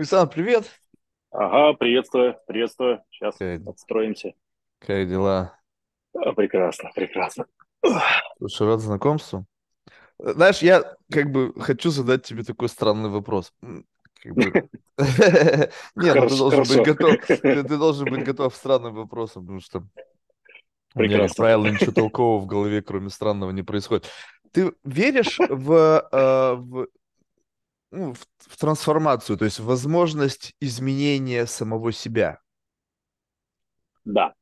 Александр, привет. Ага, приветствую, приветствую. Сейчас Как, отстроимся. как дела? А, прекрасно, прекрасно. Слушай, рад знакомству. Знаешь, я как бы хочу задать тебе такой странный вопрос. М, Как бы... Не, ну ты Хорошо, должен быть готов. Ты, ты должен быть готов к странным вопросам, потому что у меня, как Прекрасно. правило, ничего толкового в голове, кроме странного, не происходит. Ты веришь в, э, в, ну, в, в трансформацию, то есть возможность изменения самого себя? Да.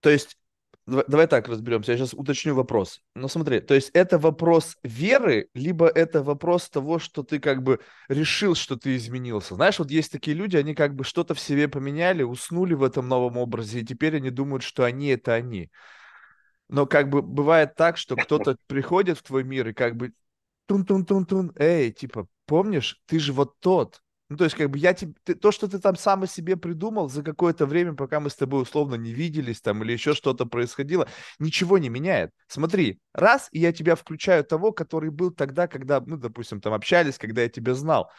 То есть, дава- давай так разберемся. Я сейчас уточню вопрос. Ну, смотри, то есть это вопрос веры, либо это вопрос того, что ты как бы решил, что ты изменился. Знаешь, вот есть такие люди, они как бы что-то в себе поменяли, уснули в этом новом образе, и теперь они думают, что они это они. Но как бы бывает так, что кто-то приходит в твой мир и как бы тун-тун-тун-тун, эй, типа, помнишь, ты же вот тот. Ну, то есть, как бы я тебе, ты- то, что ты там сам о себе придумал за какое-то время, пока мы с тобой условно не виделись там или еще что-то происходило, ничего не меняет. Смотри, раз, и я тебя включаю того, который был тогда, когда, ну, допустим, там общались, когда я тебя знал.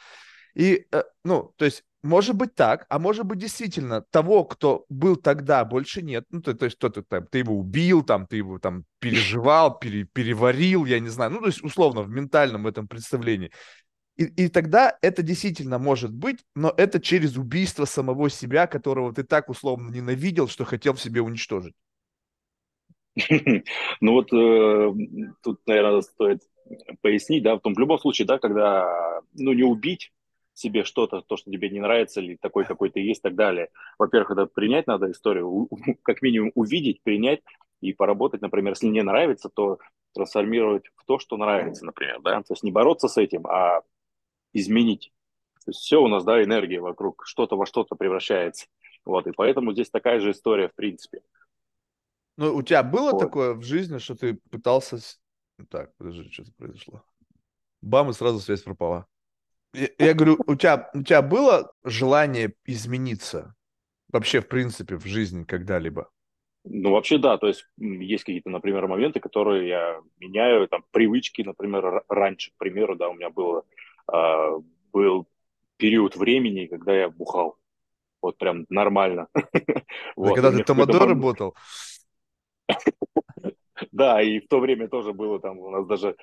И, э, ну, то есть, может быть так, а может быть действительно того, кто был тогда, больше нет. Ну, то, то есть, кто-то там, ты его убил, там, ты его там переживал, пере- переварил, я не знаю. Ну, то есть, условно, в ментальном этом представлении. И, и тогда это действительно может быть, но это через убийство самого себя, которого ты так условно ненавидел, что хотел в себе уничтожить. Ну вот э, тут, наверное, стоит пояснить, да, в том, любом случае, да, когда, ну, не убить себе что-то, то, что тебе не нравится, или такой, какой ты есть, и так далее. Во-первых, это принять надо историю, как минимум увидеть, принять и поработать, например, если не нравится, то трансформировать в то, что нравится, например, да, то есть не бороться с этим, а изменить. То есть все у нас, да, энергия вокруг, что-то во что-то превращается. Вот, и поэтому здесь такая же история, в принципе. Ну, у тебя было Вот. такое в жизни, что ты пытался... Так, подожди, что-то произошло. Бам, и сразу связь пропала. Я, я говорю, у тебя, у тебя было желание измениться вообще, в принципе, в жизни когда-либо? Ну, вообще, да, то есть есть какие-то, например, моменты, которые я меняю, там, привычки, например, раньше, к примеру, да, у меня было, а, был период времени, когда я бухал, вот прям нормально, вот, и когда ты момент, работал? да, и в то время тоже было там, у нас даже а,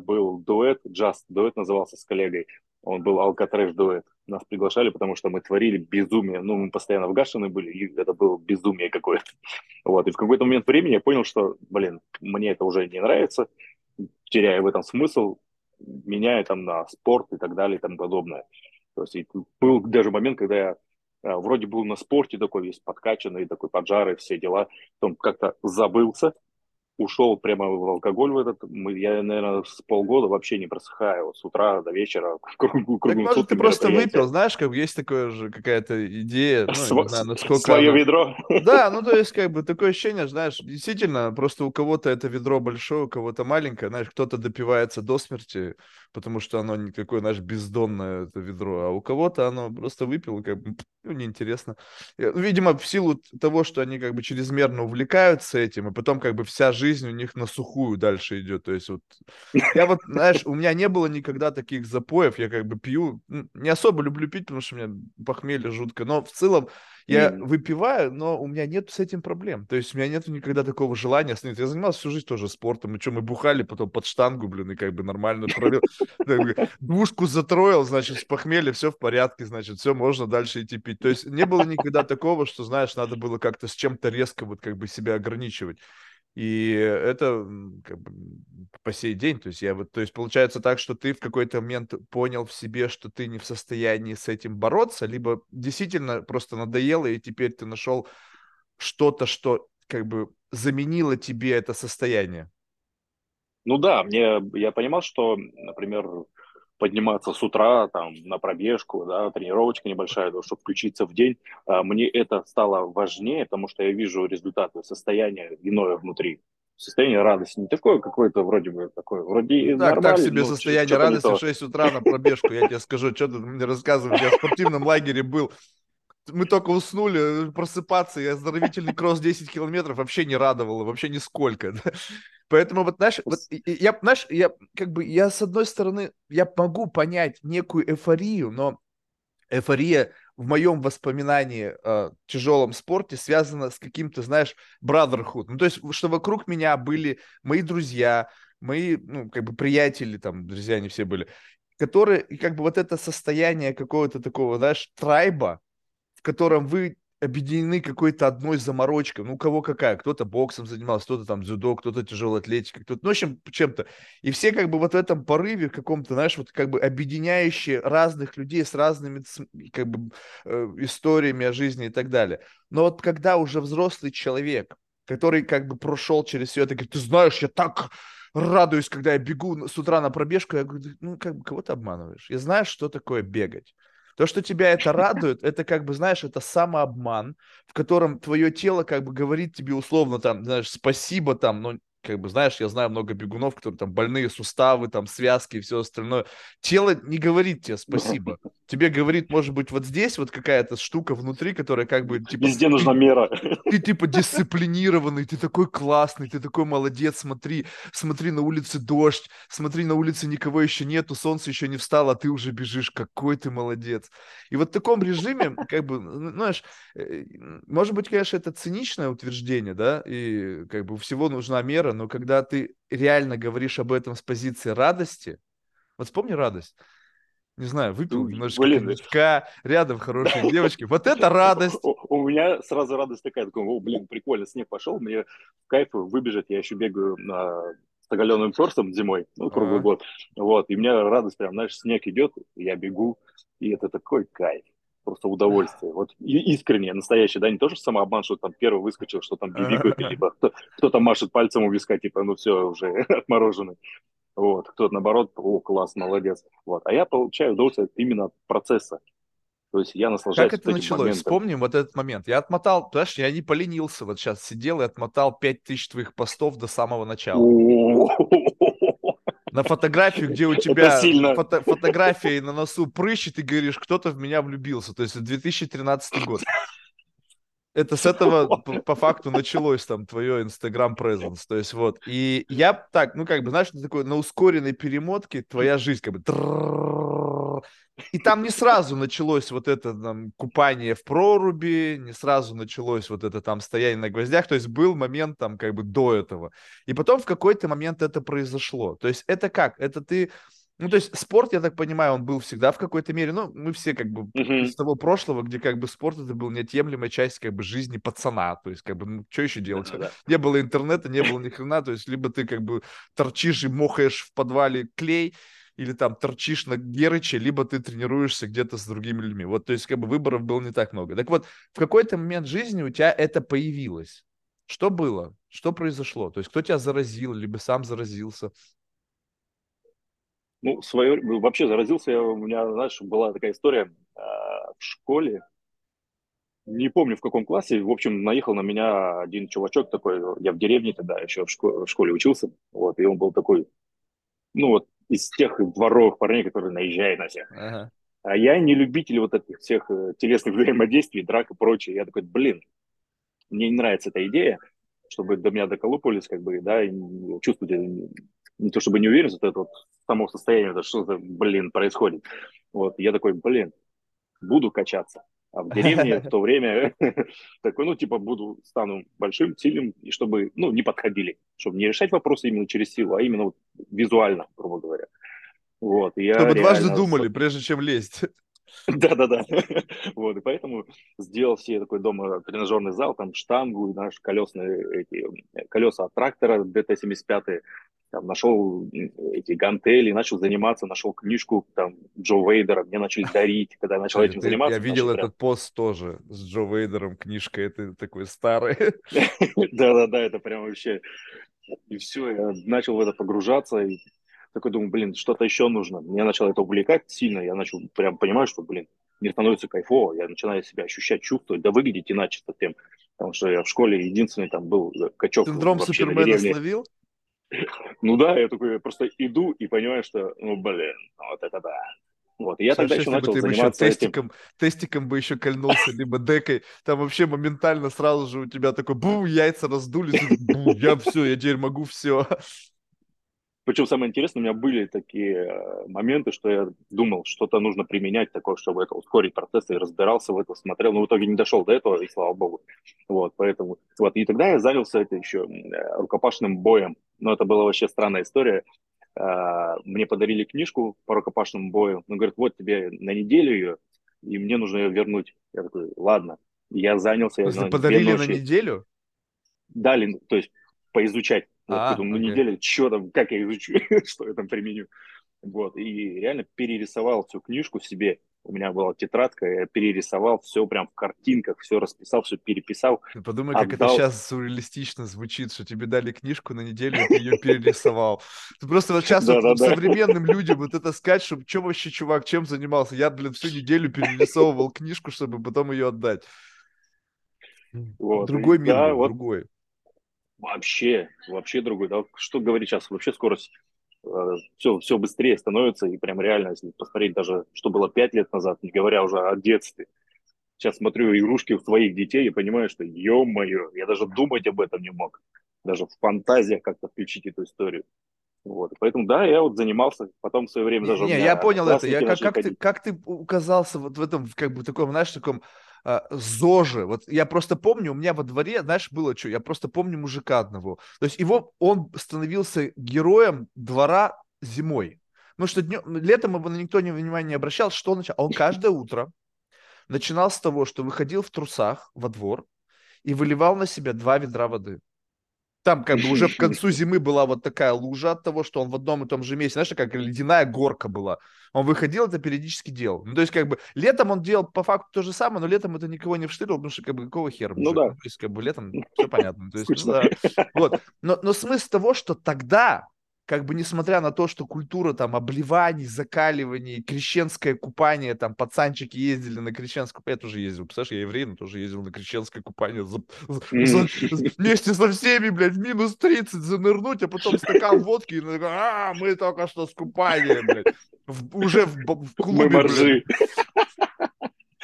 был дуэт, джаз дуэт назывался с коллегой, он был алкотрэш дуэт, нас приглашали, потому что мы творили безумие, ну, мы постоянно вгашены были, и это было безумие какое-то, вот, и в какой-то момент времени я понял, что, блин, мне это уже не нравится, теряю в этом смысл, меняю там на спорт и так далее и тому подобное. То есть был даже момент, когда я а, вроде был на спорте такой весь подкачанный, такой поджарый, все дела, потом как-то забылся, ушел прямо в алкоголь в этот. Я, наверное, с полгода вообще не просыхаю. Вот с утра до вечера, круглым, Так, может, ты просто выпил, знаешь, как есть такое же какая-то идея, ну, я не Сво- знаю, насколько Свое она... ведро. Да, ну то есть как бы такое ощущение, знаешь, действительно, просто у кого-то это ведро большое, у кого-то маленькое, знаешь, кто-то допивается до смерти, потому что оно никакое, знаешь, бездонное это ведро, а у кого-то оно просто выпил, и как бы, ну, неинтересно. Ну, Видимо, в силу того, что они как бы чрезмерно увлекаются этим, и потом как бы вся жизнь у них на сухую дальше идет, то есть вот я вот, знаешь, у меня не было никогда таких запоев, я как бы пью, не особо люблю пить, потому что меня похмелье жутко, но в целом я М. выпиваю, но у меня нет с этим проблем. То есть у меня нет никогда такого желания остановиться. Я занимался всю жизнь тоже спортом. И что, мы бухали потом под штангу, блин, и как бы нормально провел. Двушку затроил, значит, с похмелья все в порядке, значит, все, можно дальше идти пить. То есть не было никогда такого, что, знаешь, надо было как-то с чем-то резко вот как бы себя ограничивать. И это как бы по сей день, то есть я вот, то есть получается так, что ты в какой-то момент понял в себе, что ты не в состоянии с этим бороться, либо действительно просто надоело, и теперь ты нашел что-то, что как бы заменило тебе это состояние. Ну да, мне, я понимал, что, например, подниматься с утра там, на пробежку, да, тренировочка небольшая, чтобы включиться в день, а, мне это стало важнее, потому что я вижу результаты, состояние иное внутри, состояние радости, не такое какое-то вроде бы такое, вроде Так, так себе но состояние. радости в то. 6 утра на пробежку, я тебе скажу, что ты мне рассказываешь, я в спортивном лагере был, мы только уснули, просыпаться, и оздоровительный кросс 10 километров вообще не радовало, вообще нисколько. да. Поэтому вот, знаешь, вот я, знаешь, я как бы, я с одной стороны, я могу понять некую эйфорию, но эйфория в моем воспоминании о тяжелом спорте связана с каким-то, знаешь, brotherhood. Ну, то есть, что вокруг меня были мои друзья, мои, ну, как бы приятели, там, друзья они все были, которые, как бы вот это состояние какого-то такого, знаешь, трайба, в котором вы объединены какой-то одной заморочкой. Ну, у кого какая. Кто-то боксом занимался, кто-то там дзюдо, кто-то тяжелой атлетикой, кто-то, ну, в общем, чем-то. И все как бы вот в этом порыве каком-то, знаешь, вот как бы объединяющие разных людей с разными как бы э, историями о жизни и так далее. Но вот когда уже взрослый человек, который как бы прошел через все это, говорит, ты знаешь, я так радуюсь, когда я бегу с утра на пробежку, я говорю, ну, как бы, кого ты обманываешь? Я знаю, что такое бегать. То, что тебя это радует, это как бы, знаешь, это самообман, в котором твое тело как бы говорит тебе условно там, знаешь, спасибо там, но как бы, знаешь, я знаю много бегунов, которые там больные суставы, там связки и все остальное. Тело не говорит тебе спасибо. Тебе говорит, может быть, вот здесь вот какая-то штука внутри, которая как бы... Типа, Везде нужна мера. Ты типа дисциплинированный, ты такой классный, ты такой молодец, смотри, смотри, на улице дождь, смотри, на улице никого еще нету, солнце еще не встало, а ты уже бежишь, какой ты молодец. И вот в таком режиме, как бы, ну, знаешь, э, может быть, конечно, это циничное утверждение, да, и как бы всего нужна мера, но когда ты реально говоришь об этом с позиции радости, вот вспомни радость. Не знаю, выпил ну, немножечко Блин, коньячка, рядом хорошие девочки. Вот это радость. У, меня сразу радость такая, такой, о, блин, прикольно, снег пошел, мне кайф выбежать, я еще бегаю на с оголенным торсом зимой, ну, круглый год. Вот, и у меня радость прям, знаешь, снег идет, я бегу, и это такой кайф просто удовольствие. Вот искренне, настоящее, да, не то, что самообман, что там первый выскочил, что там бибикает, либо кто, кто-то машет пальцем у виска, типа, ну все, уже отмороженный. Вот, кто-то наоборот, о, класс, молодец. Вот, а я получаю удовольствие именно от процесса. То есть я наслаждаюсь Как это началось? Моментом. Вспомним вот этот момент. Я отмотал, знаешь, я не поленился, вот сейчас сидел и отмотал 5000 твоих постов до самого начала на фотографию, где у тебя фото, фотография на носу прыщ, и ты говоришь, кто-то в меня влюбился. То есть 2013 год. Это с этого по, по факту началось там твое Instagram presence. То есть вот. И я так, ну как бы, знаешь, такой на ускоренной перемотке твоя жизнь как бы и там не сразу началось вот это там, купание в проруби, не сразу началось вот это там стояние на гвоздях, то есть был момент там как бы до этого. И потом в какой-то момент это произошло. То есть это как? Это ты... Ну, то есть спорт, я так понимаю, он был всегда в какой-то мере, ну, мы все как бы uh-huh. из того прошлого, где как бы спорт это был неотъемлемая часть как бы жизни пацана, то есть как бы, ну, что еще делать? Uh-huh. Не было интернета, не было ни хрена, то есть либо ты как бы торчишь и мохаешь в подвале клей, или там торчишь на Герыче, либо ты тренируешься где-то с другими людьми. Вот, то есть, как бы выборов было не так много. Так вот, в какой-то момент жизни у тебя это появилось. Что было? Что произошло? То есть, кто тебя заразил, либо сам заразился? Ну, свое, ну, вообще заразился я, у меня, знаешь, была такая история э, в школе, не помню в каком классе, в общем, наехал на меня один чувачок такой, я в деревне тогда еще в школе учился, вот, и он был такой, ну вот, из тех дворовых парней, которые наезжают на всех. Ага. А я не любитель вот этих всех э, телесных взаимодействий, драк и прочее. Я такой, блин, мне не нравится эта идея, чтобы до меня доколупывались, как бы, да, и чувствовать э, не то чтобы не уверенность, вот это вот само состояние, это что-то, блин, происходит. Вот, я такой, блин, буду качаться. А в деревне в то время такой, ну, типа, буду, стану большим, сильным, и чтобы, ну, не подходили, чтобы не решать вопросы именно через силу, а именно вот визуально, грубо говоря. Вот, я чтобы реально... дважды думали, прежде чем лезть. Да-да-да. Вот, и поэтому сделал себе такой дома тренажерный зал, там штангу, наш колесные эти колеса от трактора ДТ-75, там, нашел эти гантели, начал заниматься, нашел книжку там Джо Вейдера, мне начали дарить, когда я начал этим заниматься. Я видел этот прям... пост тоже с Джо Вейдером, книжка это такой старый. Да-да-да, это прям вообще... И все, я начал в это погружаться, и такой думаю, блин, что-то еще нужно. Мне начало это увлекать сильно, я начал прям понимать, что, блин, мне становится кайфово, я начинаю себя ощущать, чувствовать, да выглядеть иначе совсем. Потому что я в школе единственный там был качок. Синдром Супермена словил? Ну да, я такой просто иду и понимаю, что, ну блин, вот это да. Вот, и я тогда еще начал ты заниматься еще тестиком, этим. тестиком бы еще кольнулся, либо декой, там вообще моментально сразу же у тебя такой, бу, яйца раздулись, бу, я все, я теперь могу все. Причем самое интересное, у меня были такие э, моменты, что я думал, что-то нужно применять такое, чтобы это ускорить процесс, и разбирался в этом, смотрел, но в итоге не дошел до этого, и слава богу. Вот, поэтому, вот, и тогда я занялся это еще э, рукопашным боем, но это была вообще странная история. А, мне подарили книжку по рукопашному бою, он говорит, вот тебе на неделю ее, и мне нужно ее вернуть. Я такой, ладно. Я занялся. Я подарили на неделю? Дали, то есть поизучать а, вот, ну, okay. неделя, что там, как я изучу, что я там применю. Вот, и реально перерисовал всю книжку себе. У меня была тетрадка, я перерисовал все прям в картинках, все расписал, все переписал. Ты подумай, отдал... как это сейчас сюрреалистично звучит, что тебе дали книжку на неделю, и ты ее перерисовал. Ты просто вот сейчас современным людям вот это сказать, что что вообще, чувак, чем занимался? Я, блин, всю неделю перерисовывал книжку, чтобы потом ее отдать. Другой мир, другой. Вообще, вообще другой. Да? Что говорить сейчас, вообще скорость э, все, все быстрее становится, и прям реально, если посмотреть даже, что было пять лет назад, не говоря уже о детстве, сейчас смотрю игрушки у своих детей и понимаю, что, ё-моё, я даже думать об этом не мог. Даже в фантазиях как-то включить эту историю. Вот. Поэтому, да, я вот занимался, потом в свое время даже... Не, я понял это. Я, как, как, ты, как ты указался вот в этом, как бы, таком, знаешь, таком э, ЗОЖе. Вот я просто помню, у меня во дворе, знаешь, было что, я просто помню мужика одного. То есть его, он становился героем двора зимой. Потому что днем, летом его никто не внимания не обращал, что он начал? Он каждое утро начинал с того, что выходил в трусах во двор и выливал на себя два ведра воды. Там как бы уже в концу зимы была вот такая лужа от того, что он в одном и том же месте, знаешь, как ледяная горка была. Он выходил, это периодически делал. Ну, то есть, как бы, летом он делал по факту то же самое, но летом это никого не вштырил, потому что, как бы, какого хера? Ну, да. То есть, как бы, летом все понятно. То есть, да. Вот. Но, но смысл того, что тогда как бы несмотря на то, что культура там обливаний, закаливаний, крещенское купание, там пацанчики ездили на крещенское я тоже ездил, представляешь, я еврей, но тоже ездил на крещенское купание за, за, вместе со всеми, блядь, в минус 30 занырнуть, а потом стакан водки, и а, мы только что с купания, блядь, в, уже в, в клубе, мы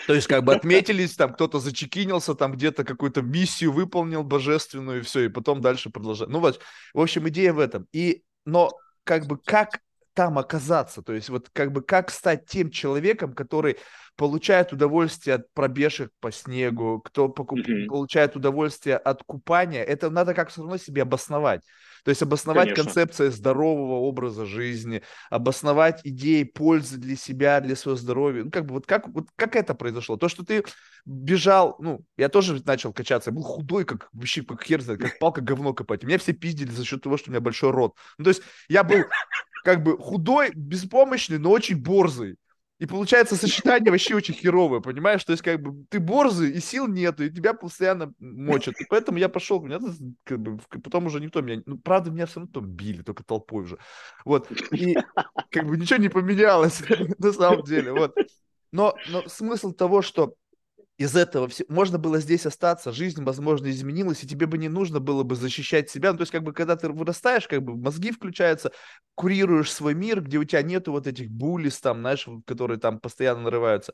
То есть как бы отметились, там кто-то зачекинился, там где-то какую-то миссию выполнил божественную, и все, и потом дальше продолжать. Ну вот, в общем, идея в этом. И но как бы как там оказаться, то есть вот как бы как стать тем человеком, который получает удовольствие от пробежек по снегу, кто покуп... mm-hmm. получает удовольствие от купания, это надо как все равно себе обосновать. То есть обосновать Конечно. концепция здорового образа жизни, обосновать идеи пользы для себя, для своего здоровья. Ну, как бы вот как, вот как это произошло? То, что ты бежал, ну, я тоже начал качаться, я был худой, как вообще, как хер знает, как палка говно копать. Меня все пиздили за счет того, что у меня большой рот. Ну, то есть я был как бы худой, беспомощный, но очень борзый. И получается сочетание вообще очень херовое, понимаешь? То есть как бы ты борзый, и сил нету, и тебя постоянно мочат. И поэтому я пошел, меня как бы, потом уже никто меня... Ну, правда, меня все равно там били, только толпой уже. Вот. И как бы ничего не поменялось на самом деле. Вот. Но, но смысл того, что из этого все, можно было здесь остаться, жизнь, возможно, изменилась, и тебе бы не нужно было бы защищать себя. Ну, то есть, как бы, когда ты вырастаешь, как бы мозги включаются, курируешь свой мир, где у тебя нету вот этих булис, там, знаешь, которые там постоянно нарываются.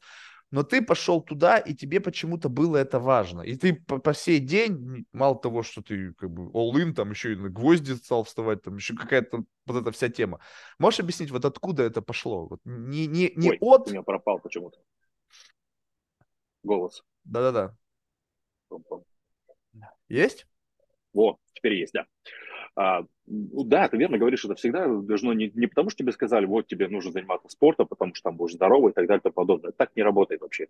Но ты пошел туда, и тебе почему-то было это важно. И ты по, по сей день, мало того, что ты как бы all-in, там еще и на гвозди стал вставать, там еще какая-то вот эта вся тема. Можешь объяснить, вот откуда это пошло? Вот не, не, не Ой, от... у меня пропал почему-то голос. Да-да-да. Есть? Во, теперь есть, да. А, ну, да, ты верно говоришь, это всегда должно не, не потому, что тебе сказали, вот тебе нужно заниматься спортом, потому что там будешь здоровый и так далее и тому подобное. Так не работает вообще.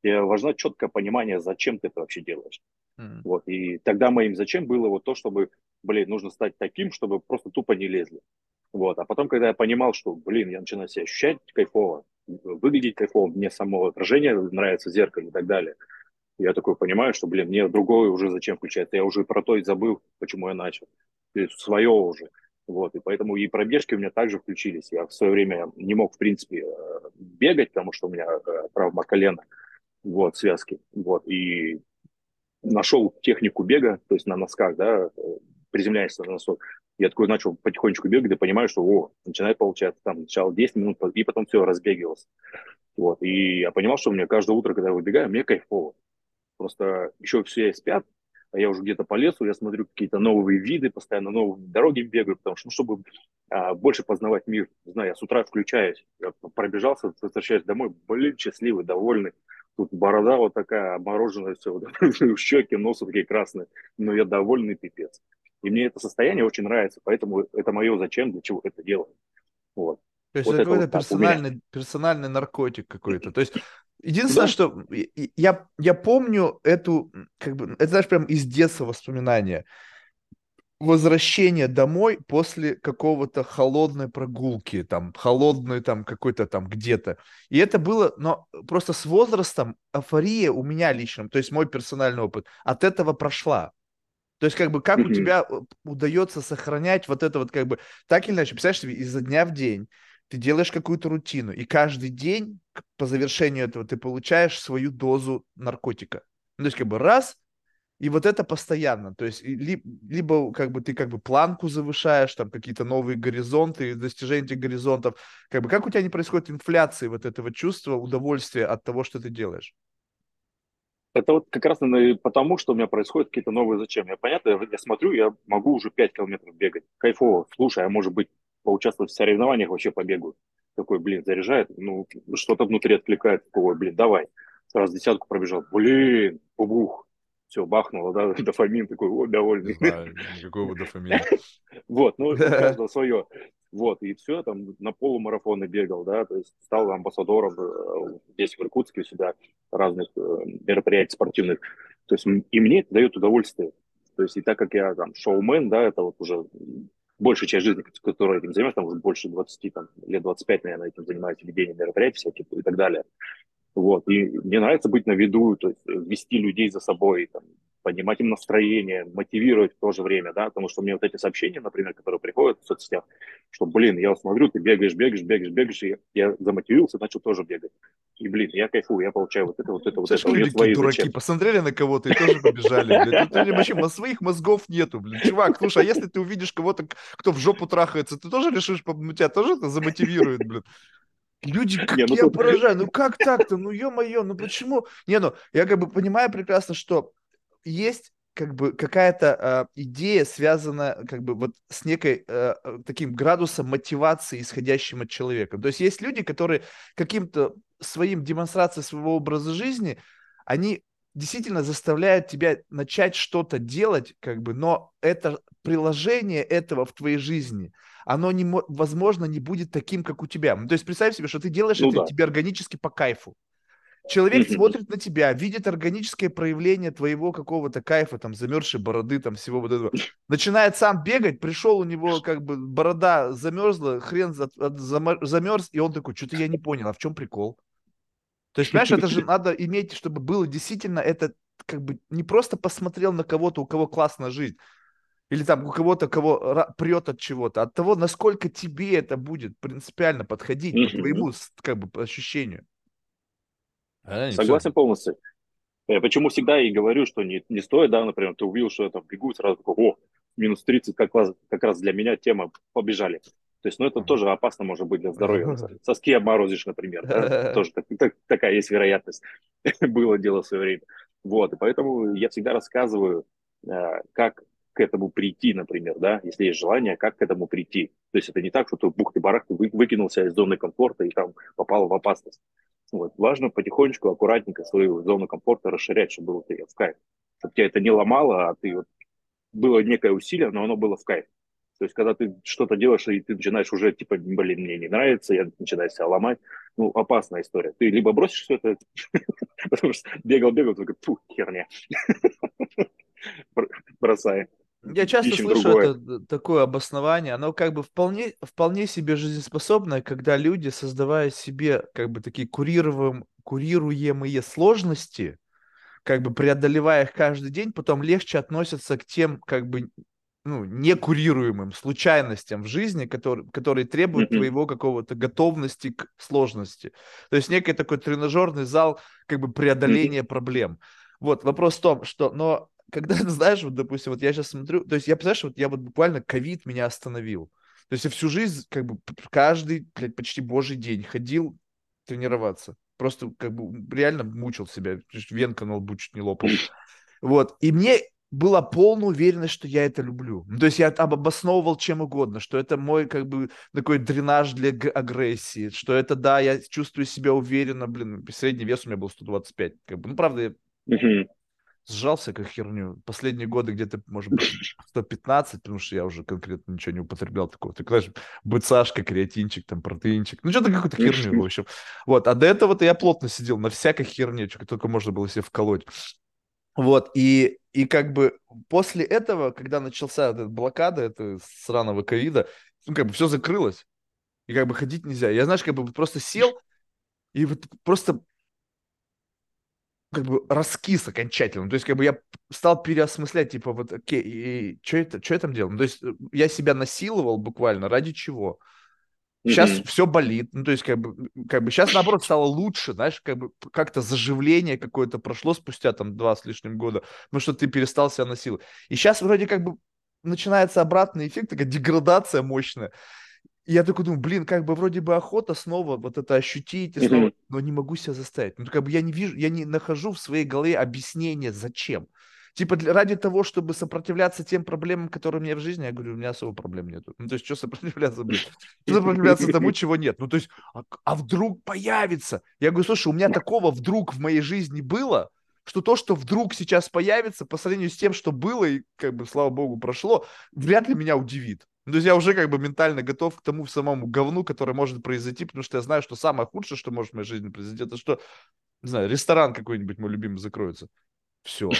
Тебе важно четкое понимание, зачем ты это вообще делаешь. Mm. Вот, и тогда моим зачем было вот то, чтобы, блин, нужно стать таким, чтобы просто тупо не лезли. Вот, а потом, когда я понимал, что, блин, я начинаю себя ощущать кайфово, выглядеть кайфово, мне само отражение нравится в зеркале и так далее. Я такой понимаю, что, блин, мне другое уже зачем включать. Я уже про то и забыл, почему я начал. Свое уже. Вот, и поэтому и пробежки у меня также включились. Я в свое время не мог, в принципе, э, бегать, потому что у меня э, травма колена, вот, связки. Вот, и нашел технику бега, то есть на носках, да, приземляешься на носок. Я такой начал потихонечку бегать и понимаю, что, о, начинает получаться, там, сначала 10 минут, и потом все, разбегивался. Вот, и я понимал, что мне каждое утро, когда я выбегаю, мне кайфово. Просто еще все спят, а я уже где-то по лесу, я смотрю какие-то новые виды, постоянно новые дороги бегаю, потому что, ну, чтобы а, больше познавать мир, не знаю, я с утра включаюсь, я пробежался, возвращаюсь домой, блин, счастливый, довольный, тут борода вот такая, обмороженная все, вот, щеки, носы такие красные, но я довольный пипец. И мне это состояние очень нравится, поэтому это мое зачем, для чего это делаю. Вот. То есть вот это какой-то вот персональный, персональный наркотик какой-то. То есть Единственное, да. что я, я помню эту, как бы, это, знаешь, прям из детства воспоминания. Возвращение домой после какого-то холодной прогулки, там, холодной там какой-то там где-то. И это было, но просто с возрастом эйфория у меня лично, то есть мой персональный опыт, от этого прошла. То есть, как бы, как mm-hmm. у тебя э, удается сохранять вот это вот, как бы, так или иначе, представляешь себе, изо дня в день ты делаешь какую-то рутину, и каждый день по завершению этого ты получаешь свою дозу наркотика. Ну, то есть как бы раз, и вот это постоянно. То есть ли, либо как бы ты как бы планку завышаешь, там какие-то новые горизонты, достижение этих горизонтов. Как бы как у тебя не происходит инфляции вот этого чувства, удовольствия от того, что ты делаешь? Это вот как раз потому, что у меня происходят какие-то новые зачем. Я понятно, я смотрю, я могу уже 5 километров бегать. Кайфово. Слушай, а может быть поучаствовать в соревнованиях, вообще побегаю. Такой, блин, заряжает, ну, что-то внутри откликает, такой, блин, давай. Сразу десятку пробежал, блин, бубух, все, бахнуло, да, дофамин такой, о, довольный. Да, никакого дофамина. Вот, ну, каждого свое. Вот, и все, там на полумарафоны бегал, да, то есть стал амбассадором э, здесь, в Иркутске, у себя разных э, мероприятий спортивных. То есть и мне это дает удовольствие. То есть и так как я там шоумен, да, это вот уже большая часть жизни, которой этим занимаюсь, там уже больше 20, там, лет 25, наверное, этим занимаюсь, ведением мероприятий всяких и так далее. Вот. И мне нравится быть на виду, то есть вести людей за собой, там, поднимать им настроение, мотивировать в то же время, да, потому что мне вот эти сообщения, например, которые приходят в соцсетях, что, блин, я смотрю, ты бегаешь, бегаешь, бегаешь, бегаешь, и я, замотивировался, начал тоже бегать. И, блин, я кайфую, я получаю вот это, вот это, вот это. Люди свои дураки, зачем. посмотрели на кого-то и тоже побежали, блядь. Тут вообще своих мозгов нету, блин. Чувак, слушай, а если ты увидишь кого-то, кто в жопу трахается, ты тоже решишь, ну, тебя тоже это замотивирует, блин. Люди, как не, ну, я тут... поражаю, ну как так-то, ну ё-моё, ну почему? Не, ну я как бы понимаю прекрасно, что есть как бы какая-то э, идея связана как бы вот с некой э, таким градусом мотивации, исходящим от человека. То есть есть люди, которые каким-то своим демонстрацией своего образа жизни, они действительно заставляют тебя начать что-то делать, как бы, но это приложение этого в твоей жизни, оно, не, возможно, не будет таким, как у тебя. Ну, то есть представь себе, что ты делаешь ну, это да. тебе органически по кайфу. Человек смотрит на тебя, видит органическое проявление твоего какого-то кайфа, там, замерзшей бороды, там, всего вот этого. Начинает сам бегать, пришел у него, как бы, борода замерзла, хрен за, замерз, и он такой, что-то я не понял, а в чем прикол? То есть, понимаешь, это же надо иметь, чтобы было действительно это, как бы, не просто посмотрел на кого-то, у кого классная жизнь, или там у кого-то, кого прет от чего-то, от того, насколько тебе это будет принципиально подходить по твоему, как бы, ощущению. А, Согласен полностью. Я почему всегда и говорю, что не, не стоит, да, например, ты увидел, что я там бегу, сразу такой, о, минус 30, как раз, как раз для меня тема, побежали. То есть, ну, это тоже опасно может быть для здоровья. Соски обморозишь, например, да? тоже так, так, такая есть вероятность. Было дело в свое время. Вот, и поэтому я всегда рассказываю, э, как к этому прийти, например, да, если есть желание, как к этому прийти. То есть это не так, что ты бух-ты-барах, ты выкинулся из зоны комфорта и там попал в опасность. Вот. Важно потихонечку, аккуратненько свою зону комфорта расширять, чтобы было в кайф. Чтобы тебя это не ломало, а ты вот было некое усилие, но оно было в кайф. То есть, когда ты что-то делаешь, и ты начинаешь уже, типа, блин, мне не нравится, я начинаю себя ломать, ну, опасная история. Ты либо бросишь все это, потому что бегал-бегал, только, фу, херня. Бросай. Я часто слышу другое. это такое обоснование, оно как бы вполне, вполне себе жизнеспособное, когда люди, создавая себе как бы такие курируем, курируемые сложности, как бы преодолевая их каждый день, потом легче относятся к тем как бы ну, некурируемым случайностям в жизни, которые, которые требуют mm-hmm. твоего какого-то готовности к сложности. То есть некий такой тренажерный зал как бы преодоления mm-hmm. проблем. Вот вопрос в том, что, но когда, знаешь, вот, допустим, вот я сейчас смотрю, то есть я, представляешь, вот я вот буквально ковид меня остановил. То есть я всю жизнь, как бы, каждый, блядь, почти божий день ходил тренироваться. Просто, как бы, реально мучил себя. Венка на лбу чуть не лопал. Вот. И мне была полная уверенность, что я это люблю. Ну, то есть я обосновывал чем угодно, что это мой как бы такой дренаж для агрессии, что это, да, я чувствую себя уверенно, блин, средний вес у меня был 125, как бы, ну, правда, я сжался как херню. Последние годы где-то, может быть, 115, потому что я уже конкретно ничего не употреблял такого. Ты знаешь, быцашка, креатинчик, там, протеинчик. Ну, что-то какую-то херню, в общем. Вот, а до этого-то я плотно сидел на всякой херне, что только можно было себе вколоть. Вот, и, и как бы после этого, когда начался эта блокада, это сраного ковида, ну, как бы все закрылось, и как бы ходить нельзя. Я, знаешь, как бы просто сел, и вот просто как бы раскис окончательно. То есть, как бы я стал переосмыслять, типа, вот, окей, и что это, что я там делал? Ну, то есть, э, я себя насиловал буквально ради чего? Сейчас mm-hmm. все болит. Ну, то есть, как бы, как бы сейчас, наоборот, стало лучше, знаешь, как бы как-то заживление какое-то прошло спустя там два с лишним года, потому что ты перестал себя насиловать. И сейчас вроде как бы начинается обратный эффект, такая деградация мощная. И я такой думаю, блин, как бы вроде бы охота снова вот это ощутить, и снова, но не могу себя заставить. Ну, как бы я не вижу, я не нахожу в своей голове объяснение, зачем. Типа для, ради того, чтобы сопротивляться тем проблемам, которые у меня в жизни, я говорю, у меня особо проблем нету. Ну, то есть, что сопротивляться, блин? Что сопротивляться тому, чего нет? Ну, то есть, а, а вдруг появится? Я говорю, слушай, у меня такого вдруг в моей жизни было, что то, что вдруг сейчас появится, по сравнению с тем, что было, и, как бы, слава богу, прошло, вряд ли меня удивит. Ну, то есть я уже как бы ментально готов к тому самому говну, которое может произойти, потому что я знаю, что самое худшее, что может в моей жизни произойти, это что, не знаю, ресторан какой-нибудь мой любимый закроется. Все.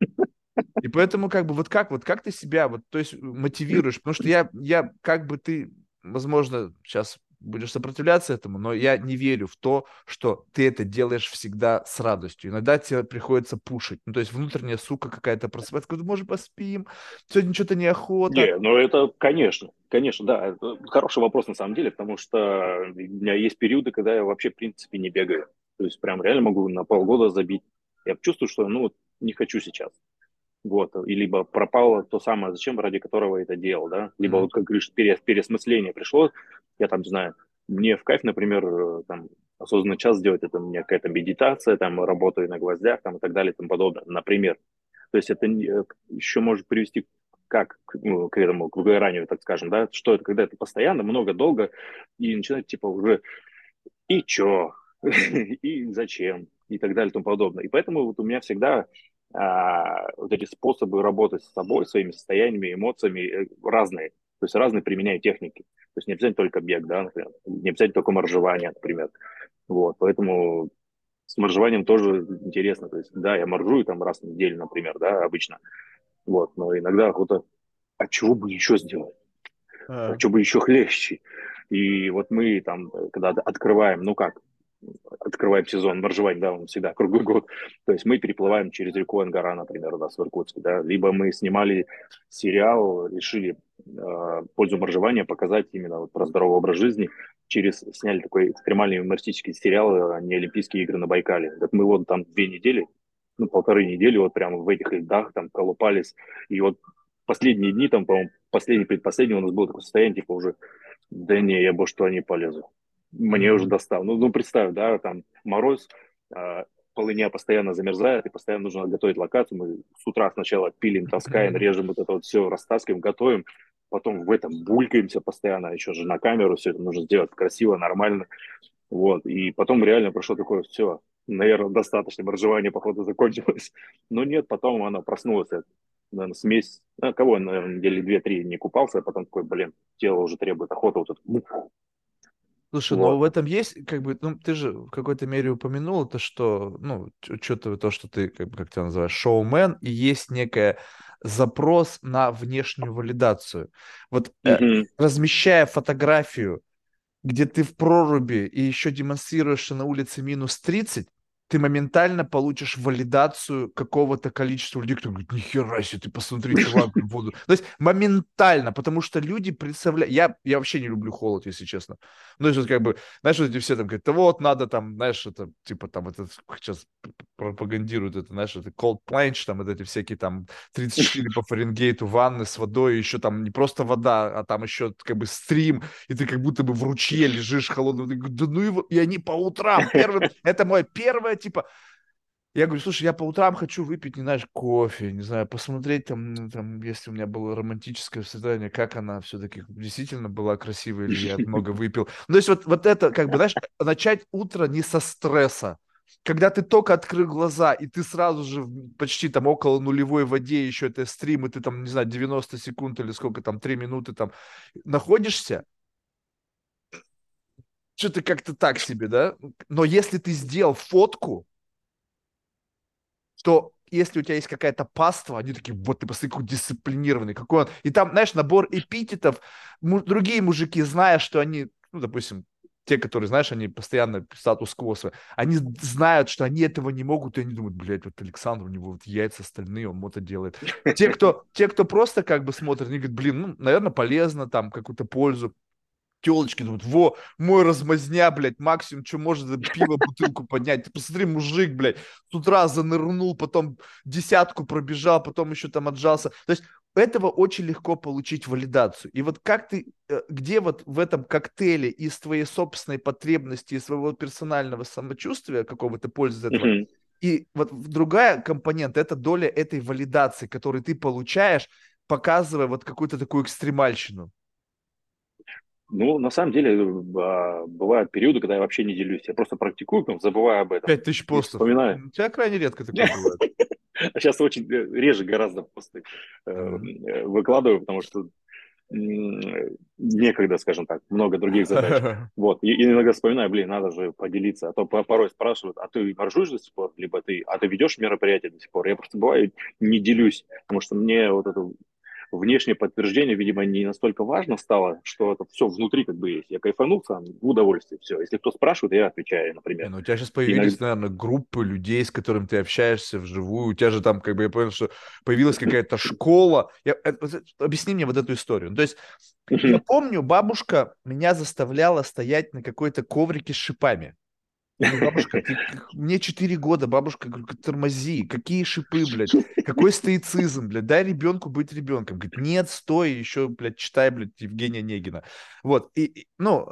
И поэтому как бы вот как вот как ты себя вот то есть мотивируешь, потому что я я как бы ты возможно сейчас будешь сопротивляться этому, но я не верю в то, что ты это делаешь всегда с радостью. Иногда тебе приходится пушить. Ну, то есть внутренняя сука какая-то просыпается, говорит, может, поспим, сегодня что-то неохота. Не, ну это, конечно, конечно, да, это хороший вопрос на самом деле, потому что у меня есть периоды, когда я вообще, в принципе, не бегаю. То есть прям реально могу на полгода забить. Я чувствую, что, ну, не хочу сейчас. Вот, и либо пропало то самое, зачем, ради которого это делал, да, либо mm-hmm. вот, как говоришь, перес, переосмысление пришло, я там, не знаю, мне в кайф, например, э, там, осознанный час сделать, это у меня какая-то медитация, там, работаю на гвоздях, там, и так далее, и тому подобное, например. То есть это э, еще может привести как ну, к этому, к выгоранию, так скажем, да, что это, когда это постоянно, много, долго, и начинает, типа, уже, и чё, и зачем, и так далее, и тому подобное. И поэтому вот у меня всегда а, вот эти способы работать с собой, своими состояниями, эмоциями э, разные. То есть разные применяю техники. То есть не обязательно только бег, да, например. Не обязательно только моржевание, например. Вот, поэтому с моржеванием тоже интересно. То есть, да, я моржую там раз в неделю, например, да, обычно. Вот, но иногда охота, а чего бы еще сделать? А, а что бы еще хлеще? И вот мы там, когда открываем, ну как, открываем сезон моржевания, да, он всегда круглый год. То есть мы переплываем через реку Ангара, например, у нас в Иркутске, да, либо мы снимали сериал, решили э, пользу моржевания показать именно вот про здоровый образ жизни, через сняли такой экстремальный юмористический сериал а «Не Олимпийские игры на Байкале». Так мы вот там две недели, ну, полторы недели вот прямо в этих льдах там колупались, и вот последние дни, там, по-моему, последний, предпоследний у нас было такое состояние, типа уже, да не, я больше туда не полезу мне уже достал. Ну, ну представь, да, там мороз, э, полыня постоянно замерзает, и постоянно нужно готовить локацию. Мы с утра сначала пилим, таскаем, режем вот это вот все, растаскиваем, готовим, потом в этом булькаемся постоянно, еще же на камеру все это нужно сделать красиво, нормально. Вот, и потом реально прошло такое, все, наверное, достаточно, моржевание, походу, закончилось. Но нет, потом она проснулась, наверное, смесь, ну, кого, наверное, недели две-три не купался, а потом такой, блин, тело уже требует охоты, вот это, Слушай, вот. но в этом есть, как бы, ну, ты же в какой-то мере упомянул это, что, ну, что-то то, что ты, как, как тебя называешь, шоумен, и есть некая запрос на внешнюю валидацию. Вот mm-hmm. э, размещая фотографию, где ты в проруби и еще демонстрируешь, что на улице минус 30, ты моментально получишь валидацию какого-то количества людей, кто говорит, нихера себе, ты посмотри, чувак, воду. То есть моментально, потому что люди представляют... Я, я вообще не люблю холод, если честно. Ну, то есть, как бы, знаешь, вот эти все там говорят, да вот, надо там, знаешь, это, типа, там, это сейчас пропагандируют это, знаешь, это cold plunge, там вот эти всякие там 34 по Фаренгейту ванны с водой, еще там не просто вода, а там еще как бы стрим, и ты как будто бы в ручье лежишь холодным. Да ну его, и они по утрам, первым, это мое первое, типа, я говорю, слушай, я по утрам хочу выпить, не знаешь, кофе, не знаю, посмотреть там, ну, там, если у меня было романтическое свидание, как она все-таки действительно была красивая или я много выпил. Ну, то есть вот, вот это, как бы, знаешь, начать утро не со стресса, когда ты только открыл глаза, и ты сразу же почти там около нулевой воде, еще это стрим, и ты там, не знаю, 90 секунд или сколько там, 3 минуты там находишься, что-то как-то так себе, да? Но если ты сделал фотку, что если у тебя есть какая-то паства, они такие, вот ты посмотри, какой дисциплинированный, какой он. И там, знаешь, набор эпитетов, другие мужики, зная, что они, ну, допустим, те, которые, знаешь, они постоянно статус-кво они знают, что они этого не могут, и они думают, блядь, вот Александр, у него вот яйца остальные, он это делает. Те, кто, те, кто просто как бы смотрят, они говорят, блин, ну, наверное, полезно, там, какую-то пользу телочки думают, во, мой размазня, блядь, максимум, что может, за пиво бутылку поднять. Ты посмотри, мужик, блядь, с утра занырнул, потом десятку пробежал, потом еще там отжался. То есть этого очень легко получить валидацию. И вот как ты, э, где вот в этом коктейле из твоей собственной потребности, из своего персонального самочувствия, какого-то пользы этого, mm-hmm. и вот другая компонент, это доля этой валидации, которую ты получаешь, показывая вот какую-то такую экстремальщину. Ну, на самом деле, а, бывают периоды, когда я вообще не делюсь. Я просто практикую, прям забываю об этом. Пять тысяч постов. Вспоминаю. У тебя крайне редко такое бывает. А сейчас очень э, реже гораздо посты э, э, выкладываю, потому что некогда, скажем так, много других задач. Вот, и иногда вспоминаю, блин, надо же поделиться. А то порой спрашивают, а ты моржуешь до сих пор, либо ты, а ты ведешь мероприятие до сих пор? Я просто бываю не делюсь, потому что мне вот это внешнее подтверждение, видимо, не настолько важно стало, что это все внутри как бы есть. Я кайфанул сам, в удовольствие, все. Если кто спрашивает, я отвечаю, например. Ну, у тебя сейчас появились, Иногда... наверное, группы людей, с которыми ты общаешься вживую. У тебя же там, как бы, я понял, что появилась какая-то школа. Я... Э, объясни мне вот эту историю. То есть, я помню, бабушка меня заставляла стоять на какой-то коврике с шипами. Ну, бабушка, ты, мне 4 года, бабушка, говорю, тормози, какие шипы, блядь, какой стоицизм, блядь, дай ребенку быть ребенком. Говорит, нет, стой, еще, блядь, читай, блядь, Евгения Негина. Вот, и, ну,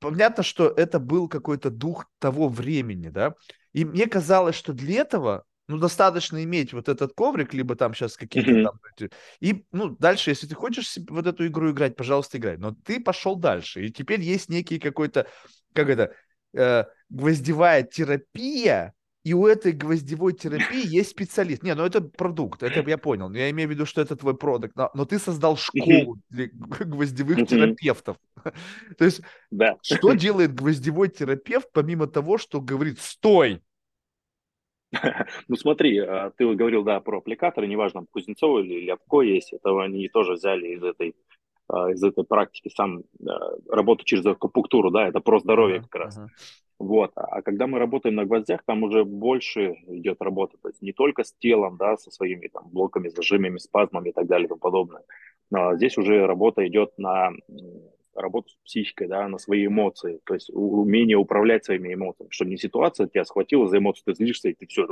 понятно, что это был какой-то дух того времени, да, и мне казалось, что для этого, ну, достаточно иметь вот этот коврик, либо там сейчас какие-то mm-hmm. там... И, ну, дальше, если ты хочешь вот эту игру играть, пожалуйста, играй. Но ты пошел дальше, и теперь есть некий какой-то, как это, э, гвоздевая терапия, и у этой гвоздевой терапии есть специалист. Не, ну это продукт, это я понял. Я имею в виду, что это твой продукт. Но, но ты создал школу для гвоздевых терапевтов. То есть, да. что делает гвоздевой терапевт, помимо того, что говорит «стой», ну смотри, а, ты говорил, да, про аппликаторы, неважно, Кузнецова или Ляпко есть, это они тоже взяли из этой из этой практики сам работу через акупунктуру, да, это про здоровье как раз. Uh-huh. Вот. А когда мы работаем на гвоздях, там уже больше идет работа. То есть не только с телом, да, со своими там блоками, зажимами, спазмами и так далее и тому подобное. Но здесь уже работа идет на работу с психикой, да, на свои эмоции, то есть умение управлять своими эмоциями, чтобы не ситуация тебя схватила за эмоцию, ты злишься, и ты все,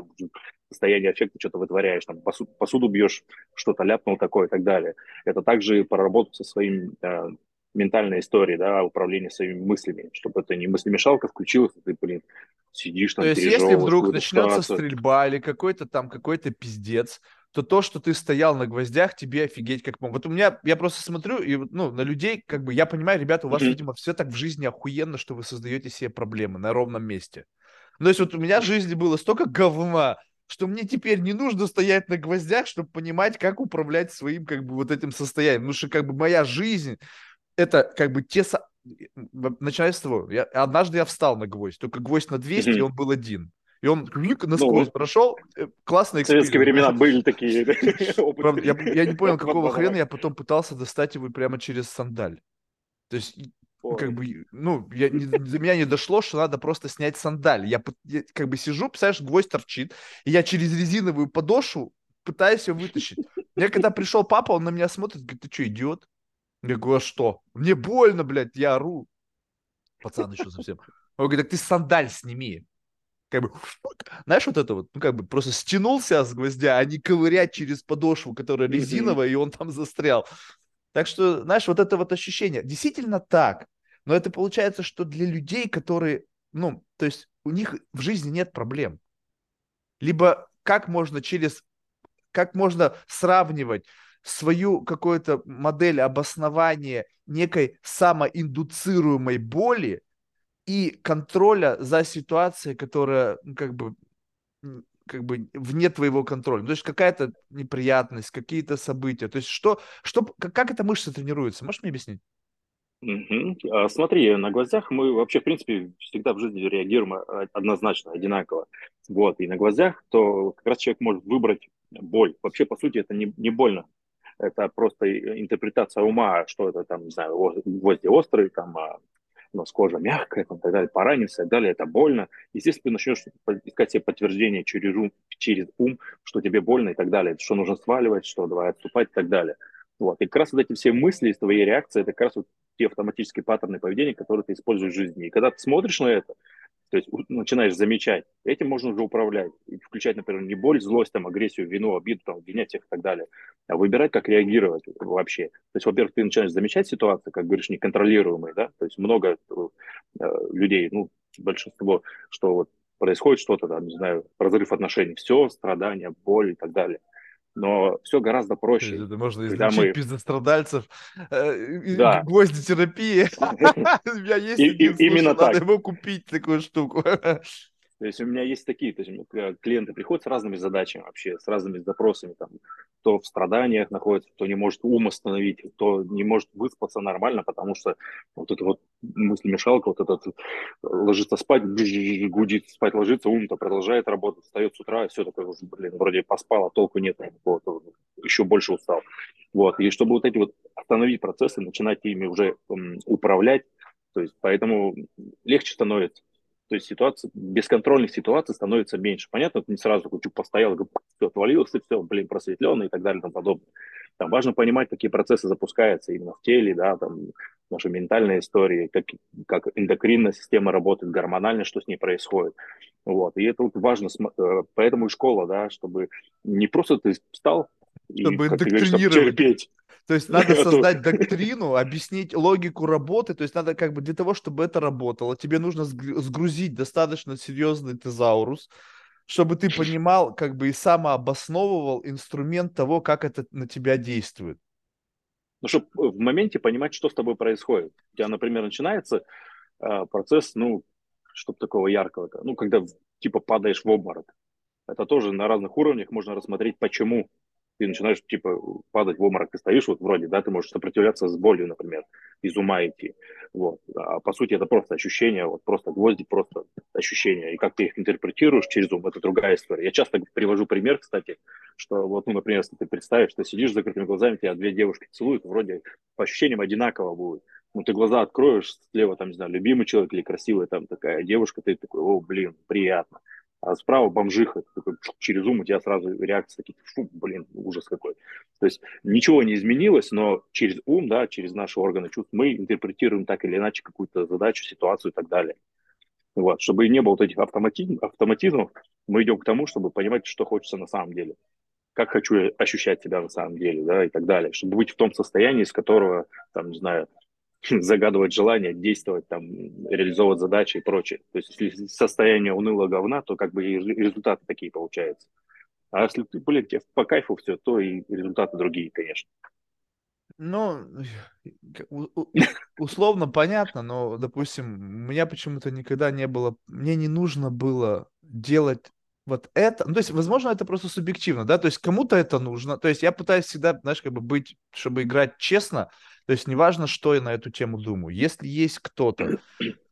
состояние аффекта что-то вытворяешь, там, посуду, посуду бьешь, что-то ляпнул такое и так далее. Это также проработать со своим э, ментальной историей, да, управление своими мыслями, чтобы это не мыслемешалка включилась, ты, блин, сидишь там, То есть если вдруг начнется ситуацию. стрельба или какой-то там какой-то пиздец, то то, что ты стоял на гвоздях, тебе офигеть как мог. Вот у меня, я просто смотрю, и ну, на людей, как бы, я понимаю, ребята, у вас, mm-hmm. видимо, все так в жизни охуенно, что вы создаете себе проблемы на ровном месте. Ну, то есть вот у меня в жизни было столько говна, что мне теперь не нужно стоять на гвоздях, чтобы понимать, как управлять своим, как бы, вот этим состоянием. Потому что, как бы, моя жизнь, это, как бы, те... Со... Начиная с того, я... однажды я встал на гвоздь, только гвоздь на 200, mm-hmm. и он был один. И он насквозь ну, прошел. Э, классный эксперимент. советские времена были такие. Правда, я, я не понял, какого хрена я потом пытался достать его прямо через сандаль. То есть, Ой. как бы, ну, я, не, до меня не дошло, что надо просто снять сандаль. Я, я как бы сижу, представляешь, гвоздь торчит, и я через резиновую подошву пытаюсь ее вытащить. Мне когда пришел папа, он на меня смотрит, говорит, ты что, идиот? Я говорю, а что? Мне больно, блядь, я ору. Пацан еще совсем. Он говорит, так ты сандаль сними. Как бы, знаешь, вот это вот, ну, как бы просто стянулся с гвоздя, а не ковырять через подошву, которая резиновая, и он там застрял. Так что, знаешь, вот это вот ощущение, действительно так, но это получается, что для людей, которые, ну, то есть у них в жизни нет проблем. Либо как можно через, как можно сравнивать свою какую-то модель обоснования некой самоиндуцируемой боли и контроля за ситуацией, которая ну, как бы как бы вне твоего контроля. Ну, то есть какая-то неприятность, какие-то события. То есть что, что, как эта мышца тренируется? Можешь мне объяснить? Угу. Смотри, на гвоздях мы вообще, в принципе, всегда в жизни реагируем а, однозначно, одинаково. Вот, и на гвоздях, то как раз человек может выбрать боль. Вообще, по сути, это не, не больно это просто интерпретация ума, что это там, не знаю, гвозди острые, там, а у нас кожа мягкая, там, так далее, поранился, так далее, это больно. Естественно, ты начнешь искать себе подтверждение через ум, через ум, что тебе больно и так далее, что нужно сваливать, что давай отступать и так далее. Вот. И как раз вот эти все мысли из твоей реакции, это как раз вот те автоматические паттерны поведения, которые ты используешь в жизни. И когда ты смотришь на это, то есть начинаешь замечать, этим можно уже управлять. И включать, например, не боль, злость, там, агрессию, вину, обиду, там, обвинять всех и так далее, а выбирать, как реагировать вообще. То есть, во-первых, ты начинаешь замечать ситуации, как говоришь, неконтролируемые, да, то есть много э, людей, ну, большинство, что вот происходит что-то, там, не знаю, разрыв отношений, все, страдания, боль и так далее но все гораздо проще. Это можно излечить мы... пиздострадальцев, э, да. гвозди терапии. У меня есть именно так. Надо его купить, такую штуку. То есть у меня есть такие, то есть клиенты приходят с разными задачами вообще, с разными запросами, там, кто в страданиях находится, кто не может ум остановить, кто не может выспаться нормально, потому что вот это вот мыслемешалка, вот этот ложится спать, гудит, спать ложится, ум-то продолжает работать, встает с утра, все такое, блин, вроде поспал, а толку нет, вот, еще больше устал. Вот, и чтобы вот эти вот остановить процессы, начинать ими уже um, управлять, то есть поэтому легче становится. То есть ситуация, бесконтрольных ситуаций становится меньше. Понятно, ты не сразу такой, постоял, все, отвалился, все, блин, просветленный и так далее и тому подобное. Там важно понимать, какие процессы запускаются именно в теле, да, там, наши ментальные истории, как, как эндокринная система работает, гормонально, что с ней происходит. Вот, и это вот важно, э, поэтому и школа, да, чтобы не просто ты встал, чтобы и, как ты говоришь, чтобы терпеть, то есть надо создать доктрину, объяснить логику работы. То есть надо как бы для того, чтобы это работало, тебе нужно сгрузить достаточно серьезный тезаурус, чтобы ты понимал, как бы и самообосновывал инструмент того, как это на тебя действует. Ну, чтобы в моменте понимать, что с тобой происходит. У тебя, например, начинается э, процесс, ну, чтобы такого яркого, ну, когда типа падаешь в обморок. Это тоже на разных уровнях можно рассмотреть, почему ты начинаешь, типа, падать в обморок, ты стоишь, вот вроде, да, ты можешь сопротивляться с болью, например, из ума идти, вот. А по сути это просто ощущение, вот просто гвозди, просто ощущения, и как ты их интерпретируешь через ум, это другая история. Я часто привожу пример, кстати, что вот, ну, например, если ты представишь, что сидишь с закрытыми глазами, тебя две девушки целуют, вроде по ощущениям одинаково будет, ну, ты глаза откроешь, слева, там, не знаю, любимый человек или красивая там такая девушка, ты такой, о, блин, приятно а справа бомжиха, такой, через ум у тебя сразу реакция такие, фу, блин, ужас какой. То есть ничего не изменилось, но через ум, да, через наши органы чувств мы интерпретируем так или иначе какую-то задачу, ситуацию и так далее. Вот. Чтобы не было вот этих автоматизм, автоматизмов, мы идем к тому, чтобы понимать, что хочется на самом деле. Как хочу ощущать себя на самом деле, да, и так далее. Чтобы быть в том состоянии, из которого, там, не знаю, загадывать желание, действовать, там, реализовывать задачи и прочее. То есть, если состояние унылого говна, то как бы и результаты такие получаются. А если ты, блин, тебе по кайфу все, то и результаты другие, конечно. Ну, условно понятно, но, допустим, у меня почему-то никогда не было, мне не нужно было делать вот это, ну, то есть, возможно, это просто субъективно, да, то есть кому-то это нужно, то есть я пытаюсь всегда, знаешь, как бы быть, чтобы играть честно, то есть неважно, что я на эту тему думаю, если есть кто-то,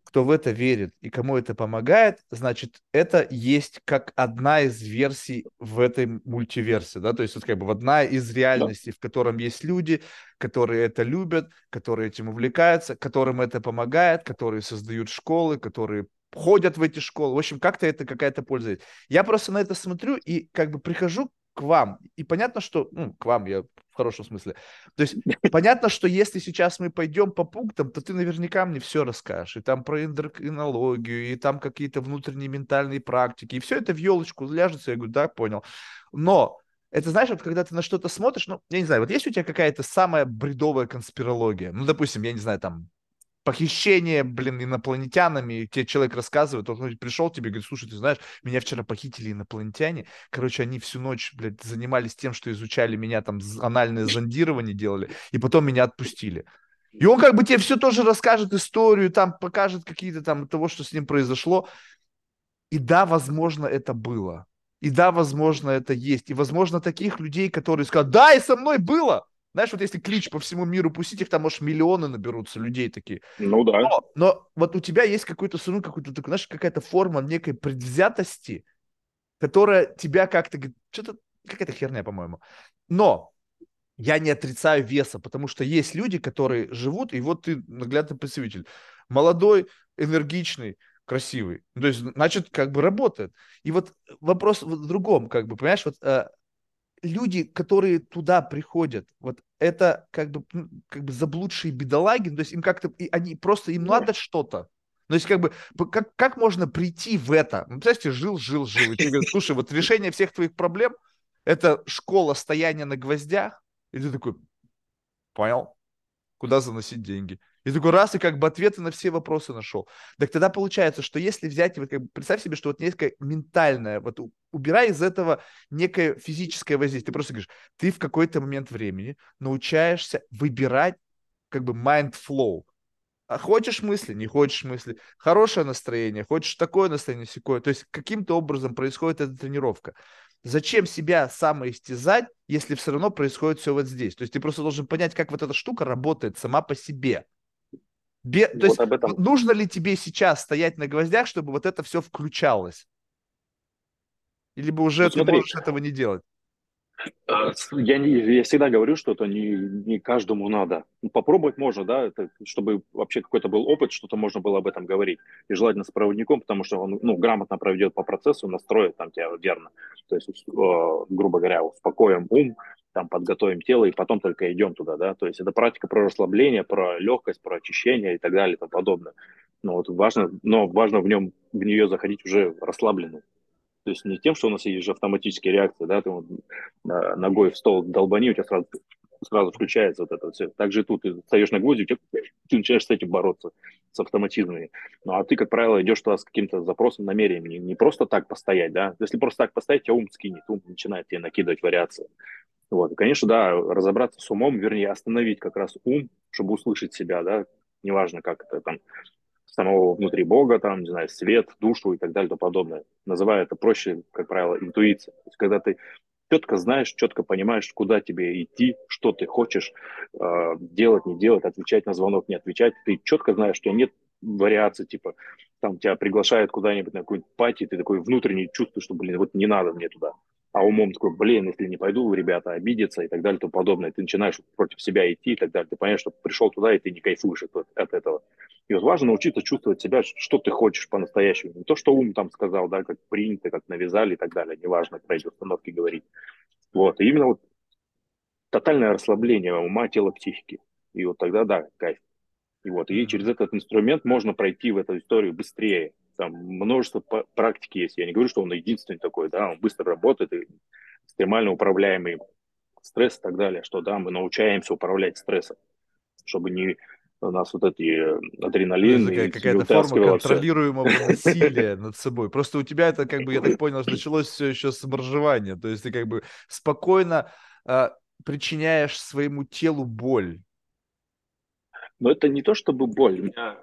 кто в это верит и кому это помогает, значит, это есть как одна из версий в этой мультиверсе, да, то есть вот как бы одна из реальностей, да. в котором есть люди, которые это любят, которые этим увлекаются, которым это помогает, которые создают школы, которые ходят в эти школы. В общем, как-то это какая-то польза есть. Я просто на это смотрю и как бы прихожу к вам. И понятно, что, ну, к вам, я в хорошем смысле. То есть понятно, что если сейчас мы пойдем по пунктам, то ты наверняка мне все расскажешь. И там про эндокринологию, и там какие-то внутренние ментальные практики. И все это в елочку ляжется. Я говорю, да, понял. Но это знаешь, вот когда ты на что-то смотришь, ну, я не знаю, вот есть у тебя какая-то самая бредовая конспирология? Ну, допустим, я не знаю, там, похищение, блин, инопланетянами, тебе человек рассказывает, он пришел тебе говорит, слушай, ты знаешь, меня вчера похитили инопланетяне, короче, они всю ночь, блядь, занимались тем, что изучали меня, там, анальное зондирование делали, и потом меня отпустили. И он как бы тебе все тоже расскажет историю, там, покажет какие-то там того, что с ним произошло. И да, возможно, это было. И да, возможно, это есть. И, возможно, таких людей, которые скажут, да, и со мной было. Знаешь, вот если клич по всему миру пустить, их там, может, миллионы наберутся людей такие. Ну да. Но, но вот у тебя есть какой-то, ну, какой-то, знаешь, какая-то форма некой предвзятости, которая тебя как-то, что-то, какая-то херня, по-моему. Но я не отрицаю веса, потому что есть люди, которые живут, и вот ты наглядный представитель. Молодой, энергичный, красивый. То есть, значит, как бы работает. И вот вопрос в другом, как бы, понимаешь, вот э, люди, которые туда приходят, вот это как бы, ну, как бы заблудшие бедолаги, то есть им как-то, они просто, им надо что-то. То есть, как бы, как, как можно прийти в это? Ну, представьте, жил, жил, жил. И ты говоришь, слушай, вот решение всех твоих проблем – это школа стояния на гвоздях. И ты такой, понял, куда заносить деньги? И такой раз, и как бы ответы на все вопросы нашел. Так тогда получается, что если взять, вот как бы, представь себе, что вот некое ментальное, вот убирай из этого некое физическое воздействие. Ты просто говоришь, ты в какой-то момент времени научаешься выбирать как бы mind flow. А хочешь мысли, не хочешь мысли. Хорошее настроение, хочешь такое настроение, секое. То есть каким-то образом происходит эта тренировка. Зачем себя самоистязать, если все равно происходит все вот здесь? То есть ты просто должен понять, как вот эта штука работает сама по себе. Бе... Вот То есть этом. нужно ли тебе сейчас стоять на гвоздях, чтобы вот это все включалось? Или бы уже ну, ты смотри, можешь этого не делать? А, я, не, я всегда говорю, что это не, не каждому надо. Ну, попробовать можно, да, это, чтобы вообще какой-то был опыт, что-то можно было об этом говорить. И желательно с проводником, потому что он ну, грамотно проведет по процессу, настроит там тебя верно. То есть, э, грубо говоря, успокоим ум, там подготовим тело и потом только идем туда, да, то есть это практика про расслабление, про легкость, про очищение и так далее и тому подобное. Но вот важно, но важно в нем, в нее заходить уже расслабленным. То есть не тем, что у нас есть же автоматические реакции, да, ты вот э, ногой в стол долбани, у тебя сразу, сразу включается вот это все. Так же тут ты встаешь на гвозди, у тебя, ты начинаешь с этим бороться, с автоматизмами. Ну, а ты, как правило, идешь туда с каким-то запросом, намерением, не, не просто так постоять, да. Если просто так постоять, тебя ум скинет, ум начинает тебе накидывать вариации. Вот. И, конечно, да, разобраться с умом, вернее, остановить как раз ум, чтобы услышать себя, да, неважно, как это там, самого внутри Бога, там, не знаю, свет, душу и так далее и тому подобное. Называю это проще, как правило, интуиция. То есть, когда ты четко знаешь, четко понимаешь, куда тебе идти, что ты хочешь э, делать, не делать, отвечать на звонок, не отвечать. Ты четко знаешь, что нет вариаций, типа, там тебя приглашают куда-нибудь на какую-нибудь пати, ты такой внутренний чувствуешь, что, блин, вот не надо мне туда а умом такой, блин, если не пойду, ребята обидятся и так далее и тому подобное. Ты начинаешь против себя идти и так далее. Ты понимаешь, что пришел туда, и ты не кайфуешь от, от этого. И вот важно научиться чувствовать себя, что ты хочешь по-настоящему. Не то, что ум там сказал, да, как принято, как навязали и так далее. Неважно, про эти установки говорить. Вот. И именно вот тотальное расслабление ума, тела, психики. И вот тогда, да, кайф. И вот, и через этот инструмент можно пройти в эту историю быстрее, там множество практики есть. Я не говорю, что он единственный такой, да, он быстро работает и экстремально управляемый стресс и так далее, что да, мы научаемся управлять стрессом, чтобы не у нас вот эти э, адреналин. Какая-то форма контролируемого насилия над собой. Просто у тебя это, как бы, я так понял, началось все еще с образования. То есть ты как бы спокойно э, причиняешь своему телу боль. Но это не то чтобы боль. Меня,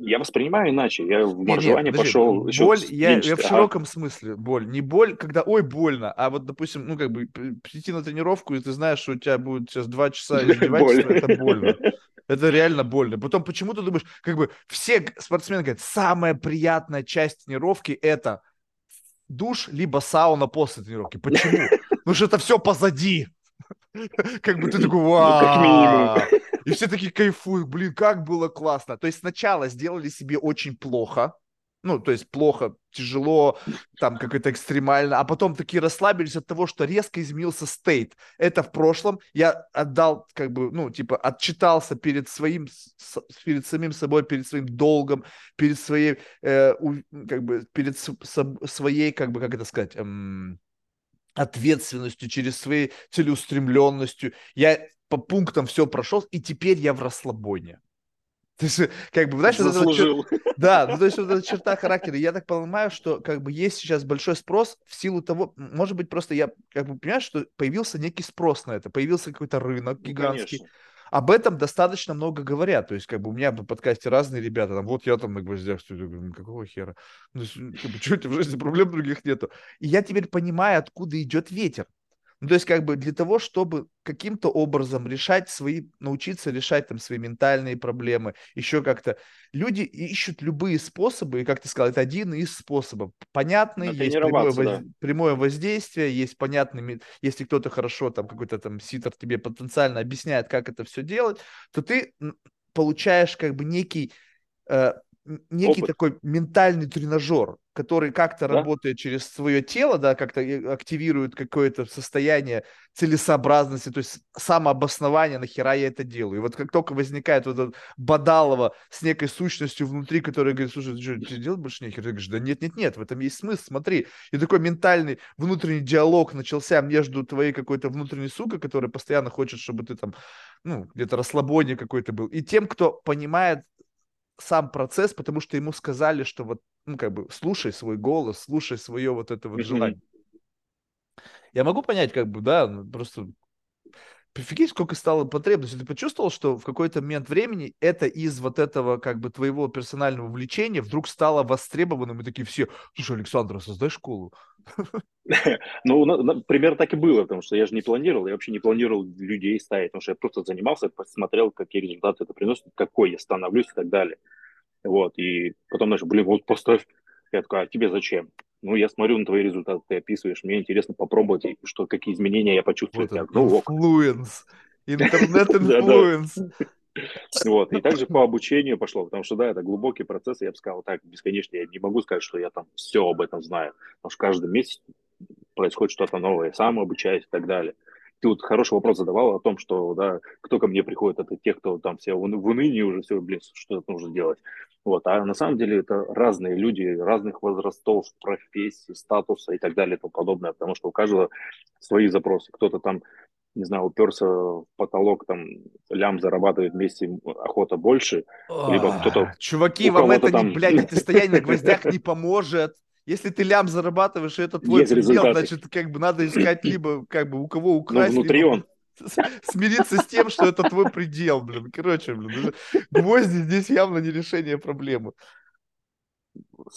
я воспринимаю иначе. Я в моржевание пошел. Боль, я, я в широком а... смысле боль. Не боль, когда ой, больно, а вот, допустим, ну, как бы прийти на тренировку, и ты знаешь, что у тебя будет сейчас два часа издевательства, это больно. Это реально больно. Потом почему ты думаешь, как бы все спортсмены говорят, самая приятная часть тренировки это душ либо сауна после тренировки. Почему? Потому что это все позади. Как бы ты такой, вау. И все такие кайфуют, блин, как было классно. То есть сначала сделали себе очень плохо, ну, то есть плохо, тяжело, там какое-то экстремально, а потом такие расслабились от того, что резко изменился стейт. Это в прошлом. Я отдал, как бы, ну, типа, отчитался перед своим, перед самим собой, перед своим долгом, перед своей, э, у, как бы, перед с, с, своей, как бы, как это сказать, эм, ответственностью, через своей целеустремленностью. Я по пунктам все прошел, и теперь я в расслабоне. То есть, как бы, знаешь, Заслужил. Вот это, да, ну, то есть вот эта черта характера. Я так понимаю, что как бы есть сейчас большой спрос в силу того, может быть, просто я как бы понимаю, что появился некий спрос на это, появился какой-то рынок ну, гигантский. Конечно. Об этом достаточно много говорят. То есть, как бы у меня в подкасте разные ребята, там, вот я там на гвоздях стою, говорю, какого хера? Ну, как бы, что у тебя в жизни проблем других нету? И я теперь понимаю, откуда идет ветер. Ну, то есть, как бы для того, чтобы каким-то образом решать свои, научиться решать там свои ментальные проблемы, еще как-то. Люди ищут любые способы, и, как ты сказал, это один из способов. Понятный, есть прямое, воз... да. прямое воздействие, есть понятный, если кто-то хорошо, там, какой-то там ситер тебе потенциально объясняет, как это все делать, то ты получаешь как бы некий э, некий Опыт. такой ментальный тренажер, который как-то да? работает через свое тело, да, как-то активирует какое-то состояние целесообразности, то есть самообоснование, нахера я это делаю. И вот как только возникает вот этот Бадалова с некой сущностью внутри, которая говорит, слушай, ты что, ты делать больше нехер? Ты говоришь, да нет, нет, нет, в этом есть смысл, смотри. И такой ментальный внутренний диалог начался между твоей какой-то внутренней сукой, которая постоянно хочет, чтобы ты там, ну, где-то расслабление какой-то был, и тем, кто понимает сам процесс, потому что ему сказали, что вот, ну, как бы, слушай свой голос, слушай свое вот это вот желание. Я могу понять, как бы, да, ну, просто прифигеть, сколько стало потребностей. Ты почувствовал, что в какой-то момент времени это из вот этого, как бы, твоего персонального увлечения вдруг стало востребованным, и такие все, слушай, Александр, создай школу. Ну, примерно так и было, потому что я же не планировал, я вообще не планировал людей ставить, потому что я просто занимался, посмотрел, какие результаты это приносит, какой я становлюсь и так далее. Вот, и потом начал, блин, вот поставь. Я такой, а тебе зачем? Ну, я смотрю на твои результаты, ты описываешь, мне интересно попробовать, что, какие изменения я почувствую. Вот ну, influence, интернет-influence. Вот, и также по обучению пошло, потому что, да, это глубокий процесс, я бы сказал так, бесконечно, я не могу сказать, что я там все об этом знаю, потому что каждый месяц происходит что-то новое, сам обучаюсь и так далее. Ты вот хороший вопрос задавал о том, что, да, кто ко мне приходит, это те, кто там все в унынии уже, все, блин, что-то нужно делать. Вот, а на самом деле это разные люди, разных возрастов, профессий, статуса и так далее и тому подобное, потому что у каждого свои запросы. Кто-то там не знаю, уперся в потолок, там, лям зарабатывает вместе охота больше, либо кто-то... Чуваки, вам это, там... не, блядь, это стояние на гвоздях не поможет. Если ты лям зарабатываешь, и это твой Есть предел, результаты. значит, как бы надо искать либо, как бы, у кого украсть, ну, внутри либо... он смириться с тем, что это твой предел, блин. Короче, блин, гвозди здесь явно не решение проблемы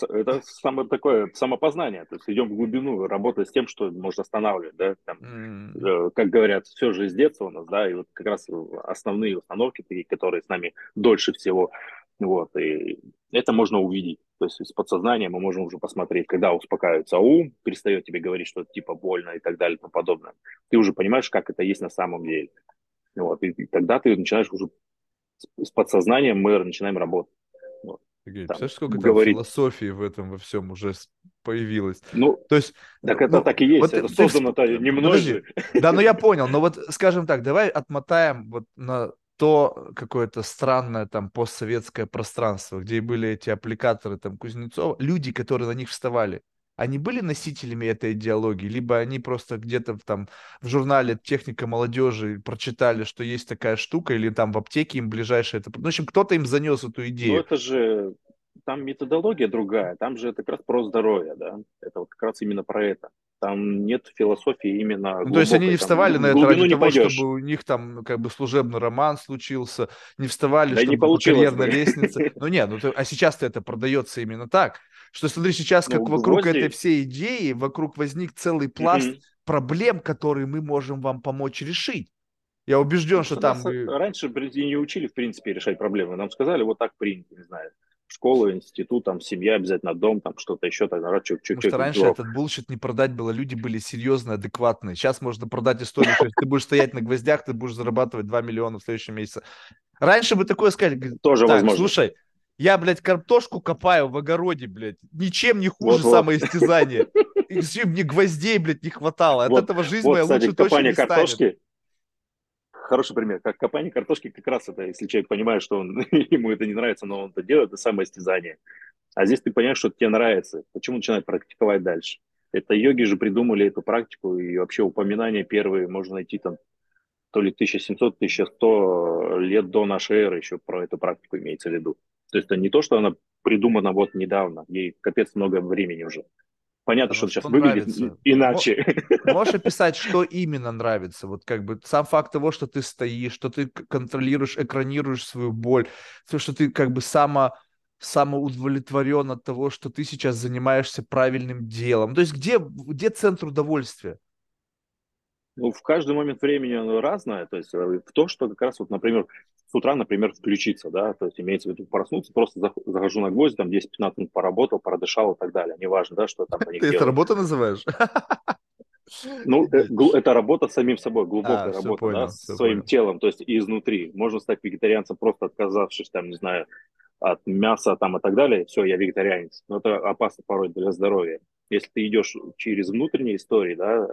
это самое такое самопознание, то есть идем в глубину, работая с тем, что можно останавливать, да, там, mm. как говорят, все же из детства у нас, да, и вот как раз основные установки, такие, которые с нами дольше всего, вот, и это можно увидеть, то есть с подсознанием мы можем уже посмотреть, когда успокаивается ум, перестает тебе говорить, что это типа больно и так далее и тому подобное, ты уже понимаешь, как это есть на самом деле, вот, и, и тогда ты начинаешь уже с, с подсознанием мы начинаем работать. Сергей, там, представляешь, сколько говорить... там философии в этом во всем уже появилось? Ну, то есть, так это ну, так и есть, вот это создано-то ты... немножко. Да, ну я понял, но вот, скажем так, давай отмотаем вот на то какое-то странное там постсоветское пространство, где были эти аппликаторы там Кузнецова, люди, которые на них вставали, они были носителями этой идеологии, либо они просто где-то там в журнале «Техника молодежи» прочитали, что есть такая штука, или там в аптеке им ближайшее это... Ну, в общем, кто-то им занес эту идею. Ну, это же... Там методология другая, там же это как раз про здоровье, да? Это вот как раз именно про это. Там нет философии именно глубокой, ну, То есть они не вставали там, на это ради того, пойдешь. чтобы у них там как бы служебный роман случился, не вставали, да чтобы не карьерная лестница. Ну нет, ну а сейчас-то это продается именно так. Что смотри, сейчас как ну, вокруг гвозди... этой всей идеи, вокруг возник целый пласт mm-hmm. проблем, которые мы можем вам помочь решить. Я убежден, ну, что, что там... Раньше не учили, в принципе, решать проблемы. Нам сказали, вот так принято, не знаю школа, институт, там, семья, обязательно дом, там, что-то еще, так, народ, чуть чуть Потому что раньше дурак. этот bullshit не продать было, люди были серьезные, адекватные. Сейчас можно продать историю, что ты будешь стоять на гвоздях, ты будешь зарабатывать 2 миллиона в следующем месяце. Раньше бы такое сказали, тоже так, возможно. слушай, Я, блядь, картошку копаю в огороде, блядь. Ничем не хуже вот, самоистязания. Вот. Мне гвоздей, блядь, не хватало. От вот, этого жизнь вот, моя кстати, лучше точно не картошки, станет. Хороший пример. Как копание картошки как раз это, если человек понимает, что он, ему это не нравится, но он это делает, это самоистязание. А здесь ты понимаешь, что тебе нравится. Почему начинать практиковать дальше? Это йоги же придумали эту практику, и вообще упоминания первые можно найти там то ли 1700-1100 лет до нашей эры еще про эту практику имеется в виду. То есть это не то, что она придумана вот недавно, ей капец много времени уже. Понятно, что, что сейчас выглядит нравится. иначе. Можешь описать, что именно нравится? Вот как бы сам факт того, что ты стоишь, что ты контролируешь, экранируешь свою боль, то, что ты как бы само самоудовлетворен от того, что ты сейчас занимаешься правильным делом. То есть где, где центр удовольствия? Ну, в каждый момент времени оно разное. То есть э, в то, что как раз вот, например, с утра, например, включиться, да, то есть имеется в виду проснуться, просто захожу на гвоздь, там 10-15 минут поработал, продышал и так далее. Неважно, да, что там Ты это работа называешь? Ну, э, это работа с самим собой, глубокая а, работа, понял, да, с своим понял. телом, то есть изнутри. Можно стать вегетарианцем, просто отказавшись, там, не знаю, от мяса там и так далее, все, я вегетарианец. Но это опасно порой для здоровья. Если ты идешь через внутренние истории, да,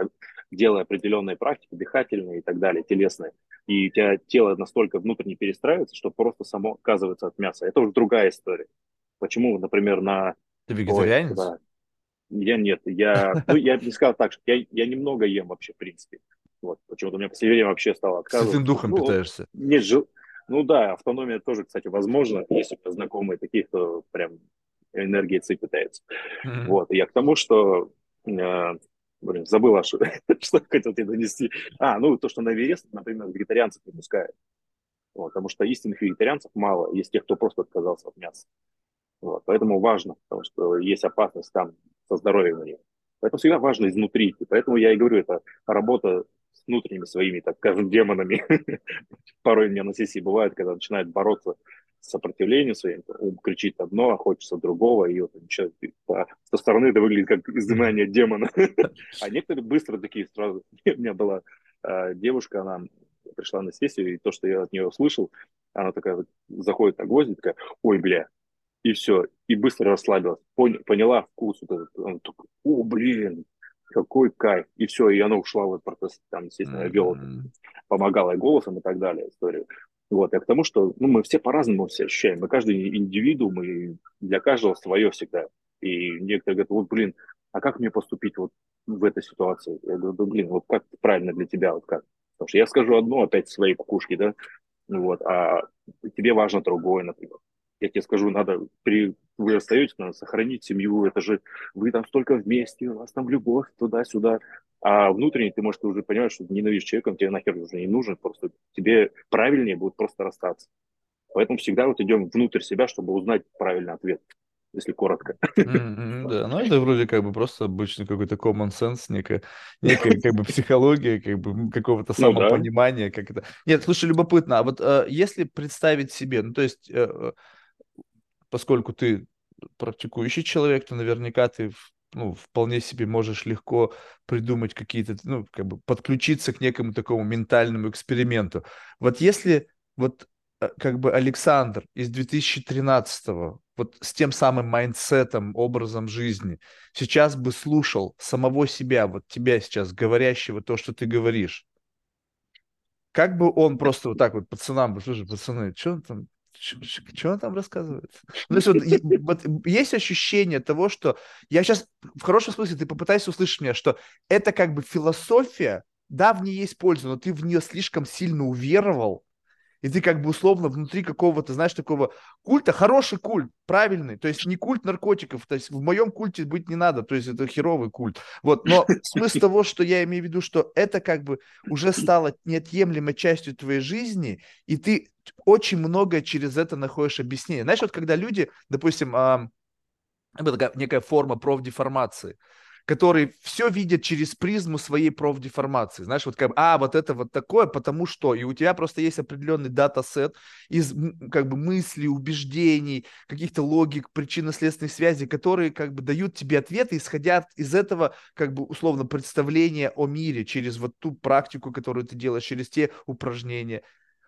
делая определенные практики, дыхательные и так далее, телесные, и у тебя тело настолько внутренне перестраивается, что просто само отказывается от мяса. Это уже другая история. Почему, например, на... Ты вегетарианец? Ой, да. Я нет, я, ну, я не сказал так, что я, я немного ем вообще, в принципе. Вот, почему-то у меня в последнее время вообще стало отказываться. Святым духом ну, питаешься? Нет, жил, ну да, автономия тоже, кстати, возможно. Есть у меня знакомые такие, кто прям энергией ци пытается. Mm-hmm. Вот, и я к тому, что э, блин, забыл, что, что хотел тебе донести. А, ну то, что на Эверест, например, вегетарианцев не пускают. Вот, потому что истинных вегетарианцев мало, есть те, кто просто отказался от мяса. Вот, поэтому важно, потому что есть опасность там со здоровьем у них. Поэтому всегда важно изнутри. И поэтому я и говорю, это работа внутренними своими, так скажем, демонами. Порой у меня на сессии бывает, когда начинает бороться с сопротивлением своим, ум кричит одно, а хочется другого, и вот начинает, со стороны это выглядит как изымание демона. А некоторые быстро такие сразу. У меня была а, девушка, она пришла на сессию, и то, что я от нее услышал, она такая заходит на гвозди, такая, ой, бля, и все, и быстро расслабилась, поняла вкус, вот этот, он такой, о, блин, какой кайф. И все, и она ушла в этот процесс, там, естественно, mm-hmm. вел, помогала и голосом и так далее историю. Вот, я к тому, что ну, мы все по-разному все ощущаем, мы каждый индивидуум, и для каждого свое всегда. И некоторые говорят, вот, блин, а как мне поступить вот в этой ситуации? Я говорю, да, блин, вот как правильно для тебя, вот как? Потому что я скажу одно, опять своей кукушки, да, вот, а тебе важно другое, например я тебе скажу, надо при вы остаетесь, надо сохранить семью, это же вы там столько вместе, у вас там любовь туда-сюда. А внутренне ты, может, уже понимаешь, что ненавидишь человеком, тебе нахер уже не нужен, просто тебе правильнее будет просто расстаться. Поэтому всегда вот идем внутрь себя, чтобы узнать правильный ответ, если коротко. Mm-hmm, да, ну это вроде как бы просто обычный какой-то common sense, некая, некая как бы психология, как бы какого-то самопонимания, ну, да. как это. Нет, слушай, любопытно, а вот э, если представить себе, ну то есть э, поскольку ты практикующий человек, то наверняка ты ну, вполне себе можешь легко придумать какие-то, ну, как бы подключиться к некому такому ментальному эксперименту. Вот если вот э, как бы Александр из 2013-го, вот с тем самым mindset ом, образом жизни, сейчас бы слушал самого себя, вот тебя сейчас, говорящего то, что ты говоришь, как бы он просто вот так вот пацанам бы, слушай, пацаны, что он там, что он там рассказывает? Ну, то есть вот, вот есть ощущение того, что я сейчас в хорошем смысле ты попытайся услышать меня, что это как бы философия, да, в ней есть польза, но ты в нее слишком сильно уверовал, и ты как бы условно внутри какого-то, знаешь, такого культа, хороший культ, правильный, то есть не культ наркотиков, то есть в моем культе быть не надо, то есть это херовый культ, вот, но смысл того, что я имею в виду, что это как бы уже стало неотъемлемой частью твоей жизни, и ты очень много через это находишь объяснение. Знаешь, вот когда люди, допустим, а, некая форма профдеформации, который все видит через призму своей профдеформации. Знаешь, вот как а, вот это вот такое, потому что, и у тебя просто есть определенный датасет из как бы мыслей, убеждений, каких-то логик, причинно-следственных связей, которые как бы дают тебе ответы, исходя из этого как бы условно представления о мире через вот ту практику, которую ты делаешь, через те упражнения.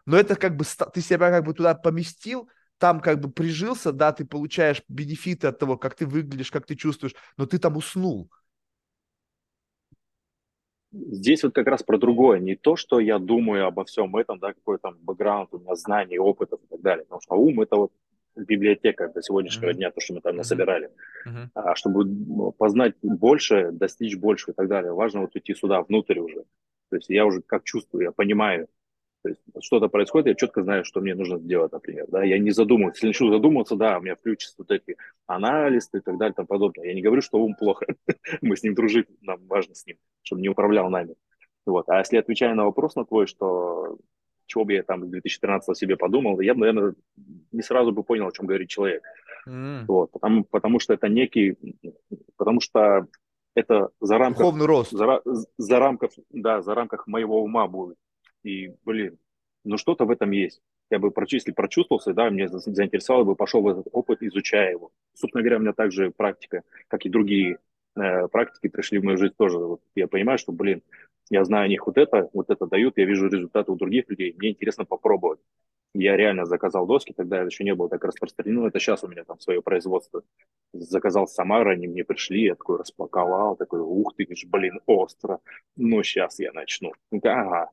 Но это как бы ты себя как бы туда поместил, там как бы прижился, да, ты получаешь бенефиты от того, как ты выглядишь, как ты чувствуешь, но ты там уснул. Здесь вот как раз про другое. Не то, что я думаю обо всем этом, да, какой там бэкграунд у меня знаний, опытов и так далее. Потому что ум – это вот библиотека до сегодняшнего mm-hmm. дня, то, что мы там насобирали. Mm-hmm. А чтобы познать больше, достичь больше и так далее, важно вот идти сюда, внутрь уже. То есть я уже как чувствую, я понимаю, то есть что-то происходит, я четко знаю, что мне нужно сделать, например. Да? Я не задумываюсь. Если начну задумываться, да, у меня включатся вот эти анализы и так далее и тому подобное. Я не говорю, что ум плохо. Мы с ним дружим, нам важно с ним, чтобы не управлял нами. Вот. А если отвечая на вопрос на твой, что чего бы я там в 2013 себе подумал, я бы, наверное, не сразу бы понял, о чем говорит человек. Mm. Вот, потому, потому что это некий, потому что это за рамках... Духовный рост. За, за рамках, да, за рамках моего ума будет. И, блин, ну что-то в этом есть. Я бы, если прочувствовался, да, мне заинтересовало бы, пошел в этот опыт, изучая его. Собственно говоря, у меня также практика, как и другие э, практики пришли в мою жизнь тоже. Вот я понимаю, что, блин, я знаю о них вот это, вот это дают, я вижу результаты у других людей, мне интересно попробовать. Я реально заказал доски, тогда это еще не было так распространено, это сейчас у меня там свое производство. Заказал с Самары, они мне пришли, я такой распаковал, такой, ух ты, блин, остро, ну сейчас я начну. Ага.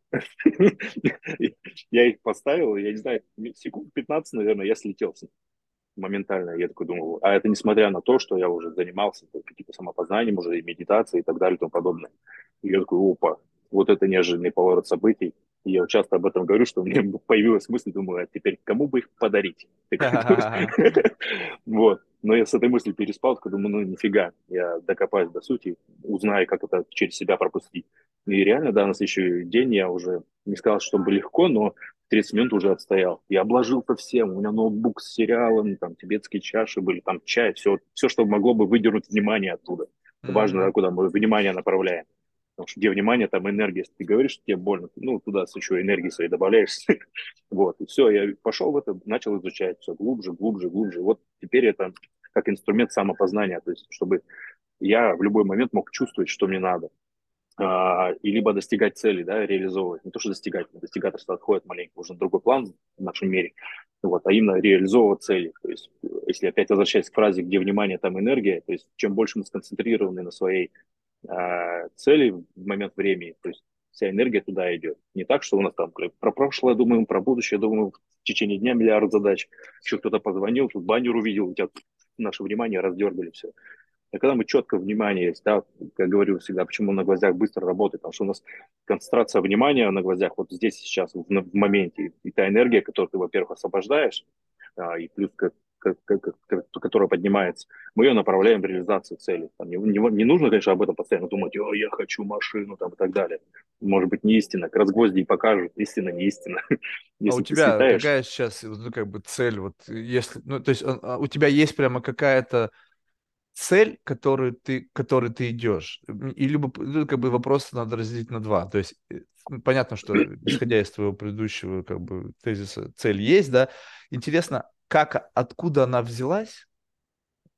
Я их поставил, я не знаю, секунд 15, наверное, я слетел с моментально. Я такой думал, а это несмотря на то, что я уже занимался каким-то самопознанием, уже и медитацией и так далее и тому подобное. И я такой, опа, вот это неожиданный поворот событий. Я часто об этом говорю, что у меня появилась мысль, думаю, а теперь кому бы их подарить? Вот. Но я с этой мыслью переспал, думаю, ну нифига, я докопаюсь до сути, узнаю, как это через себя пропустить. И реально, да, на следующий день я уже не сказал, что бы легко, но 30 минут уже отстоял. Я обложил-то всем. У меня ноутбук с сериалами, там тибетские чаши были, там чай, все, все что могло бы выдернуть внимание оттуда. Важно, да, куда мы внимание направляем. Потому что где внимание, там энергия. Если ты говоришь, что тебе больно, ну, туда еще энергии своей добавляешь. вот, и все, я пошел в это, начал изучать все глубже, глубже, глубже. Вот теперь это как инструмент самопознания, то есть чтобы я в любой момент мог чувствовать, что мне надо. А, и либо достигать цели, да, реализовывать. Не то, что достигать, достигаторство отходит маленько, уже другой план в нашем мире, вот, а именно реализовывать цели. То есть, если опять возвращаясь к фразе, где внимание, там энергия, то есть, чем больше мы сконцентрированы на своей э, цели в момент времени, то есть, вся энергия туда идет. Не так, что у нас там про прошлое думаем, про будущее думаем, в течение дня миллиард задач, еще кто-то позвонил, тут баннер увидел, у тебя наше внимание раздергали все. И когда мы четко внимание есть, да, как говорю всегда, почему на гвоздях быстро работает, потому что у нас концентрация внимания на гвоздях вот здесь сейчас, в, в моменте, и та энергия, которую ты, во-первых, освобождаешь, а, и плюс как, которая поднимается, мы ее направляем в реализацию цели. Там не, не, не нужно, конечно, об этом постоянно думать, о, я хочу машину там, и так далее. Может быть, не истина. Как раз гвозди и покажут, истина, не истина. а у тебя слетаешь... какая сейчас ну, как бы цель? Вот, если, ну, то есть а, а у тебя есть прямо какая-то цель, которую ты, которой ты идешь. И либо ну, как бы вопрос надо разделить на два. То есть э, понятно, что исходя из твоего предыдущего как бы тезиса цель есть, да. Интересно, как, откуда она взялась?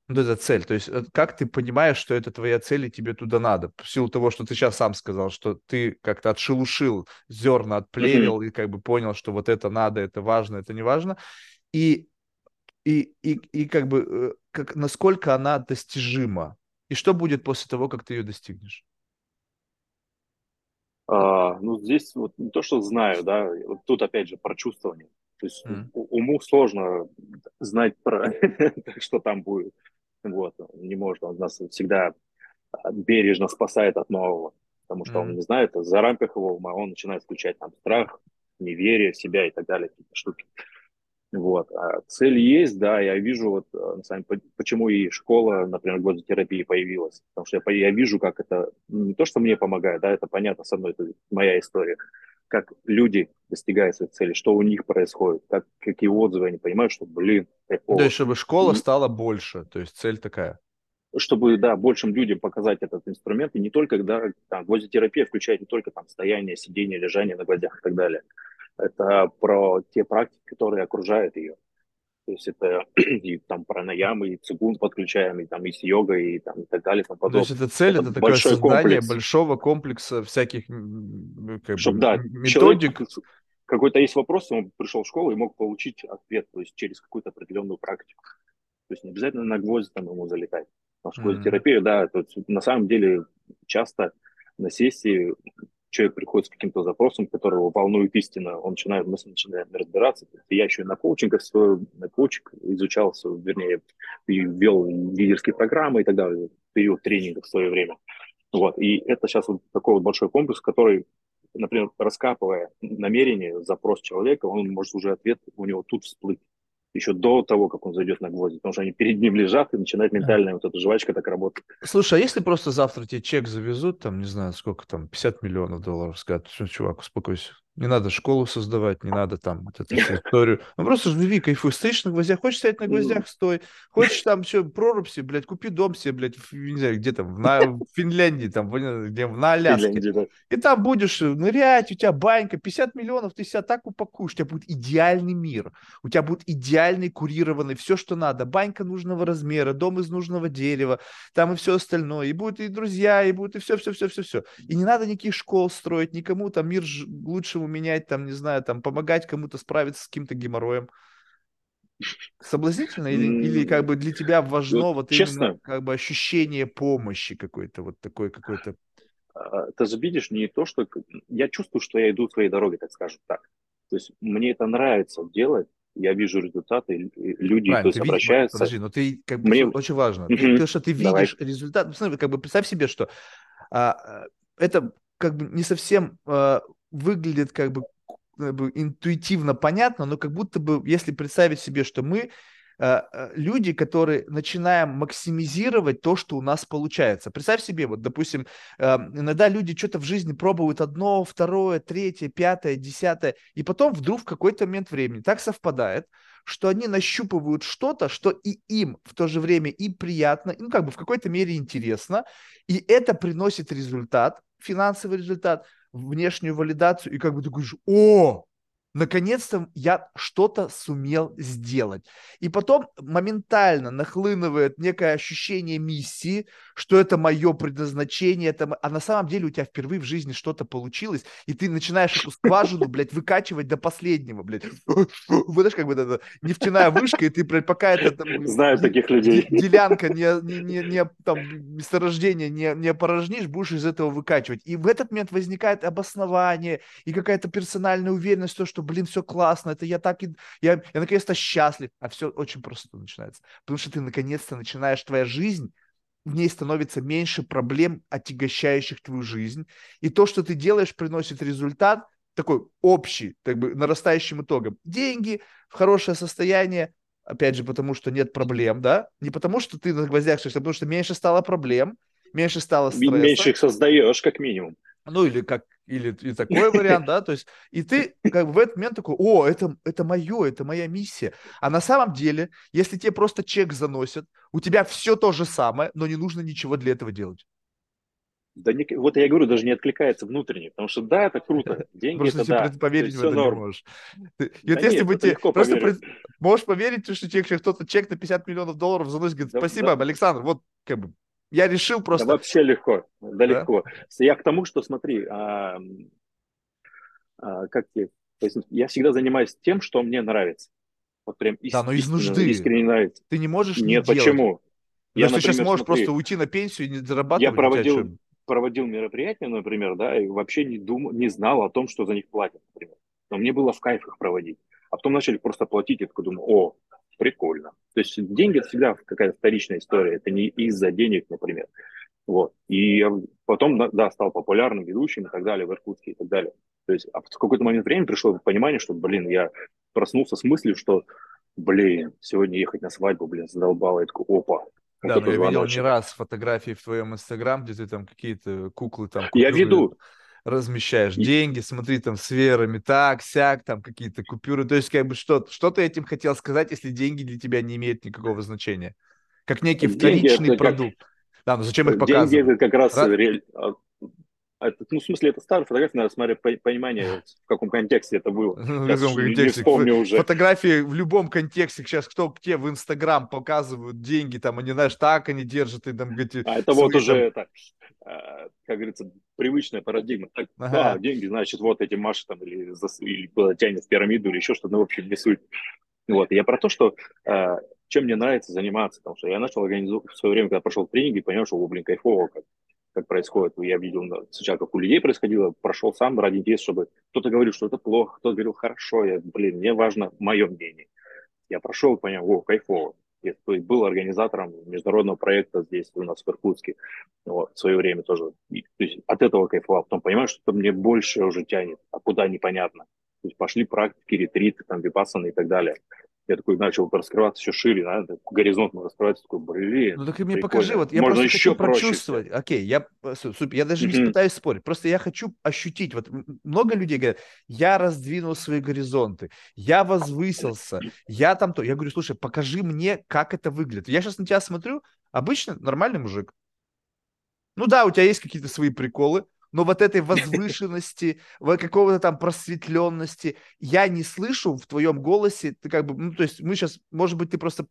Вот эта цель. То есть э, как ты понимаешь, что это твоя цель и тебе туда надо? В силу того, что ты сейчас сам сказал, что ты как-то отшелушил зерна, отплевел mm-hmm. и как бы понял, что вот это надо, это важно, это не важно. И и, и, и как бы э, как, насколько она достижима, и что будет после того, как ты ее достигнешь? А, ну, здесь вот не то, что знаю, да, вот тут опять же про чувствование. То есть mm. уму сложно знать про что там будет. Вот, не может, он нас всегда а, бережно спасает от нового, потому что mm. он не знает, за рамках его ума он начинает включать там страх, неверие в себя и так далее, какие-то штуки. Вот. А цель есть, да, я вижу, вот, э, сами, почему и школа, например, гвоздотерапии появилась. Потому что я, я вижу, как это, не то, что мне помогает, да, это понятно, со мной это моя история, как люди достигают своей цели, что у них происходит, как, какие отзывы, они понимают, что, блин, прикол. То есть, чтобы школа стала больше, то есть цель такая. Чтобы, да, большим людям показать этот инструмент, и не только, да, там, гвоздотерапия включает не только там стояние, сидение, лежание на гвоздях и так далее, это про те практики, которые окружают ее. То есть это и там пранаямы, и цигун подключаем, и там и с йогой, и там и так далее. И тому То есть это цель, это, это такое создание комплекс. большого комплекса всяких как Чтоб, бы, да, методик. Человек, какой-то есть вопрос, он пришел в школу и мог получить ответ, то есть через какую-то определенную практику. То есть не обязательно на гвоздь там ему залетать. Потому что mm-hmm. терапия, да, то есть на самом деле часто на сессии человек приходит с каким-то запросом, который его волнует истина, он начинает, мы начинаем разбираться. Я еще и на коучинг, на коучинг изучал, вернее, вел лидерские программы и так далее, период тренинга в свое время. Вот. И это сейчас вот такой вот большой комплекс, который, например, раскапывая намерение, запрос человека, он может уже ответ у него тут всплыть еще до того, как он зайдет на гвозди, потому что они перед ним лежат, и начинает ментальная вот эта жвачка так работать. Слушай, а если просто завтра тебе чек завезут, там, не знаю, сколько там, 50 миллионов долларов, скажут, все, чувак, успокойся, не надо школу создавать, не надо там вот эту историю. Ну просто живи, кайфуй. Стоишь на гвоздях, хочешь стоять на гвоздях, стой. Хочешь там все, прорубь себе, блядь, купи дом себе, блядь, в, не знаю, где там, на, в Финляндии, там, где, на Аляске. да. И там будешь нырять, у тебя банька, 50 миллионов, ты себя так упакуешь, у тебя будет идеальный мир. У тебя будет идеальный, курированный, все, что надо. Банька нужного размера, дом из нужного дерева, там и все остальное. И будут и друзья, и будет и все, все, все, все, все. И не надо никаких школ строить, никому там мир менять, там, не знаю, там, помогать кому-то справиться с каким-то геморроем. Соблазнительно или, или как бы для тебя важно ну, вот честно, именно как бы ощущение помощи какой-то, вот такой какой-то? А, ты же видишь не то, что... Я чувствую, что я иду своей дорогой, так скажем так. То есть мне это нравится делать, я вижу результаты, люди Правильно, есть, обращаются. Подожди, но ты как бы Мне... очень важно, mm-hmm. то, что ты видишь Давай. результат. Смотри, как бы представь себе, что а это как бы не совсем а, выглядит как бы, как бы интуитивно понятно, но как будто бы, если представить себе, что мы э, э, люди, которые начинаем максимизировать то, что у нас получается. Представь себе, вот, допустим, э, иногда люди что-то в жизни пробуют одно, второе, третье, пятое, десятое, и потом вдруг в какой-то момент времени так совпадает, что они нащупывают что-то, что и им в то же время и приятно, ну, как бы в какой-то мере интересно, и это приносит результат, финансовый результат, внешнюю валидацию, и как бы ты говоришь, о, наконец-то я что-то сумел сделать. И потом моментально нахлынывает некое ощущение миссии, что это мое предназначение, это... а на самом деле у тебя впервые в жизни что-то получилось, и ты начинаешь эту скважину, блядь, выкачивать до последнего, блядь. Знаешь, как бы это нефтяная вышка, и ты, блядь, пока это... Там, Знаю таких людей. Делянка не, не, не, не там, месторождение не, не опорожнишь, будешь из этого выкачивать. И в этот момент возникает обоснование и какая-то персональная уверенность, то, что блин, все классно, это я так и... Я, я наконец-то счастлив. А все очень просто начинается. Потому что ты наконец-то начинаешь, твоя жизнь, в ней становится меньше проблем, отягощающих твою жизнь. И то, что ты делаешь, приносит результат такой общий, как бы нарастающим итогом. Деньги в хорошее состояние, опять же, потому что нет проблем, да? Не потому что ты на гвоздях, а потому что меньше стало проблем, меньше стало стресса. Меньше их создаешь, как минимум. Ну, или как или и такой вариант, да, то есть, и ты как бы в этот момент такой, о, это, это мое, это моя миссия. А на самом деле, если тебе просто чек заносят, у тебя все то же самое, но не нужно ничего для этого делать. Да не, вот я говорю, даже не откликается внутренне, потому что да, это круто, деньги просто это да. поверить в это норм. не можешь. И да вот если бы тебе просто пред... можешь поверить, что тебе кто-то чек на 50 миллионов долларов заносит, говорит, спасибо, да. Александр, вот как бы я решил просто... Да, вообще легко, да, да, легко. Я к тому, что смотри, а, а, как тебе я всегда занимаюсь тем, что мне нравится. Вот прям иск... Да, но из нужды. Искренне нравится. Ты не можешь Нет, не почему? Делать. Я, Потому что сейчас можешь смотри, просто уйти на пенсию и не зарабатывать. Я проводил, проводил мероприятия, например, да, и вообще не, думал, не знал о том, что за них платят, например. Но мне было в кайф их проводить. А потом начали просто платить, я такой думаю, о, прикольно. То есть деньги это всегда какая-то вторичная история, это не из-за денег, например. Вот. И потом, да, стал популярным ведущим и так далее в Иркутске и так далее. То есть а в какой-то момент времени пришло понимание, что, блин, я проснулся с мыслью, что, блин, сегодня ехать на свадьбу, блин, задолбало. Я такой, опа, да, но я видел не раз фотографии в твоем инстаграм, где ты там какие-то куклы там... Я веду, размещаешь деньги, смотри, там, с верами, так, сяк, там, какие-то купюры. То есть, как бы, что, что ты этим хотел сказать, если деньги для тебя не имеют никакого значения? Как некий вторичный деньги продукт. Как... Да, но зачем их показывать? Деньги это как раз... раз... Ре... А, это, ну, в смысле, это старая фотография, надо смотреть понимание, в каком контексте это было. Ну, в каком контексте? Не уже. Фотографии в любом контексте. Сейчас кто где в Инстаграм показывают деньги, там, они, знаешь, так они держат. И, там, эти, а это свои, вот уже там... это... как говорится, привычная парадигма. Так, ага. Да, деньги, значит, вот эти Маши там или, или куда тянет в пирамиду или еще что-то, ну, в общем, не суть. Вот, я про то, что чем мне нравится заниматься, потому что я начал организовывать в свое время, когда прошел тренинги, понял, что, о, блин, кайфово, как, как происходит. Я видел сначала, как у людей происходило, прошел сам ради интереса, чтобы кто-то говорил, что это плохо, кто-то говорил хорошо, я, блин, мне важно мое мнение. Я прошел и понял, о, кайфово. Я, то есть был организатором международного проекта здесь у нас в Иркутске вот, в свое время тоже. И, то есть от этого кайфовал. Потом понимаю, что мне больше уже тянет, а куда непонятно. То есть пошли практики, ретриты, там, випассаны и так далее я такой начал раскрываться еще шире, да, горизонт мой раскрывается, такой, блин. Ну так и мне покажи, вот я Можно просто еще хочу прочувствовать. Окей, я, э, супер, я даже mm-hmm. не пытаюсь спорить, просто я хочу ощутить, вот много людей говорят, я раздвинул свои горизонты, я возвысился, я там то. Я говорю, слушай, покажи мне, как это выглядит. Я сейчас на тебя смотрю, обычно нормальный мужик. Ну да, у тебя есть какие-то свои приколы, но вот этой возвышенности, какого-то там просветленности я не слышу в твоем голосе. Ты как бы, ну, то есть мы сейчас, может быть, ты просто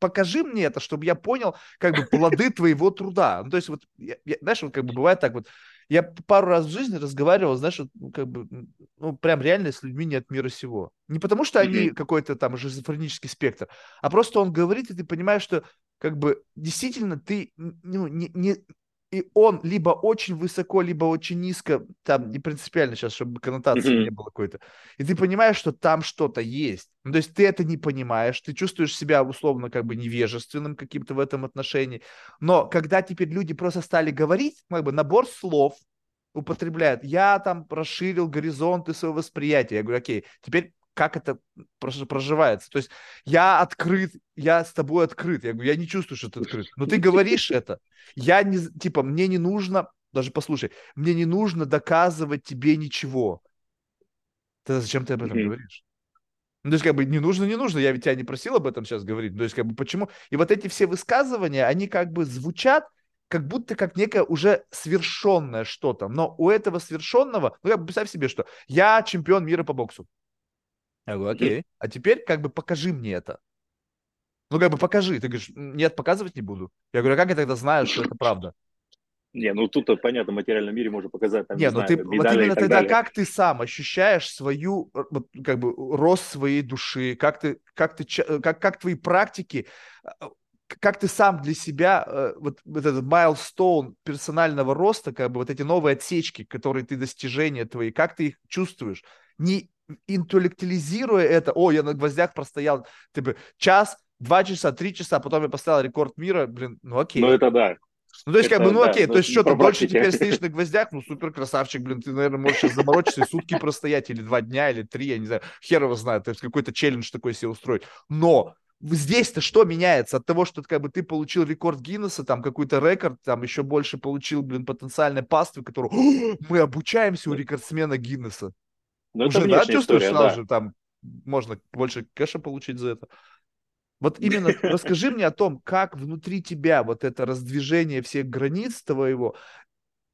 покажи мне это, чтобы я понял, как бы, плоды твоего труда. Ну, то есть вот, я, я, знаешь, вот как бы бывает так вот, я пару раз в жизни разговаривал, знаешь, вот, ну, как бы, ну, прям реально с людьми не от мира сего. Не потому, что они какой-то там шизофренический спектр, а просто он говорит, и ты понимаешь, что как бы действительно ты ну, не, не, и он либо очень высоко, либо очень низко, там не принципиально сейчас, чтобы коннотации mm-hmm. не было какой-то. И ты понимаешь, что там что-то есть. Ну, то есть ты это не понимаешь, ты чувствуешь себя условно как бы невежественным каким-то в этом отношении. Но когда теперь люди просто стали говорить, как бы набор слов употребляют, я там расширил горизонты своего восприятия. Я говорю, окей, теперь как это проживается. То есть я открыт, я с тобой открыт. Я говорю, я не чувствую, что ты открыт. Но ты говоришь это. Я не, типа, мне не нужно, даже послушай, мне не нужно доказывать тебе ничего. Тогда зачем ты об этом говоришь? Ну, то есть, как бы, не нужно, не нужно, я ведь тебя не просил об этом сейчас говорить. То есть, как бы, почему? И вот эти все высказывания, они как бы звучат, как будто как некое уже свершенное что-то. Но у этого свершенного, ну, как бы, представь себе, что я чемпион мира по боксу. Я говорю, окей, а теперь как бы покажи мне это. Ну, как бы покажи. Ты говоришь, нет, показывать не буду. Я говорю, а как я тогда знаю, что это правда? Не, ну тут понятно, в материальном мире можно показать там, не, не ну знаю, ты, вот именно тогда далее. как ты сам ощущаешь свою, вот, как бы, рост своей души, как ты, как ты, как, как твои практики, а, как ты сам для себя, э, вот, вот этот майлстоун персонального роста, как бы вот эти новые отсечки, которые ты, достижения твои, как ты их чувствуешь? Не интеллектуализируя это, о, я на гвоздях простоял, типа, час, два часа, три часа, потом я поставил рекорд мира, блин, ну окей. Ну это да. Ну, то есть, это, как бы, ну, да, окей, то есть, что, ты больше теперь стоишь на гвоздях, ну, супер красавчик, блин, ты, наверное, можешь сейчас заморочиться и сутки простоять, или два дня, или три, я не знаю, хер его знает, то есть, какой-то челлендж такой себе устроить. Но здесь-то что меняется от того, что как бы ты получил рекорд Гиннесса, там какой-то рекорд, там еще больше получил, блин, потенциальной паствы, которую мы обучаемся у рекордсмена Гиннесса. Ну, Уже, да, чувствуешь история, сразу да. же, там можно больше кэша получить за это. Вот именно расскажи мне о том, как внутри тебя вот это раздвижение всех границ твоего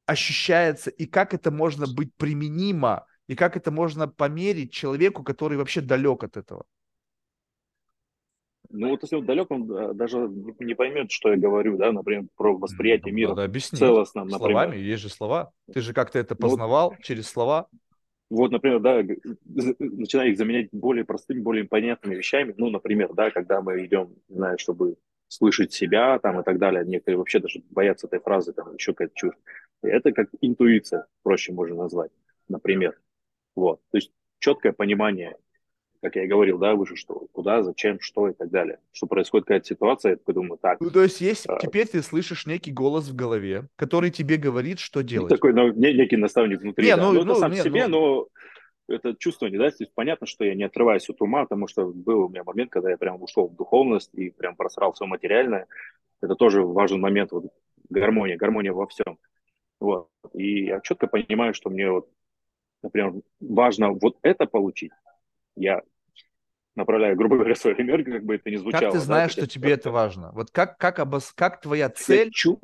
ощущается, и как это можно быть применимо, и как это можно померить человеку, который вообще далек от этого. Ну вот если он далек, он э, даже не поймет, что я говорю, да, например, про восприятие ну, мира Надо объяснить. например. Словами, есть же слова. Ты же как-то это познавал ну, через слова. Вот, например, да, начинаю их заменять более простыми, более понятными вещами. Ну, например, да, когда мы идем, не знаю, чтобы слышать себя там и так далее. Некоторые вообще даже боятся этой фразы, там еще какая-то чушь. Это как интуиция, проще можно назвать, например. Вот. То есть четкое понимание как я и говорил, да, выше, что куда, зачем, что и так далее. Что происходит какая-то ситуация, я такой думаю, так. Ну, то есть есть, а... теперь ты слышишь некий голос в голове, который тебе говорит, что ну, делать. Ну, такой ну, некий наставник внутри, не, да. ну, ну, это сам не, себе, ну... но это чувствование, да, то есть понятно, что я не отрываюсь от ума, потому что был у меня момент, когда я прям ушел в духовность и прям просрал все материальное. Это тоже важный момент, вот гармония, гармония во всем. Вот. И я четко понимаю, что мне вот, например, важно вот это получить. Я направляю, грубо говоря, свою энергию, как бы это ни звучало. Как ты знаешь, да, что тебе это важно? Вот как, как, обос... как твоя цель... Я чу...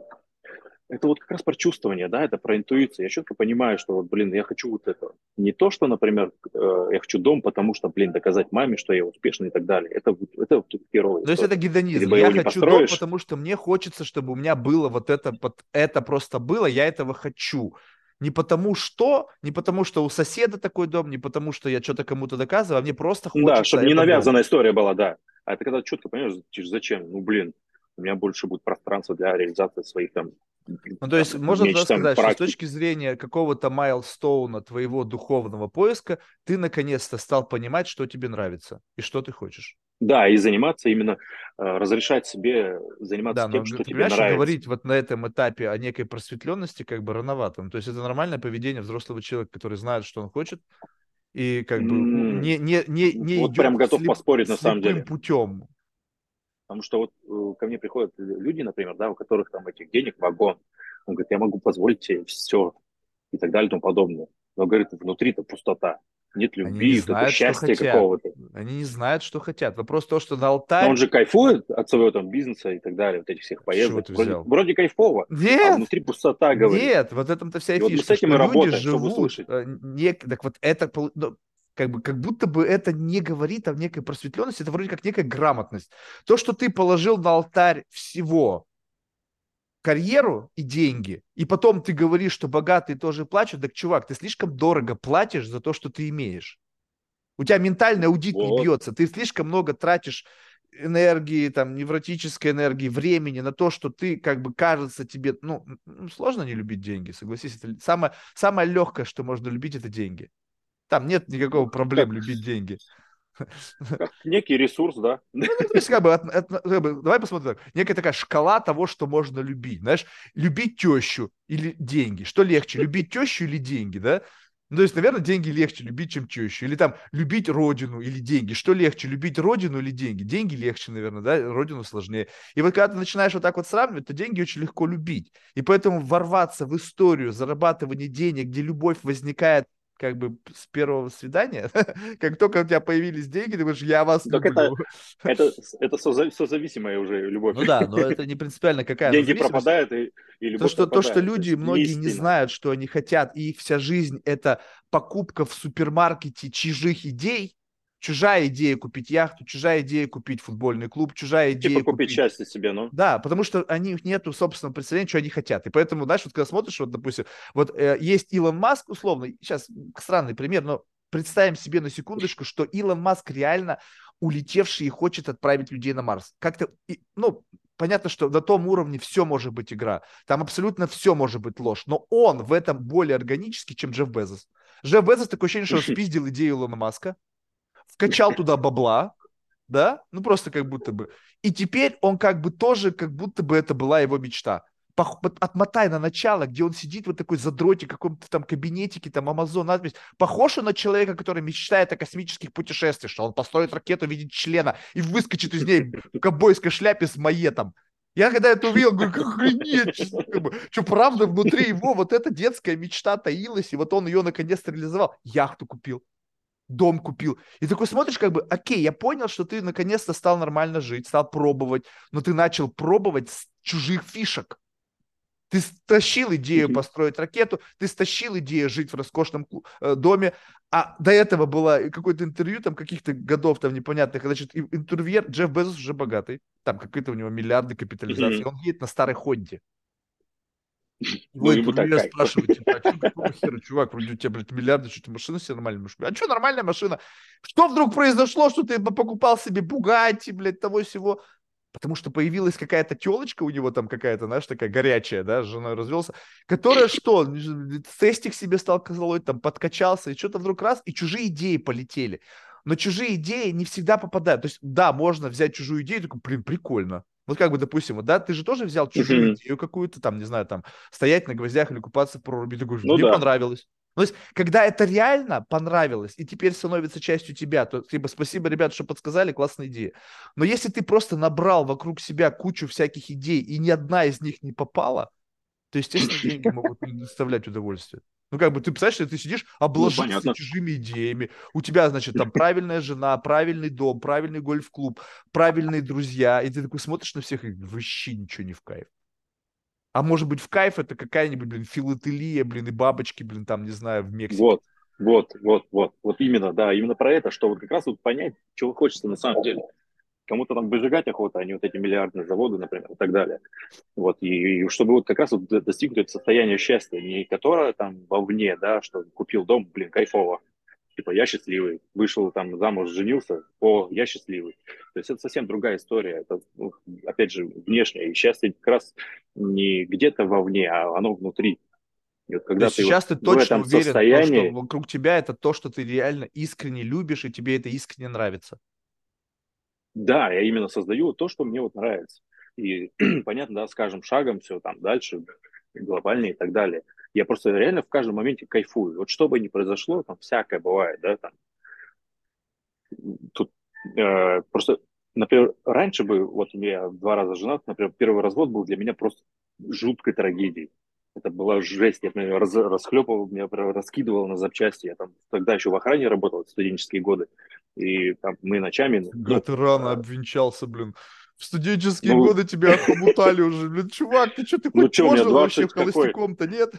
это вот как раз про чувствование, да, это про интуицию. Я четко понимаю, что вот, блин, я хочу вот это. Не то, что, например, э, я хочу дом, потому что, блин, доказать маме, что я успешный и так далее. Это, это херово. То есть это гедонизм. Я хочу построишь... дом, потому что мне хочется, чтобы у меня было вот это, вот это просто было, я этого хочу. Не потому что, не потому что у соседа такой дом, не потому что я что-то кому-то доказываю, а мне просто хочется. Да, чтобы не навязанная дом. история была, да. А это когда четко понимаешь, зачем? Ну, блин, у меня больше будет пространства для реализации своих там ну, то есть можно меч, сказать, практик. что с точки зрения какого-то майлстоуна твоего духовного поиска, ты наконец-то стал понимать, что тебе нравится и что ты хочешь. Да, и заниматься именно, э, разрешать себе заниматься да, тем, но, что ты тебе нравится. говорить вот на этом этапе о некой просветленности как бы рановато. Ну, то есть это нормальное поведение взрослого человека, который знает, что он хочет, и как бы не, не, не, не вот идет прям готов слеп, поспорить на самом деле. путем. Потому что вот э, ко мне приходят люди, например, да, у которых там этих денег вагон. Он говорит, я могу позволить себе все и так далее и тому подобное. Но, говорит, внутри-то пустота. Нет любви, не знают, счастья какого-то. Они не знают, что хотят. Вопрос то, что на алтарь... Но он же кайфует от своего там бизнеса и так далее, вот этих всех поездок. Вроде, вроде кайфово, а Нет. а внутри пустота, говорит. Нет, вот этом-то вся и фишка. Вот мы с этим и работаем, живут, чтобы. Э, не, так вот это ну, как бы как будто бы это не говорит о некой просветленности, это вроде как некая грамотность. То, что ты положил на алтарь всего, карьеру и деньги, и потом ты говоришь, что богатые тоже плачут, так, чувак, ты слишком дорого платишь за то, что ты имеешь. У тебя ментальный аудит вот. не бьется, ты слишком много тратишь энергии, там, невротической энергии, времени на то, что ты, как бы, кажется тебе, ну, сложно не любить деньги, согласись, это самое, самое легкое, что можно любить, это деньги. Там нет никакого ну, проблем любить деньги. Как некий ресурс, да? Ну, ну, то есть, как бы, от, от, как бы, давай посмотрим так. Некая такая шкала того, что можно любить. Знаешь, любить тещу или деньги. Что легче, любить тещу или деньги, да? Ну, то есть, наверное, деньги легче любить, чем тещу. Или там любить родину или деньги. Что легче, любить родину или деньги? Деньги легче, наверное, да, родину сложнее. И вот когда ты начинаешь вот так вот сравнивать, то деньги очень легко любить. И поэтому ворваться в историю зарабатывания денег, где любовь возникает как бы с первого свидания, как только у тебя появились деньги, ты говоришь, я вас так люблю. Это, это, это созависимая уже любовь. Ну да, но это не принципиально какая Деньги пропадают, и, и любовь то, что, пропадает. То, что люди, многие не знают, что они хотят, и их вся жизнь – это покупка в супермаркете чужих идей, чужая идея купить яхту, чужая идея купить футбольный клуб, чужая типа идея типа купить, купить счастье себе, ну. Да, потому что они нету собственного представления, что они хотят. И поэтому, знаешь, вот когда смотришь, вот, допустим, вот э, есть Илон Маск, условно, сейчас странный пример, но представим себе на секундочку, что Илон Маск реально улетевший и хочет отправить людей на Марс. Как-то, ну, понятно, что на том уровне все может быть игра. Там абсолютно все может быть ложь. Но он в этом более органический, чем Джефф Безос. Джефф Безос такое ощущение, что он спиздил идею Илона Маска, вкачал туда бабла, да, ну просто как будто бы. И теперь он как бы тоже, как будто бы это была его мечта. Отмотай на начало, где он сидит вот такой задроте каком-то там кабинетике, там Амазон, надпись. Похож он на человека, который мечтает о космических путешествиях, что он построит ракету в виде члена и выскочит из ней в ковбойской шляпе с маетом. Я когда это увидел, говорю, как охренеть, что правда внутри его вот эта детская мечта таилась, и вот он ее наконец-то реализовал. Яхту купил, дом купил. И такой смотришь, как бы, окей, я понял, что ты наконец-то стал нормально жить, стал пробовать, но ты начал пробовать с чужих фишек. Ты стащил идею построить ракету, ты стащил идею жить в роскошном э, доме, а до этого было какое-то интервью там каких-то годов там непонятных, значит, интервьюер Джефф Безос уже богатый, там какие-то у него миллиарды капитализации, он едет на старой Хонде. Ну, ему так спрашивают, типа, а что, какого хера, чувак, вроде у тебя, блядь, миллиарды, что ты машина себе нормальная машина? А что нормальная машина? Что вдруг произошло, что ты покупал себе Бугатти, блядь, того всего? Потому что появилась какая-то телочка у него там какая-то, знаешь, такая горячая, да, с женой развелся, которая что, тестик себе стал козлой, там подкачался, и что-то вдруг раз, и чужие идеи полетели. Но чужие идеи не всегда попадают. То есть, да, можно взять чужую идею, такой, блин, прикольно. Вот как бы, допустим, вот, да, ты же тоже взял чужую идею какую-то, там, не знаю, там, стоять на гвоздях или купаться в проруби, ты говоришь, ну, мне да. понравилось. То есть, когда это реально понравилось и теперь становится частью тебя, то типа спасибо, ребята, что подсказали, классная идея. Но если ты просто набрал вокруг себя кучу всяких идей, и ни одна из них не попала, то, естественно, деньги могут не доставлять удовольствие. Ну, как бы, ты представляешь, что ты сидишь, обложишься ну, чужими идеями. У тебя, значит, там правильная жена, правильный дом, правильный гольф-клуб, правильные друзья. И ты такой смотришь на всех и вообще ничего не в кайф. А может быть, в кайф это какая-нибудь, блин, филателия, блин, и бабочки, блин, там, не знаю, в Мексике. Вот, вот, вот, вот, вот именно, да, именно про это, что вот как раз вот понять, чего хочется на самом деле. Кому-то там выжигать охота, а не вот эти миллиардные заводы, например, и так далее. Вот, и, и чтобы вот как раз вот достигнуть это состояние счастья, не которое там вовне, да, что купил дом, блин, кайфово, типа, я счастливый, вышел там замуж, женился, о, я счастливый. То есть это совсем другая история, это, ну, опять же, внешнее, и счастье как раз не где-то вовне, а оно внутри. И вот когда То ты сейчас вот ты точно в этом уверен, состоянии... что вокруг тебя это то, что ты реально искренне любишь, и тебе это искренне нравится. Да, я именно создаю то, что мне вот нравится. И понятно, да, с каждым шагом все там дальше, глобальнее и так далее. Я просто реально в каждом моменте кайфую. Вот что бы ни произошло, там всякое бывает, да, там. Тут э, просто, например, раньше бы, вот я два раза женат, например, первый развод был для меня просто жуткой трагедией. Это была жесть, я например, раз, расхлепывал, меня раскидывал на запчасти. Я там тогда еще в охране работал, студенческие годы. И там мы ночами... Да ты рано обвенчался, блин. В студенческие ну, годы тебя охомутали уже. Блин, чувак, ты что, ты ну хоть ну, пожил вообще холостяком-то, нет?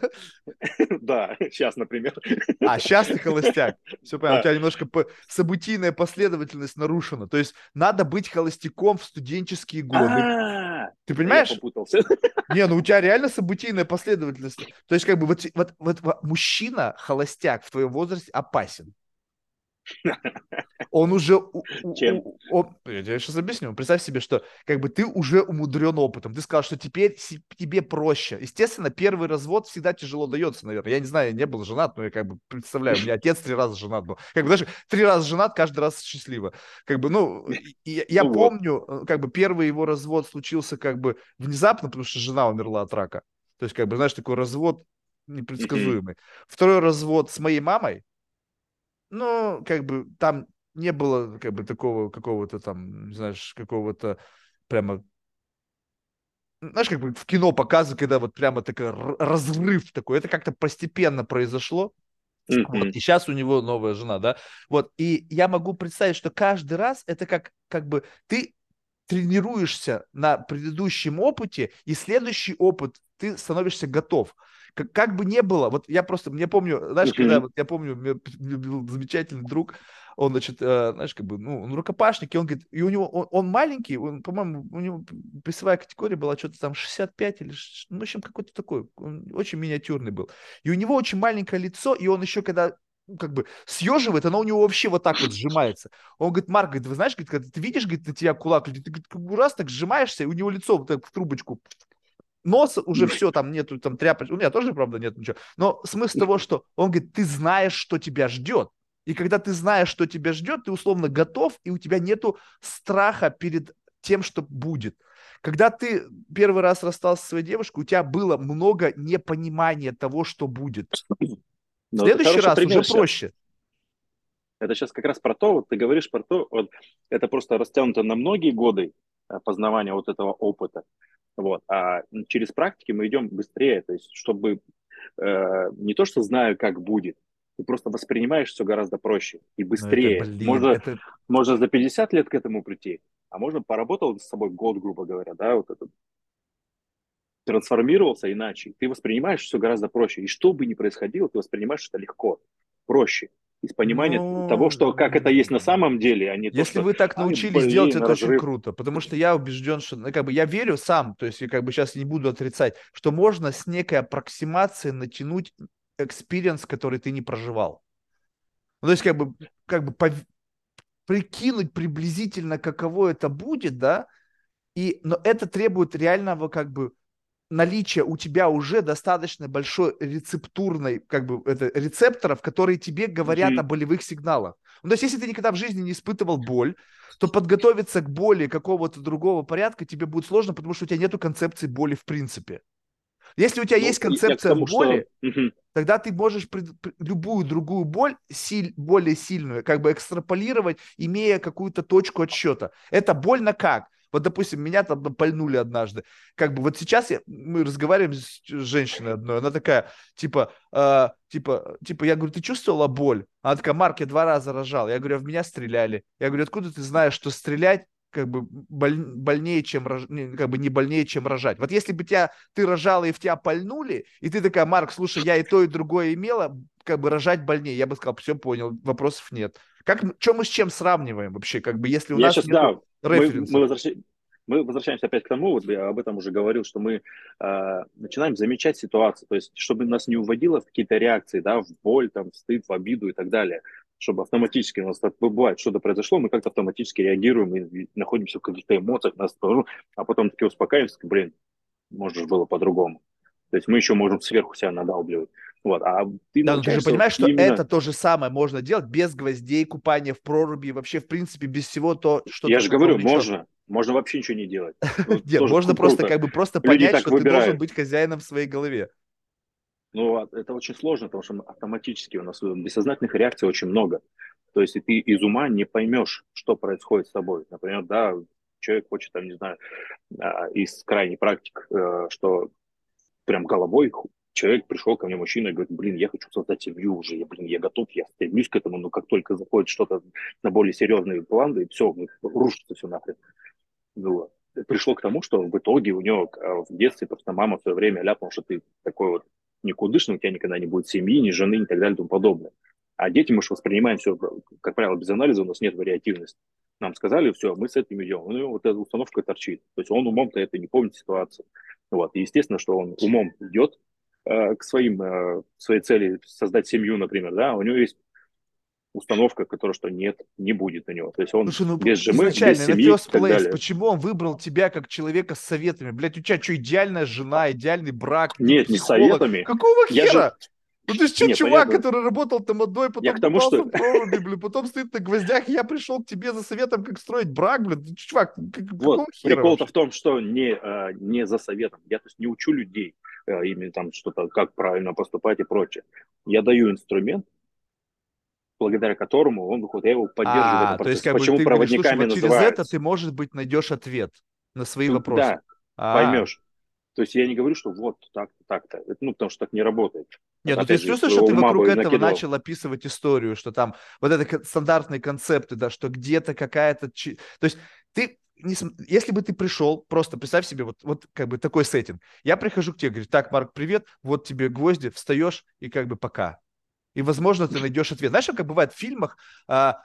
Да, сейчас, например. А, сейчас ты холостяк. Все понятно, у тебя немножко событийная последовательность нарушена. То есть надо быть холостяком в студенческие годы. А, ты понимаешь? Я попутался. Не, ну у тебя реально событийная последовательность. То есть как бы вот, вот, вот мужчина холостяк в твоем возрасте опасен. Он уже... Чем? Он, я тебе сейчас объясню. Представь себе, что как бы ты уже умудрен опытом. Ты сказал, что теперь тебе проще. Естественно, первый развод всегда тяжело дается, наверное. Я не знаю, я не был женат, но я как бы представляю, у меня отец три раза женат был. Как бы, знаешь, три раза женат, каждый раз счастливо. Как бы, ну, я, я ну помню, вот. Э, как бы первый его развод случился как бы внезапно, потому что жена умерла от рака. То есть, как бы, знаешь, такой развод непредсказуемый. Второй развод с моей мамой, но как бы там не было как бы такого какого-то там, знаешь, какого-то прямо знаешь, как бы в кино показывают, когда вот прямо такой разрыв такой, это как-то постепенно произошло. Mm-hmm. Вот, и сейчас у него новая жена, да. Вот, и я могу представить, что каждый раз это как, как бы ты тренируешься на предыдущем опыте, и следующий опыт ты становишься готов как, как бы не было, вот я просто, мне помню, знаешь, mm-hmm. когда, вот я помню, у меня был замечательный друг, он, значит, э, знаешь, как бы, ну, он рукопашник, и он говорит, и у него, он, он маленький, он, по-моему, у него весовая категория была что-то там 65 или, ну, в общем, какой-то такой, он очень миниатюрный был. И у него очень маленькое лицо, и он еще, когда ну, как бы съеживает, оно у него вообще вот так вот сжимается. Он говорит, Марк, говорит, вы знаешь, говорит, когда ты видишь, говорит, на тебя кулак, ты говорит, раз так сжимаешься, и у него лицо вот так в трубочку нос уже все, там нету там тряпочек, у меня тоже, правда, нет ничего. Но смысл того, что он говорит, ты знаешь, что тебя ждет. И когда ты знаешь, что тебя ждет, ты условно готов, и у тебя нету страха перед тем, что будет. Когда ты первый раз расстался со своей девушкой, у тебя было много непонимания того, что будет. Но В следующий раз уже проще. Это сейчас как раз про то, вот ты говоришь про то, вот это просто растянуто на многие годы э, познавания вот этого опыта. Вот. А через практики мы идем быстрее, то есть чтобы э, не то, что знаю, как будет, ты просто воспринимаешь все гораздо проще и ну, быстрее. Это, блин, можно, это... можно за 50 лет к этому прийти, а можно поработал с собой год, грубо говоря, да, вот этот трансформировался иначе, ты воспринимаешь все гораздо проще. И что бы ни происходило, ты воспринимаешь это легко, проще из понимания ну, того, что как это есть на самом деле, а не Если то, что, вы так научились блин, делать, это разрыв. очень круто, потому что я убежден, что, ну, как бы, я верю сам, то есть я как бы сейчас не буду отрицать, что можно с некой аппроксимацией натянуть experience, который ты не проживал. Ну, то есть как бы, как бы пов... прикинуть приблизительно, каково это будет, да, и, но это требует реального как бы наличие у тебя уже достаточно большой рецептурной, как бы, это, рецепторов, которые тебе говорят mm-hmm. о болевых сигналах. Ну, то есть, если ты никогда в жизни не испытывал боль, то подготовиться к боли какого-то другого порядка тебе будет сложно, потому что у тебя нету концепции боли в принципе. Если у тебя ну, есть концепция тому, боли, что... тогда ты можешь пред... любую другую боль, силь... более сильную, как бы экстраполировать, имея какую-то точку отсчета. Это больно как? Вот, допустим, меня там пальнули однажды. Как бы вот сейчас я, мы разговариваем с женщиной одной, она такая, типа, э, типа, типа, я говорю, ты чувствовала боль? Она такая, Марк, я два раза рожал. Я говорю, «А в меня стреляли. Я говорю, откуда ты знаешь, что стрелять как бы боль, больнее, чем как бы не больнее, чем рожать. Вот если бы тебя ты рожала и в тебя пальнули, и ты такая, Марк, слушай, я и то, и другое имела, как бы рожать больнее, я бы сказал, все понял, вопросов нет. Как, что мы с чем сравниваем вообще, как бы, если у я нас сейчас, нет да, Мы, мы, возвращаемся, мы возвращаемся опять к тому, вот я об этом уже говорил, что мы э, начинаем замечать ситуацию, то есть чтобы нас не уводило в какие-то реакции, да, в боль, там, в стыд, в обиду и так далее, чтобы автоматически у нас так бывает, что-то произошло, мы как-то автоматически реагируем и находимся в каких-то эмоциях, нас, а потом таки успокаиваемся, блин, может было по-другому. То есть мы еще можем сверху себя надалбливать. Вот, а ты, да, ты же понимаешь, что именно... это то же самое можно делать без гвоздей, купания в проруби, вообще, в принципе, без всего то, что... Я же говорю, можно. Можно вообще ничего не делать. Нет, можно просто как бы просто понять, что ты должен быть хозяином в своей голове. Ну, а это очень сложно, потому что автоматически у нас бессознательных реакций очень много. То есть ты из ума не поймешь, что происходит с тобой. Например, да, человек хочет, там, не знаю, а, из крайней практик, э, что прям головой человек пришел ко мне, мужчина, и говорит, блин, я хочу создать семью уже, я, блин, я готов, я стремлюсь к этому, но как только заходит что-то на более серьезные планы, все, рушится все нахрен. Ну, пришло к тому, что в итоге у него а, в детстве просто мама в свое время ляпнула, что ты такой вот никудышный, у тебя никогда не будет семьи, ни жены, и так далее и тому подобное. А дети мы же воспринимаем все, как правило, без анализа, у нас нет вариативности. Нам сказали, все, мы с этим идем. Ну, вот эта установка торчит. То есть он умом-то это не помнит ситуацию. Вот. И естественно, что он умом идет э, к своим, э, своей цели создать семью, например, да, у него есть установка, которая что нет, не будет у него. То есть он Слушай, ну, без жены, без семьи и так далее. Почему он выбрал тебя как человека с советами? Блять, у тебя что, идеальная жена, идеальный брак? Нет, не советами. Какого хера? Я же... Ну ты что, чувак, понятно. который работал там одной, потом я к тому, что... проруби, блин, потом стоит на гвоздях, и я пришел к тебе за советом, как строить брак, блин, чувак, как, вот, прикол-то в том, что не, а, не за советом, я то есть не учу людей а, именно там что-то, как правильно поступать и прочее. Я даю инструмент, благодаря которому он выходит, я его поддерживаю а. То есть, как Почему бы, ты проводниками говоришь, слушай, вот через это ты, может быть, найдешь ответ на свои Тут, вопросы. Да, а. поймешь. То есть я не говорю, что вот так-то, так-то. Ну, потому что так не работает. Нет, ну ты чувствуешь, что ты вокруг этого накидал. начал описывать историю, что там вот это стандартные концепты, да, что где-то какая-то... То есть ты не, если бы ты пришел, просто представь себе вот, вот как бы такой сеттинг. Я прихожу к тебе, говорю, так, Марк, привет, вот тебе гвозди, встаешь и как бы пока. И, возможно, ты найдешь ответ. Знаешь, как бывает в фильмах, а,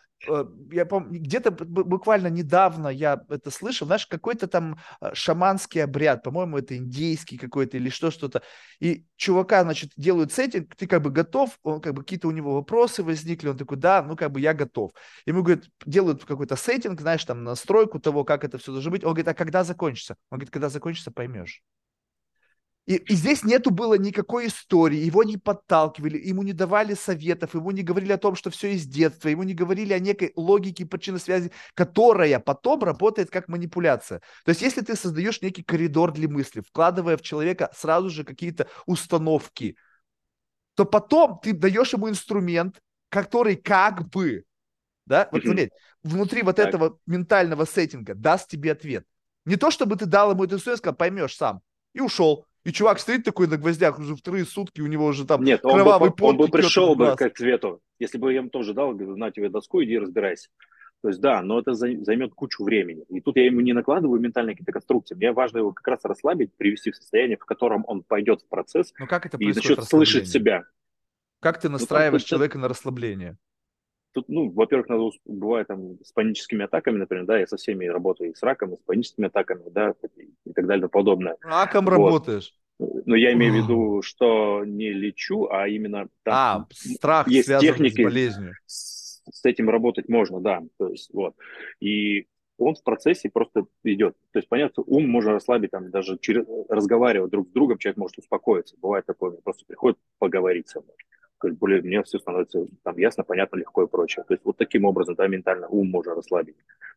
я помню, где-то буквально недавно я это слышал, знаешь, какой-то там а, шаманский обряд, по-моему, это индейский какой-то или что, что-то. И чувака, значит, делают сеттинг, ты как бы готов, он как бы какие-то у него вопросы возникли, он такой, да, ну как бы я готов. Ему, говорят, делают какой-то сеттинг, знаешь, там настройку того, как это все должно быть. Он говорит, а когда закончится? Он говорит, когда закончится, поймешь. И, и здесь нету было никакой истории, его не подталкивали, ему не давали советов, ему не говорили о том, что все из детства, ему не говорили о некой логике причинной связи, которая потом работает как манипуляция. То есть если ты создаешь некий коридор для мысли, вкладывая в человека сразу же какие-то установки, то потом ты даешь ему инструмент, который как бы, да, вот заметь, внутри вот так. этого ментального сеттинга даст тебе ответ. Не то, чтобы ты дал ему этот инструмент, сказал, поймешь сам, и ушел. И чувак стоит такой на гвоздях уже вторые сутки, у него уже там Нет, кровавый он бы, он бы пришел бы к ответу, если бы я ему тоже дал, говорю, на тебе доску, иди разбирайся. То есть да, но это займет кучу времени. И тут я ему не накладываю ментальные какие-то конструкции. Мне важно его как раз расслабить, привести в состояние, в котором он пойдет в процесс но как это и начнет слышать себя. Как ты ну, настраиваешь ну, человека на расслабление? Тут, ну, во-первых, надо, бывает там с паническими атаками, например, да, я со всеми работаю, и с раком, и с паническими атаками, да, и так далее и подобное. Раком вот. работаешь? Но я имею в виду, что не лечу, а именно там а, страх есть техники, с болезнью. С, с этим работать можно, да. То есть, вот. И он в процессе просто идет. То есть, понятно, ум можно расслабить, там, даже через, разговаривая друг с другом, человек может успокоиться. Бывает такое, просто приходит поговорить со мной более мне все становится там ясно, понятно, легко и прочее. То есть вот таким образом, да, ментально ум можно расслабить.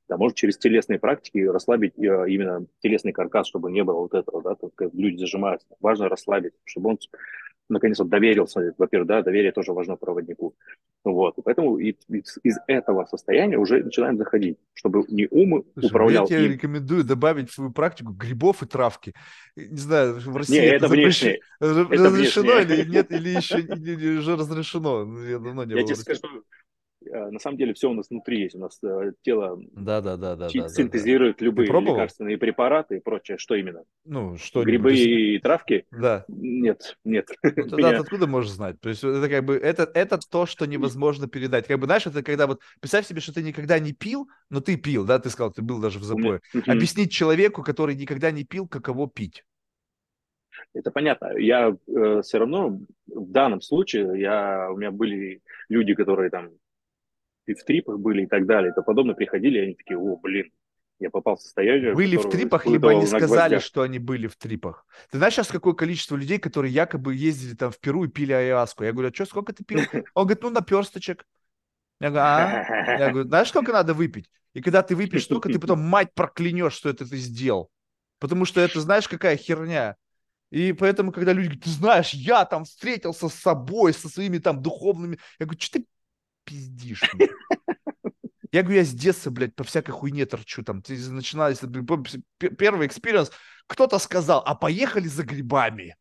Да, может через телесные практики расслабить э, именно телесный каркас, чтобы не было вот этого, да, как люди зажимаются. Важно расслабить, чтобы он наконец то доверился. Во-первых, да, доверие тоже важно проводнику. Вот. И поэтому из, из этого состояния уже начинаем заходить, чтобы не ум Слушай, управлял. Я тебе им. рекомендую добавить в свою практику грибов и травки. Не знаю, в России не, это, это внешне. разрешено это или нет, или еще или уже разрешено. Я давно не я тебе скажу, на самом деле все у нас внутри есть. У нас тело да, да, да, да, синтезирует да, да. любые лекарственные препараты и прочее. Что именно? Ну, что Грибы и травки? Да. Нет, нет. Ну, тогда Меня... откуда можешь знать? То есть это как бы это, это то, что невозможно передать. Как бы, знаешь, это когда вот представь себе, что ты никогда не пил, но ты пил, да, ты сказал, ты был даже в запое. Объяснить человеку, который никогда не пил, каково пить. Это понятно. Я э, все равно в данном случае, я, у меня были люди, которые там и в трипах были и так далее, и то подобное, приходили, и они такие, о, блин, я попал в состояние... Были в трипах, либо они сказали, что они были в трипах. Ты знаешь сейчас какое количество людей, которые якобы ездили там в Перу и пили ayahuasку? Я говорю, а что, сколько ты пил? Он говорит, ну, наперсточек. Я говорю, а? Я говорю, знаешь, сколько надо выпить? И когда ты выпьешь столько, ты потом мать проклянешь, что это ты сделал. Потому что это, знаешь, какая херня. И поэтому, когда люди говорят, ты знаешь, я там встретился с собой, со своими там духовными... Я говорю, что ты пиздишь? Я говорю, я с детства, блядь, по всякой хуйне торчу. Там начинались, первый experience, кто-то сказал, а поехали за грибами.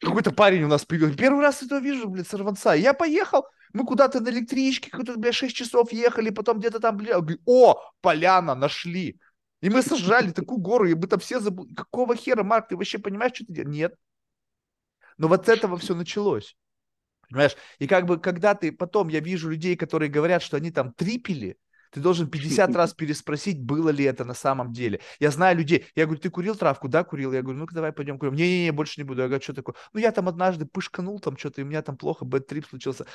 Какой-то парень у нас привел. Первый раз этого вижу, блядь, сорванца. Я поехал, мы куда-то на электричке, куда-то, блядь, 6 часов ехали, потом где-то там, блядь, о, поляна, нашли. И мы сожрали такую гору, и мы там все забыли. Какого хера, Марк, ты вообще понимаешь, что ты делаешь? Нет. Но вот с этого все началось. Понимаешь? И как бы, когда ты потом, я вижу людей, которые говорят, что они там трипили, ты должен 50 раз переспросить, было ли это на самом деле. Я знаю людей. Я говорю, ты курил травку? Да, курил. Я говорю, ну-ка давай пойдем курим. Не-не-не, больше не буду. Я говорю, что такое? Ну, я там однажды пышканул там что-то, и у меня там плохо, бэт-трип случился.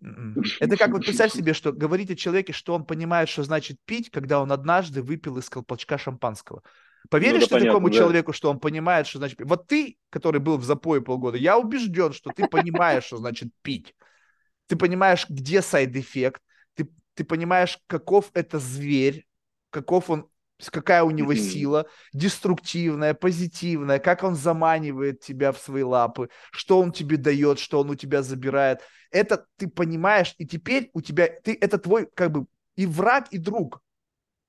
М-м. Это как вот представь себе, что говорить о человеке, что он понимает, что значит пить, когда он однажды выпил из колпачка шампанского. Поверишь ну, ты понятно, такому да. человеку, что он понимает, что значит? Вот ты, который был в запое полгода, я убежден, что ты понимаешь, что значит пить. Ты понимаешь, где side effect, ты, ты понимаешь, каков это зверь, каков он какая у него сила, деструктивная, позитивная, как он заманивает тебя в свои лапы, что он тебе дает, что он у тебя забирает. Это ты понимаешь, и теперь у тебя, ты, это твой как бы и враг, и друг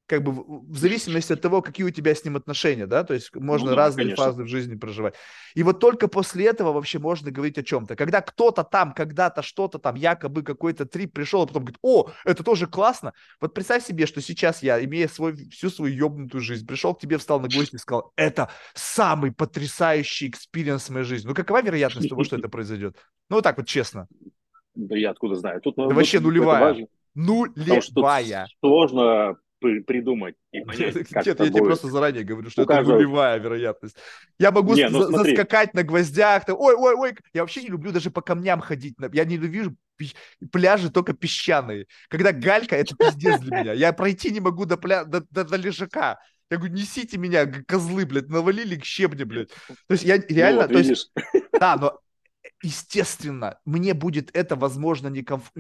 как бы в зависимости от того, какие у тебя с ним отношения, да, то есть можно ну, да, разные конечно. фазы в жизни проживать. И вот только после этого вообще можно говорить о чем-то. Когда кто-то там, когда-то что-то там, якобы какой-то трип пришел, а потом говорит, о, это тоже классно. Вот представь себе, что сейчас я, имея свой, всю свою ебнутую жизнь, пришел к тебе, встал на гвоздь и сказал, это самый потрясающий экспириенс в моей жизни. Ну, какова вероятность того, что это произойдет? Ну, вот так вот честно. Да я откуда знаю. Тут, да ну, вообще нулевая. Нулевая. Сложно придумать и понять, как Нет, я тебе просто заранее говорю, что У это нулевая вероятность. Я могу не, ну, за- заскакать на гвоздях, там, ой, ой, ой. Я вообще не люблю даже по камням ходить. Я ненавижу пляжи только песчаные. Когда галька, это пиздец для меня. Я пройти не могу до, пля... до, до, до лежака. Я говорю, несите меня, козлы, блядь, навалили к щебне, блядь. То есть я реально, ну, вот, то есть, да, но естественно, мне будет это, возможно, некомф...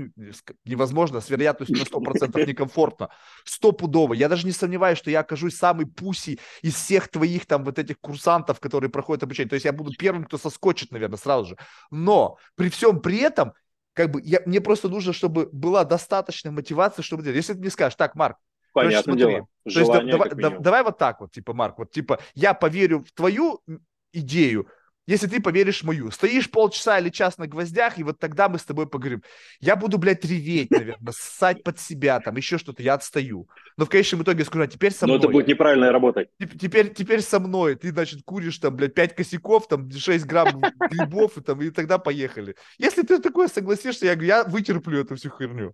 невозможно, с вероятностью на 100% некомфортно. Стопудово. Я даже не сомневаюсь, что я окажусь самый пуси из всех твоих там вот этих курсантов, которые проходят обучение. То есть я буду первым, кто соскочит, наверное, сразу же. Но при всем при этом, как бы, я, мне просто нужно, чтобы была достаточная мотивация, чтобы делать. Если ты мне скажешь, так, Марк, Понятное короче, дело. То есть, давай, давай, давай вот так вот, типа, Марк, вот типа, я поверю в твою идею, если ты поверишь мою. Стоишь полчаса или час на гвоздях, и вот тогда мы с тобой поговорим. Я буду, блядь, реветь, наверное, ссать под себя, там, еще что-то, я отстаю. Но в конечном итоге скажу, а теперь со мной. Но это будет неправильная работа. Теперь, теперь со мной. Ты, значит, куришь там, блядь, 5 косяков, там, 6 грамм грибов, и, там, и тогда поехали. Если ты такое согласишься, я говорю, я вытерплю эту всю херню.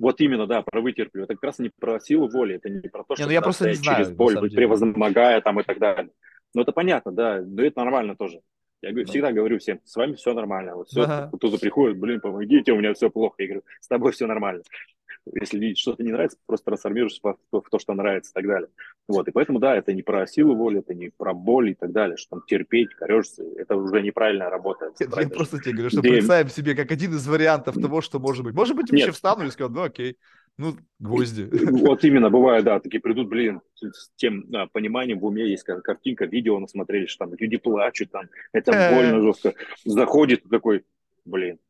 Вот именно, да, про вытерплю. Это как раз не про силу воли, это не про то, что не, ну я просто не знаю, через боль, превозмогая там и так далее. Ну, это понятно, да, но это нормально тоже. Я говорю, да. всегда говорю всем, с вами все нормально. Вот все, ага. кто-то приходит, блин, помогите, у меня все плохо. Я говорю, с тобой все нормально. Если что-то не нравится, просто трансформируешься в, в то, что нравится и так далее. Вот, и поэтому, да, это не про силу воли, это не про боль и так далее, что там терпеть, корешься, это уже неправильная работа. Нет, я просто тебе говорю, что Где... представим себе как один из вариантов того, что может быть. Может быть, вообще встану и скажу, ну окей. Ну, гвозди. Вот именно, бывает, да, такие придут, блин, с тем да, пониманием в уме есть картинка, видео насмотрели, что там люди плачут, там, это больно жестко. Заходит такой, блин,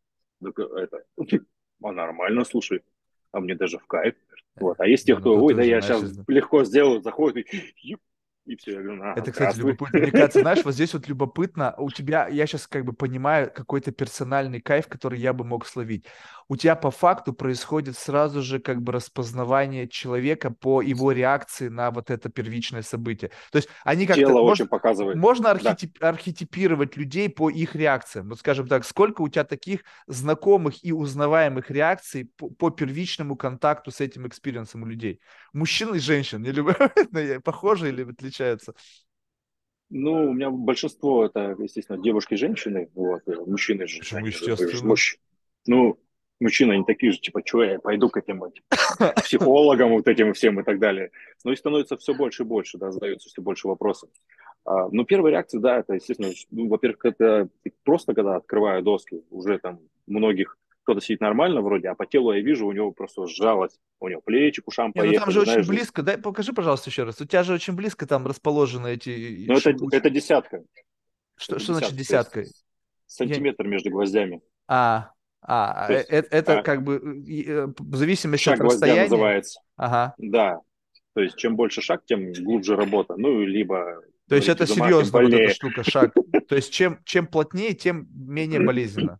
это, а нормально, слушай, а мне даже в кайф. Вот. А есть те, кто, ой, да я сейчас легко сделаю, заходит и и все. Я говорю, Это, кстати, любопытно. Мне кажется, знаешь, вот здесь вот любопытно, у тебя, я сейчас как бы понимаю какой-то персональный кайф, который я бы мог словить. У тебя по факту происходит сразу же как бы распознавание человека по его реакции на вот это первичное событие. То есть они как-то... Тело можно, очень показывает. Можно архетип, да. архетипировать людей по их реакциям. Вот скажем так, сколько у тебя таких знакомых и узнаваемых реакций по, по первичному контакту с этим experience ом у людей? Мужчин и женщин? Или похожи или отличаются? Ну, у меня большинство это, естественно, девушки женщины, вот, мужчины же. Почему, естественно? Муж... Ну, мужчины, они такие же, типа, что я пойду к этим типа, психологам вот этим всем и так далее. Но и становится все больше и больше, да, задается все больше вопросов. А, ну, первая реакция, да, это, естественно, ну, во-первых, это просто, когда открываю доски, уже там многих кто-то сидит нормально вроде, а по телу я вижу, у него просто сжалось, у него плечи к ушам поехали. Ну там же знаешь, очень близко, дай покажи, пожалуйста, еще раз. У тебя же очень близко там расположены эти... Ну это, это десятка. Что, это что значит десятка? Сантиметр я... между гвоздями. А, а, есть, это, это а, как бы э, в зависимости шаг от расстояния? называется. Ага. Да. То есть чем больше шаг, тем глубже работа. Ну, либо... То есть это серьезно вот эта штука, шаг. То есть чем, чем плотнее, тем менее болезненно.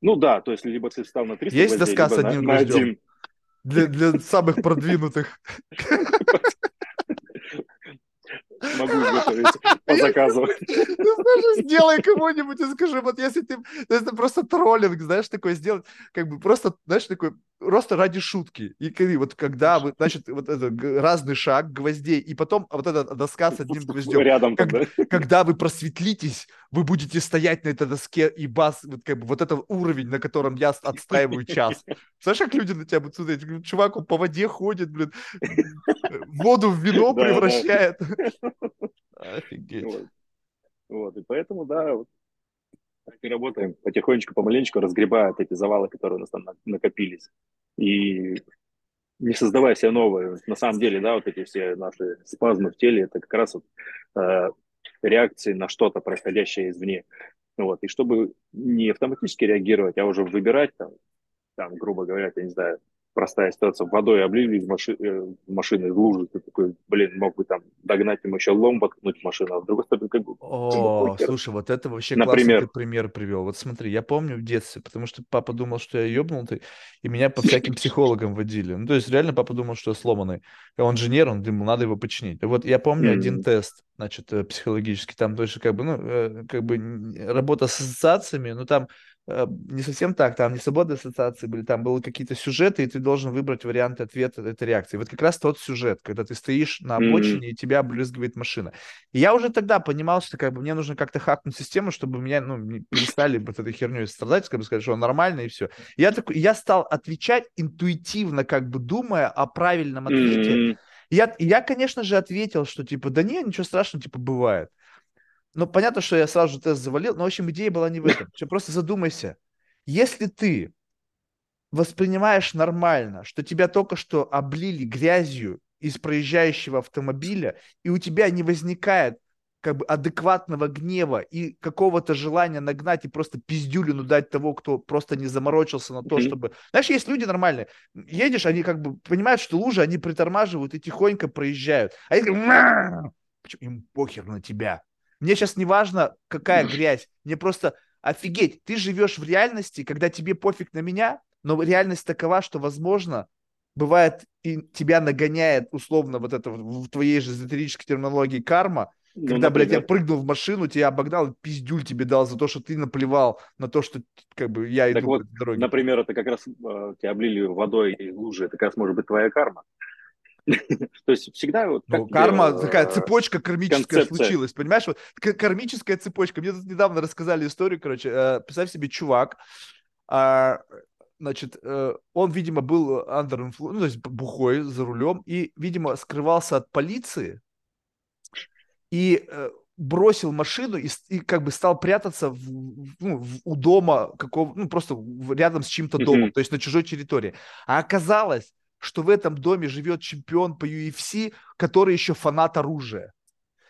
Ну да, то есть либо ты встал на 300 Есть гвоздей, доска с одним на, гвоздем? На один. Для, для самых продвинутых. Могу изготовить по заказу. Ну, знаешь, сделай кому-нибудь и скажи, вот если ты, это просто троллинг, знаешь, такое сделать, как бы просто, знаешь, такой, просто ради шутки. И вот когда вы, значит, вот это разный шаг гвоздей, и потом вот эта доска с одним гвоздем. Рядом как, Когда вы просветлитесь, вы будете стоять на этой доске, и бас, вот, как бы, вот этот уровень, на котором я отстаиваю час. Знаешь, как люди на тебя будут смотреть? Чувак, он по воде ходит, блин, воду в вино превращает. Офигеть. Вот. вот, и поэтому, да, вот, так и работаем. Потихонечку, помаленечку разгребают эти завалы, которые у нас там накопились. И не создавая себе новые. На самом деле, да, вот эти все наши спазмы в теле, это как раз вот, э, реакции на что-то, происходящее извне. Вот. И чтобы не автоматически реагировать, а уже выбирать, там, там, грубо говоря, я не знаю, простая ситуация, водой облили из маши, э, машины в лужу, ты такой, блин, мог бы там догнать ему еще лом воткнуть машину, а с другой стороны, как бы... О, слушай, вот это вообще Например. классный пример привел. Вот смотри, я помню в детстве, потому что папа думал, что я ебнутый, и меня по всяким психологам водили. Ну, то есть реально папа думал, что я сломанный. Он инженер, он думал, надо его починить. Вот я помню mm-hmm. один тест, значит, э, психологический, там тоже как бы, ну, э, как бы работа с ассоциациями, ну, там не совсем так, там не свободные ассоциации были, там были какие-то сюжеты, и ты должен выбрать варианты ответа этой реакции. Вот как раз тот сюжет, когда ты стоишь на обочине, mm-hmm. и тебя облизгивает машина. И я уже тогда понимал, что как бы мне нужно как-то хакнуть систему, чтобы меня, ну, не перестали вот этой херней страдать, как бы сказать, что нормально, и все. И я такой, я стал отвечать интуитивно, как бы думая о правильном ответе. Mm-hmm. Я, я, конечно же, ответил, что типа, да нет, ничего страшного, типа, бывает. Ну, понятно, что я сразу же тест завалил, но, в общем, идея была не в этом. Просто задумайся. Если ты воспринимаешь нормально, что тебя только что облили грязью из проезжающего автомобиля, и у тебя не возникает как бы адекватного гнева и какого-то желания нагнать и просто пиздюлину дать того, кто просто не заморочился на то, mm-hmm. чтобы... Знаешь, есть люди нормальные. Едешь, они как бы понимают, что лужи, они притормаживают и тихонько проезжают. А они говорят, им похер на тебя. Мне сейчас не важно, какая грязь. Мне просто офигеть, ты живешь в реальности, когда тебе пофиг на меня, но реальность такова, что, возможно, бывает, и тебя нагоняет условно вот это в твоей же эзотерической терминологии карма, ну, когда, например. блядь, я прыгнул в машину, тебя обогнал, пиздюль тебе дал за то, что ты наплевал на то, что как бы я иду так вот, по дороге. Например, это как раз э, тебя облили водой и лужи, это как раз может быть твоя карма. То есть всегда вот... Ну, карма, такая цепочка кармическая случилась, понимаешь? Вот кармическая цепочка. Мне тут недавно рассказали историю, короче. Э, представь себе, чувак, а, значит, э, он, видимо, был under influence, ну, то есть бухой за рулем, и, видимо, скрывался от полиции, и э, бросил машину и, и как бы стал прятаться в, ну, в, у дома какого, ну просто рядом с чьим-то домом, то есть на чужой территории. А оказалось, что в этом доме живет чемпион по UFC, который еще фанат оружия.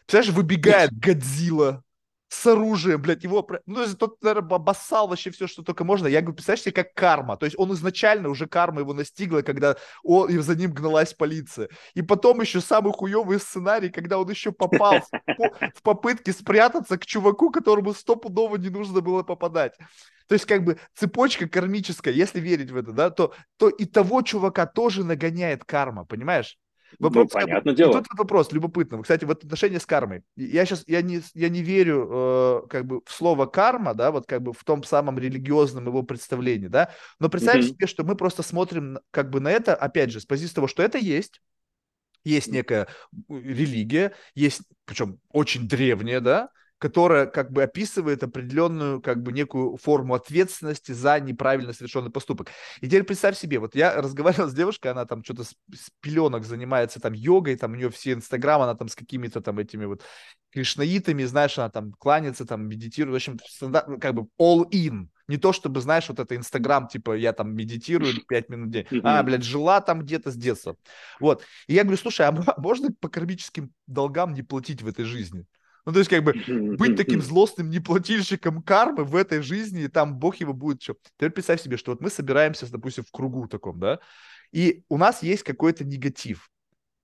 Представляешь, выбегает Годзилла с оружием, блядь, его, ну, то есть тот, наверное, обоссал вообще все, что только можно. Я говорю, представляешь себе, как карма. То есть он изначально уже карма его настигла, когда он, и за ним гналась полиция. И потом еще самый хуевый сценарий, когда он еще попал в, попытке спрятаться к чуваку, которому стопудово не нужно было попадать. То есть как бы цепочка кармическая, если верить в это, да, то, то и того чувака тоже нагоняет карма, понимаешь? Вопрос, ну, понятное дело. И тут вопрос любопытный. Кстати, вот отношение с кармой. Я сейчас, я не, я не верю э, как бы в слово карма, да, вот как бы в том самом религиозном его представлении, да, но представь mm-hmm. себе, что мы просто смотрим как бы на это, опять же, с позиции того, что это есть, есть некая религия, есть, причем очень древняя, да, которая как бы описывает определенную как бы некую форму ответственности за неправильно совершенный поступок. И теперь представь себе, вот я разговаривал с девушкой, она там что-то с, с пеленок занимается там йогой, там у нее все инстаграм, она там с какими-то там этими вот кришнаитами, знаешь, она там кланяется, там медитирует, в общем, ну, как бы all in. Не то, чтобы, знаешь, вот это Инстаграм, типа, я там медитирую 5 минут в день. А, блядь, жила там где-то с детства. Вот. И я говорю, слушай, а можно по кармическим долгам не платить в этой жизни? Ну, то есть, как бы, быть таким злостным неплательщиком кармы в этой жизни, и там бог его будет что. Теперь представь себе, что вот мы собираемся, допустим, в кругу таком, да, и у нас есть какой-то негатив.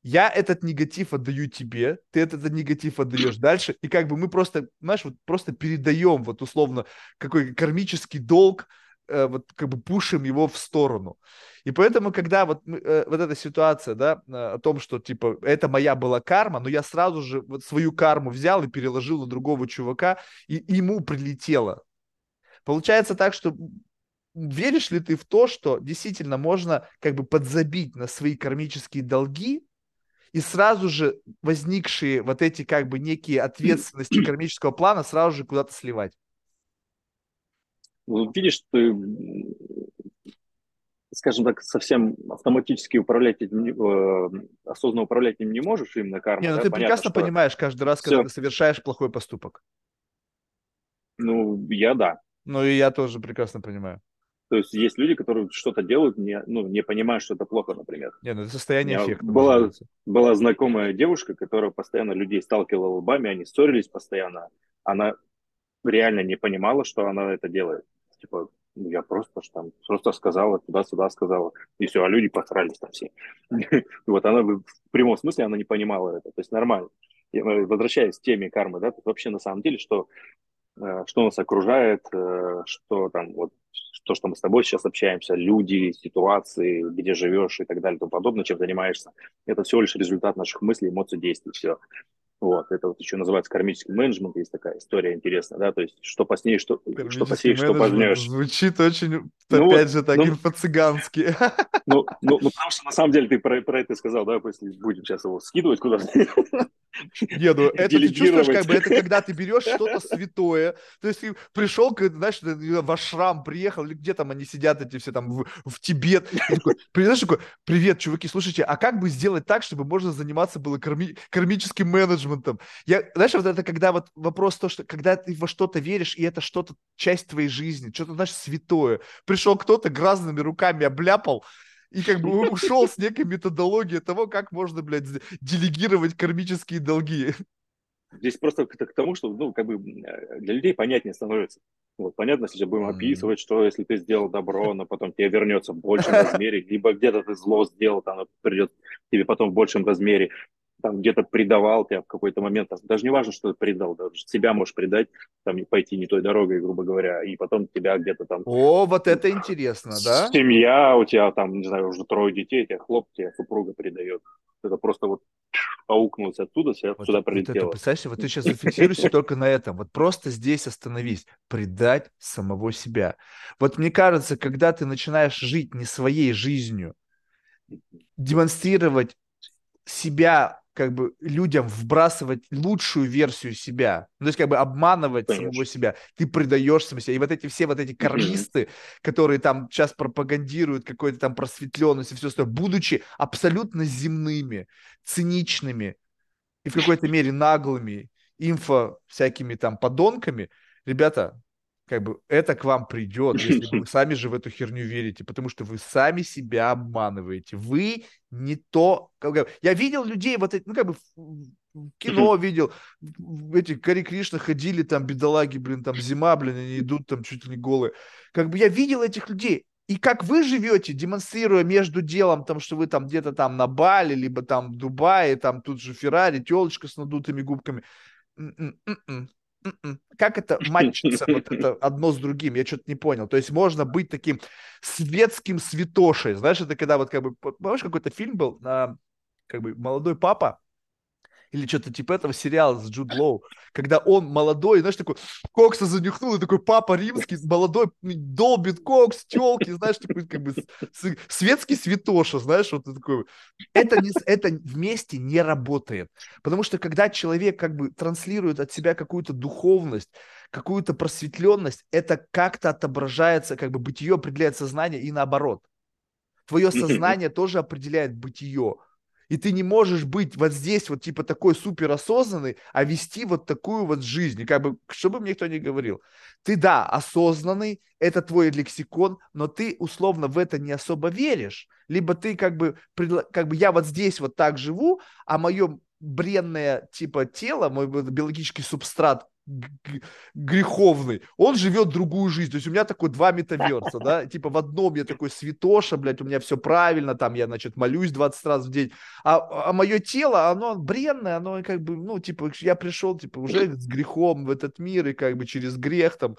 Я этот негатив отдаю тебе, ты этот, этот негатив отдаешь дальше, и как бы мы просто, знаешь, вот просто передаем вот условно какой кармический долг, Э, вот как бы пушим его в сторону. И поэтому, когда вот, э, вот эта ситуация, да, э, о том, что, типа, это моя была карма, но я сразу же вот свою карму взял и переложил на другого чувака, и ему прилетело. Получается так, что веришь ли ты в то, что действительно можно как бы подзабить на свои кармические долги, и сразу же возникшие вот эти как бы некие ответственности кармического плана сразу же куда-то сливать? Ну, видишь, ты, скажем так, совсем автоматически управлять этим, э, осознанно управлять им не можешь именно кармой. Не, ну да? ты Понятно, прекрасно что... понимаешь каждый раз, Все. когда ты совершаешь плохой поступок. Ну, я да. Ну, и я тоже прекрасно понимаю. То есть есть люди, которые что-то делают, не, ну, не понимая, что это плохо, например. Не, ну это состояние эффекта. Была, была знакомая девушка, которая постоянно людей сталкивала лбами, они ссорились постоянно. Она реально не понимала, что она это делает типа, ну, я просто там просто сказала, туда-сюда сказала, и все, а люди посрались там все. Вот она в прямом смысле, она не понимала это, то есть нормально. Э, возвращаясь к теме кармы, да, вообще на самом деле, что, э, что нас окружает, э, что там вот то, что мы с тобой сейчас общаемся, люди, ситуации, где живешь и так далее и тому подобное, чем занимаешься, это всего лишь результат наших мыслей, эмоций, действий, все. Вот, это вот еще называется кармический менеджмент, есть такая история интересная, да, то есть что поснее, что, что посеешь, что пожнешь. Звучит очень, ну, опять же, так ну, по-цыгански. Ну, ну, ну, потому что на самом деле ты про, про это сказал, да, если будем сейчас его скидывать куда-то. Не, ну это ты чувствуешь, как бы, это когда ты берешь что-то святое, то есть ты пришел, знаешь, в ашрам приехал, или где там они сидят, эти все там, в, в Тибет, такой, знаешь, такой, привет, чуваки, слушайте, а как бы сделать так, чтобы можно заниматься было карми, кармическим менеджментом? Я, знаешь, вот это когда вот вопрос то, что когда ты во что-то веришь, и это что-то часть твоей жизни, что-то, знаешь, святое. Пришел кто-то грязными руками обляпал, и как бы ушел с некой методологией того, как можно, блядь, делегировать кармические долги. Здесь просто к, к тому, что, ну, как бы э, для людей понятнее становится. Вот, понятно, если будем описывать, что если ты сделал добро, но потом тебе вернется в большем размере, либо где-то ты зло сделал, там придет тебе потом в большем размере, там где-то предавал тебя в какой-то момент, даже не важно, что ты предал, даже себя можешь предать, там пойти не той дорогой, грубо говоря, и потом тебя где-то там... О, вот это интересно, да? Семья, у тебя там, не знаю, уже трое детей, тебя хлоп, тебя супруга предает. Это просто вот аукнулся оттуда, сюда вот, сюда прилетело. Вот это, представляешь, вот ты сейчас зафиксируйся только на этом. Вот просто здесь остановись. Предать самого себя. Вот мне кажется, когда ты начинаешь жить не своей жизнью, демонстрировать себя как бы людям вбрасывать лучшую версию себя, ну, то есть как бы обманывать Конечно. самого себя, ты предаешь самого себя. И вот эти все вот эти кармисты, которые там сейчас пропагандируют какой-то там просветленность и все остальное, будучи абсолютно земными, циничными и в какой-то мере наглыми, инфо всякими там подонками, ребята, как бы это к вам придет, если вы сами же в эту херню верите, потому что вы сами себя обманываете. Вы не то... Я видел людей, вот, ну, как бы, кино видел, эти Кари Кришна ходили, там, бедолаги, блин, там, зима, блин, они идут там чуть ли не голые. Как бы я видел этих людей, и как вы живете, демонстрируя между делом, там, что вы там где-то там на Бали, либо там в Дубае, там тут же Феррари, телочка с надутыми губками. Как это матчится вот это одно с другим? Я что-то не понял. То есть можно быть таким светским святошей. Знаешь, это когда вот как бы... Помнишь, какой-то фильм был, как бы молодой папа, или что-то типа этого сериала с Джуд Лоу, когда он молодой, знаешь, такой кокса занюхнул, и такой папа римский, молодой, долбит кокс, телки, знаешь, такой как бы светский святоша, знаешь, вот такой. Это, не, это вместе не работает, потому что когда человек как бы транслирует от себя какую-то духовность, какую-то просветленность, это как-то отображается, как бы бытие определяет сознание и наоборот. Твое сознание тоже определяет бытие. И ты не можешь быть вот здесь вот типа такой суперосознанный, а вести вот такую вот жизнь. И как бы, что бы мне кто ни говорил. Ты, да, осознанный, это твой лексикон, но ты условно в это не особо веришь. Либо ты как бы, как бы я вот здесь вот так живу, а мое бренное типа тело, мой биологический субстрат греховный, он живет другую жизнь. То есть у меня такой два метаверса, да, типа в одном я такой святоша, блядь, у меня все правильно, там я, значит, молюсь 20 раз в день, а, а мое тело, оно бренное, оно как бы, ну, типа, я пришел, типа, уже с грехом в этот мир, и как бы через грех там,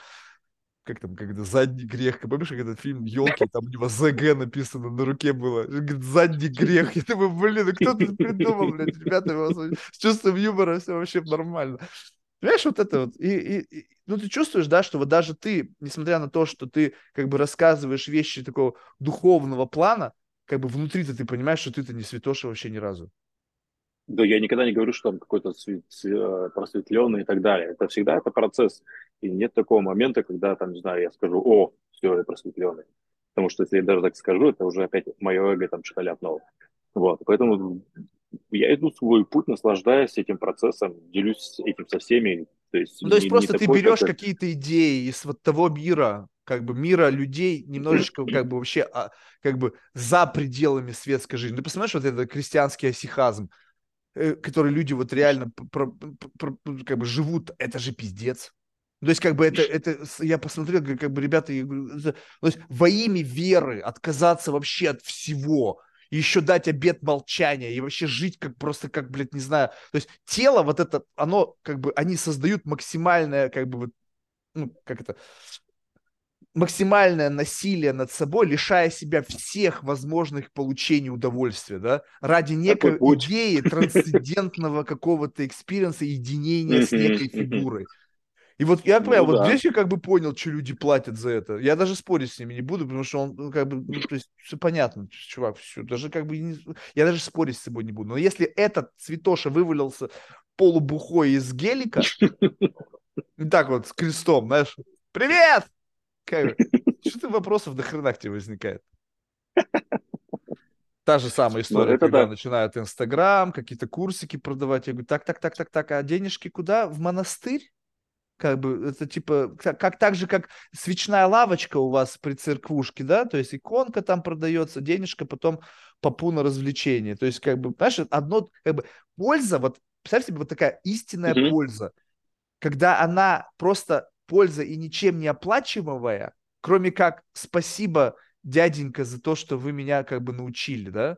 как там, когда задний грех, помнишь, как этот фильм «Елки», там у него ЗГ написано на руке было, говорит, задний грех, я думаю, блин, кто это придумал, блядь, ребята, у вас с чувством юмора все вообще нормально. Понимаешь, вот это вот. И, и, и, ну, ты чувствуешь, да, что вот даже ты, несмотря на то, что ты как бы рассказываешь вещи такого духовного плана, как бы внутри-то ты понимаешь, что ты-то не святоша вообще ни разу. Да, я никогда не говорю, что там какой-то просветленный и так далее. Это всегда это процесс. И нет такого момента, когда, там, не знаю, я скажу, о, все, я просветленный. Потому что если я даже так скажу, это уже опять мое эго там что-то ляпнуло. Вот, поэтому я иду свой путь, наслаждаясь этим процессом, делюсь этим со всеми. То есть, ну, то есть не, просто не ты такой, берешь как... какие-то идеи из вот того мира, как бы мира людей немножечко как бы вообще а, как бы за пределами светской жизни. Ты посмотришь вот этот крестьянский осихазм, э, который люди вот реально про, про, как бы живут, это же пиздец. То есть, как бы это, это я посмотрел, как бы ребята, то есть во имя веры отказаться вообще от всего, и еще дать обед молчания, и вообще жить как просто, как, блядь, не знаю. То есть тело вот это, оно, как бы, они создают максимальное, как бы, вот, ну, как это, максимальное насилие над собой, лишая себя всех возможных получений удовольствия, да, ради некой идеи трансцендентного какого-то experience а, единения с некой фигурой. И вот я понял, ну, вот да. здесь я как бы понял, что люди платят за это. Я даже спорить с ними не буду, потому что он ну, как бы, ну, то есть все понятно, чувак, все, даже как бы, не, я даже спорить с собой не буду. Но если этот цветоша вывалился полубухой из гелика, так вот, с крестом, знаешь, привет! Как, что ты вопросов до хрена к тебе возникает? Та же самая история, ну, когда да. начинают Инстаграм, какие-то курсики продавать. Я говорю, так, так, так, так, так, а денежки куда? В монастырь? Как бы это типа как, как так же как свечная лавочка у вас при церквушке, да, то есть иконка там продается, денежка потом попу на развлечение, то есть как бы, знаешь, одно как бы польза, вот представь себе вот такая истинная mm-hmm. польза, когда она просто польза и ничем не оплачиваемая, кроме как спасибо дяденька за то, что вы меня как бы научили, да,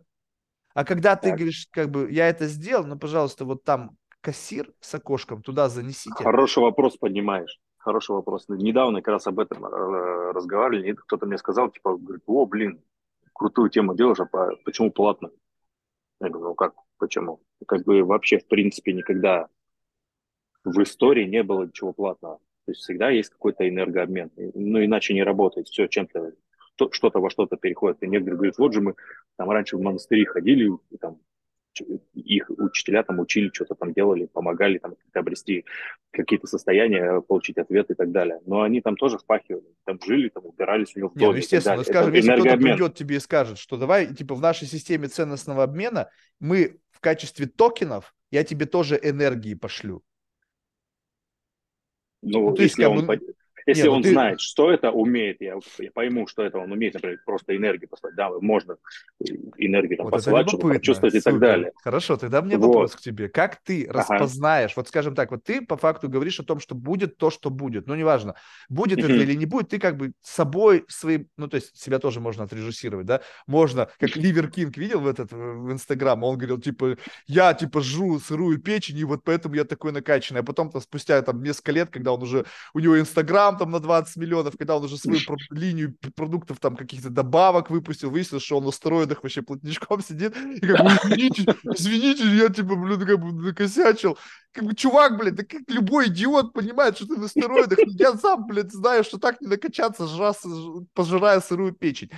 а когда так. ты говоришь, как бы, я это сделал, ну, пожалуйста, вот там кассир с окошком туда занесите. Хороший вопрос поднимаешь. Хороший вопрос. Недавно как раз об этом э, разговаривали. Кто-то мне сказал, типа, говорит, о, блин, крутую тему делаешь, а почему платно? Я говорю, ну как, почему? Как бы вообще, в принципе, никогда в истории не было ничего платного. То есть всегда есть какой-то энергообмен. Ну, иначе не работает. Все чем-то, что-то во что-то переходит. И некоторые говорят, вот же мы там раньше в монастыри ходили, и, там их учителя там учили, что-то там делали, помогали там обрести какие-то состояния, получить ответ и так далее. Но они там тоже впахивали, там жили, там убирались у него в доме. Нет, ну, естественно, скажем, если кто-то придет тебе и скажет, что давай, типа, в нашей системе ценностного обмена мы в качестве токенов, я тебе тоже энергии пошлю. Ну, ну то есть, как бы, Если Нет, ну он ты... знает, что это умеет, я, я пойму, что это он умеет, например, просто энергию послать, да, можно энергию там, вот посылать, чтобы почувствовать Супер. и так далее. Хорошо, тогда мне вот. вопрос к тебе. Как ты ага. распознаешь, вот скажем так, вот ты по факту говоришь о том, что будет то, что будет, ну, неважно, будет это или не будет, ты как бы собой своим, ну, то есть себя тоже можно отрежиссировать, да, можно, как Ливер Кинг видел в этот, в Инстаграм, он говорил, типа, я, типа, жру сырую печень, и вот поэтому я такой накачанный, а потом, там, спустя, там, несколько лет, когда он уже, у него Инстаграм там на 20 миллионов, когда он уже свою линию продуктов, там, каких-то добавок выпустил, выяснилось, что он на стероидах вообще плотничком сидит, и как бы, извините, извините, я, типа, блин, как бы накосячил, как бы, чувак, блин, да как любой идиот понимает, что ты на стероидах, я сам, блин, знаю, что так не накачаться, жраться, пожирая сырую печень.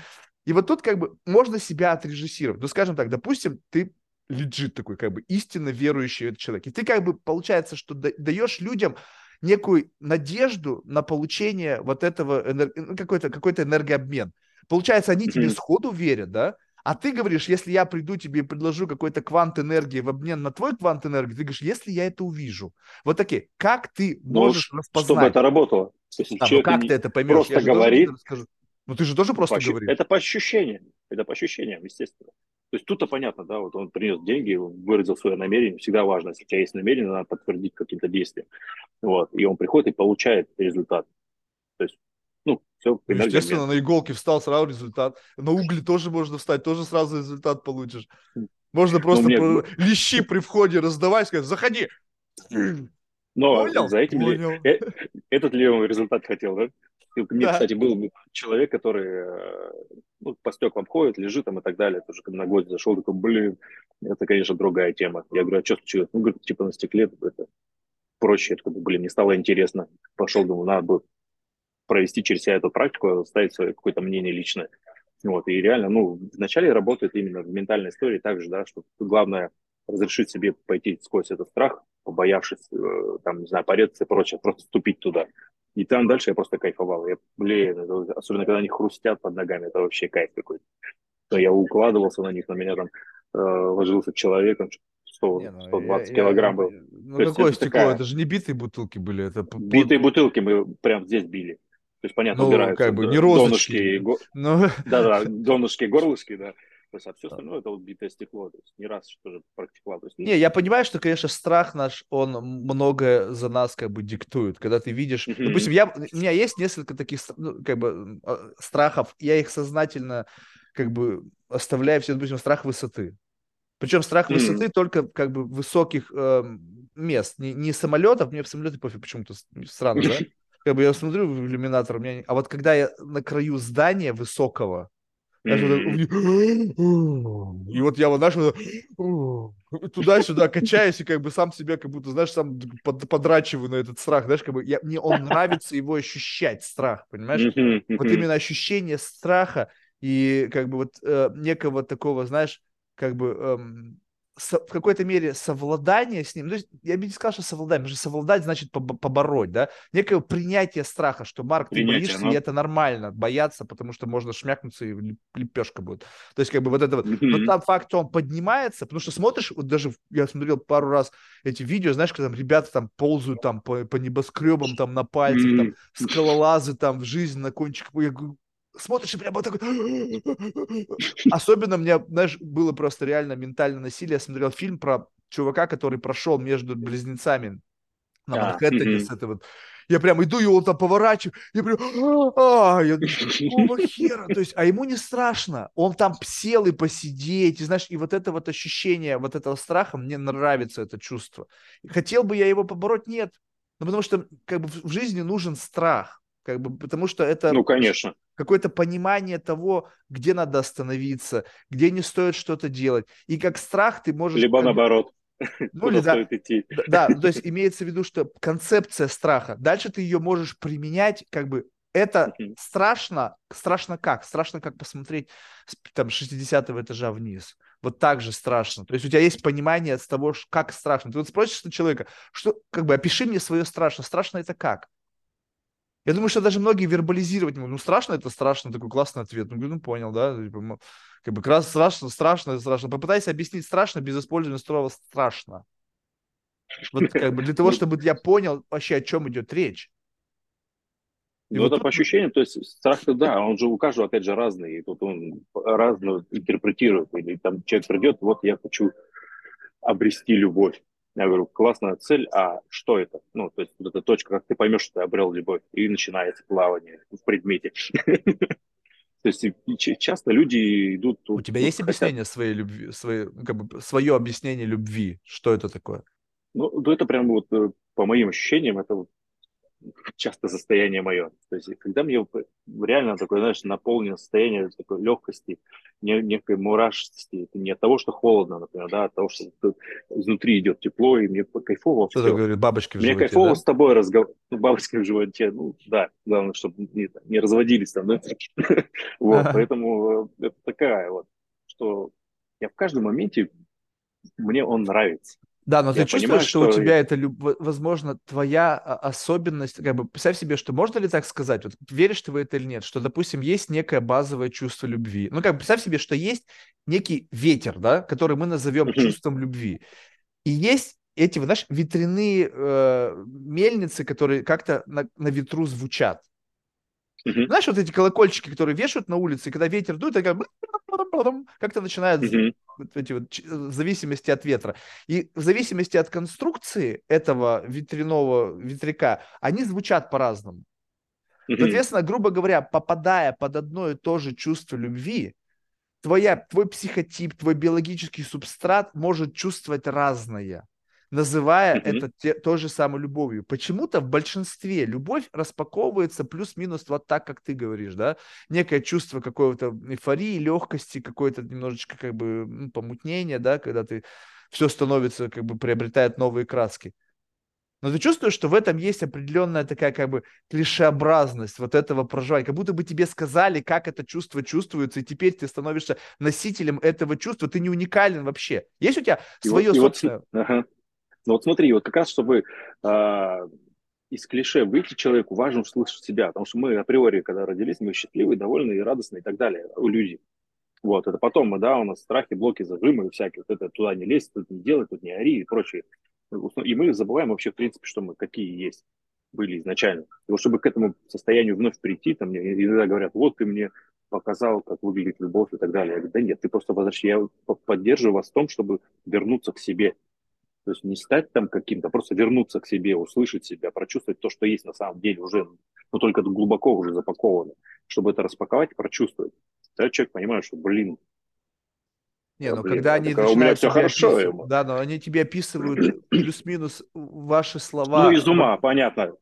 И вот тут как бы можно себя отрежиссировать. Ну, скажем так, допустим, ты лежит такой как бы истинно верующий человек. И ты как бы, получается, что даешь людям некую надежду на получение вот этого энер... Ну, какой-то какой энергообмен. Получается, они тебе сходу верят, да? А ты говоришь, если я приду тебе и предложу какой-то квант энергии в обмен на твой квант энергии, ты говоришь, если я это увижу. Вот такие, как ты ну, можешь ну, распознать? Чтобы это работало. Если а, ну как ты это поймешь? Просто говорит. Ну ты же тоже просто по говоришь. Это по ощущениям. Это по ощущениям, естественно. То есть тут-то понятно, да, вот он принес деньги, выразил свое намерение. Всегда важно, если у тебя есть намерение, надо подтвердить каким-то действием. Вот. И он приходит и получает результат. То есть, ну, все. Ну, естественно, на иголке встал, сразу результат. На угли тоже можно встать, тоже сразу результат получишь. Можно ну, просто мне... про... лещи при входе раздавать, сказать, заходи. Но Понял? за этим Понял. ли, э, этот ли он результат хотел, да? У меня, да. кстати, был человек, который э, ну, по стеклам ходит, лежит там и так далее. Тоже когда на гвоздь зашел, такой, блин, это, конечно, другая тема. Я говорю, а что случилось? Ну, говорит, типа на стекле это проще. Я такой, блин, мне стало интересно. Пошел, думаю, надо бы провести через себя эту практику, оставить свое какое-то мнение личное. Вот, и реально, ну, вначале работает именно в ментальной истории так же, да, что главное разрешить себе пойти сквозь этот страх, побоявшись, э, там, не знаю, пореться и прочее, просто вступить туда. И там дальше я просто кайфовал. Я, блин, это, особенно когда они хрустят под ногами, это вообще кайф какой-то. То я укладывался на них, на меня там э, ложился человек, он 100, не, ну, 120 я, килограмм я, был. Ну, То какое стекло? Такая... Это же не битые бутылки были. Это... Битые бутылки мы прям здесь били. То есть, понятно, ну, убираются как бы не розочки. Донышки, ну... Да-да, донышки, горлышки, да. То есть, а все остальное это вот битое стекло. То есть, не раз тоже практиковал. То есть, не, я понимаю, что, конечно, страх наш, он многое за нас как бы диктует. Когда ты видишь... Mm-hmm. Допустим, я, у меня есть несколько таких ну, как бы а, страхов. Я их сознательно как бы оставляю все, допустим, страх высоты. Причем страх mm-hmm. высоты только как бы высоких э, мест. Не, не самолетов, мне в самолете пофиг почему-то странно, да? Как бы я смотрю в иллюминатор, у меня... а вот когда я на краю здания высокого, знаешь, и вот я вот, знаешь, туда-сюда качаюсь и как бы сам себя как будто, знаешь, сам под, подрачиваю на этот страх, знаешь, как бы я, мне он нравится его ощущать, страх, понимаешь? Вот именно ощущение страха и как бы вот э, некого такого, знаешь, как бы эм, в какой-то мере совладание с ним, ну, я бы не сказал, что совладание, потому что совладать значит побороть, да, некое принятие страха, что, Марк, ты принятие, боишься, но... и это нормально, бояться, потому что можно шмякнуться и лепешка будет. То есть, как бы вот это вот, но там факт, что он поднимается, потому что смотришь, вот даже я смотрел пару раз эти видео, знаешь, когда там ребята там ползают там по, по небоскребам там на пальцах, там скалолазы там в жизнь на кончик, я говорю, смотришь и прямо вот так Особенно мне, знаешь, было просто реально ментальное насилие. Я смотрел фильм про чувака, который прошел между близнецами на а, Манхэттене с этого. Я прям иду, и он там поворачиваю, я прям, а, я какого хера? То есть, а ему не страшно, он там сел и посидеть, и знаешь, и вот это вот ощущение вот этого страха, мне нравится это чувство. Хотел бы я его побороть? Нет. Ну, потому что как бы в жизни нужен страх, как бы, потому что это... Ну, конечно какое-то понимание того, где надо остановиться, где не стоит что-то делать. И как страх ты можешь... Либо наоборот. Ну, или, да, идти. да, то есть имеется в виду, что концепция страха, дальше ты ее можешь применять, как бы это страшно, страшно как? Страшно как посмотреть там 60 этажа вниз. Вот так же страшно. То есть у тебя есть понимание с того, как страшно. Ты вот спросишь человека, что, как бы, опиши мне свое страшно. Страшно это как? Я думаю, что даже многие вербализировать могут. Ну, страшно это страшно, такой классный ответ. Ну, ну понял, да? Типа, как бы раз страшно, страшно, страшно. Попытайся объяснить страшно без использования слова страшно. Вот как бы для того, чтобы я понял вообще, о чем идет речь. И ну, вот это тут... по ощущениям, то есть страх-то да, он же у каждого, опять же, разный, и тут он разно интерпретирует, или там человек придет, вот я хочу обрести любовь. Я говорю, классная цель, а что это? Ну, то есть вот эта точка, как ты поймешь, что ты обрел любовь, и начинается плавание в предмете. То есть часто люди идут... У тебя есть объяснение своей любви, ну, как бы, свое объяснение любви? Что это такое? Ну, это прям вот э, по моим ощущениям, это вот часто состояние мое. То есть, когда мне реально такое, знаешь, наполнено состояние такой легкости, не, некой мурашности, это не от того, что холодно, например, да, а от того, что изнутри идет тепло, и мне кайфово. Кто-то говорит, бабочки в мне животе, кайфово да? с тобой разговаривать. Бабочки в животе, ну, да, главное, чтобы не, не разводились там, да. Вот, поэтому э, это такая вот, что я в каждом моменте, мне он нравится. Да, но я ты чувствуешь, понимаю, что, что у тебя это, возможно, твоя а, особенность, как бы, представь себе, что можно ли так сказать, вот веришь ты в это или нет, что, допустим, есть некое базовое чувство любви. Ну, как бы, представь себе, что есть некий ветер, да, который мы назовем mm-hmm. чувством любви. И есть эти, знаешь, ветряные э, мельницы, которые как-то на, на ветру звучат. Mm-hmm. Знаешь, вот эти колокольчики, которые вешают на улице, и когда ветер дует, такая как-то начинает mm-hmm. эти вот, в зависимости от ветра. И в зависимости от конструкции этого ветряного ветряка, они звучат по-разному. Mm-hmm. Соответственно, грубо говоря, попадая под одно и то же чувство любви, твоя, твой психотип, твой биологический субстрат может чувствовать разное называя mm-hmm. это те, той же самой любовью. Почему-то в большинстве любовь распаковывается плюс-минус вот так, как ты говоришь, да, некое чувство какой-то эйфории, легкости, какое-то немножечко как бы ну, помутнение, да, когда ты все становится, как бы приобретает новые краски. Но ты чувствуешь, что в этом есть определенная такая как бы клишеобразность вот этого проживания. Как будто бы тебе сказали, как это чувство чувствуется, и теперь ты становишься носителем этого чувства. Ты не уникален вообще. Есть у тебя и свое вот, собственное? Вот, ага. Ну вот смотри, вот как раз, чтобы э, из клише выйти человеку, важно услышать себя, потому что мы априори, когда родились, мы счастливые, довольные, радостные и так далее, у людей. Вот, это потом мы, да, у нас страхи, блоки, зажимы всякие, вот это туда не лезь, тут не делай, тут не ори и прочее. И мы забываем вообще, в принципе, что мы какие есть были изначально. И вот чтобы к этому состоянию вновь прийти, там мне иногда говорят, вот ты мне показал, как выглядит любовь и так далее. Я говорю, да нет, ты просто возвращай, я поддерживаю вас в том, чтобы вернуться к себе. То есть не стать там каким-то, а просто вернуться к себе, услышать себя, прочувствовать то, что есть на самом деле уже, но только глубоко уже запаковано, чтобы это распаковать и прочувствовать. Тогда человек понимает, что, блин, не, ну когда они у меня все хорошо. Ему. Да, но они тебе описывают плюс-минус ваши слова. Ну, из ума, понятно.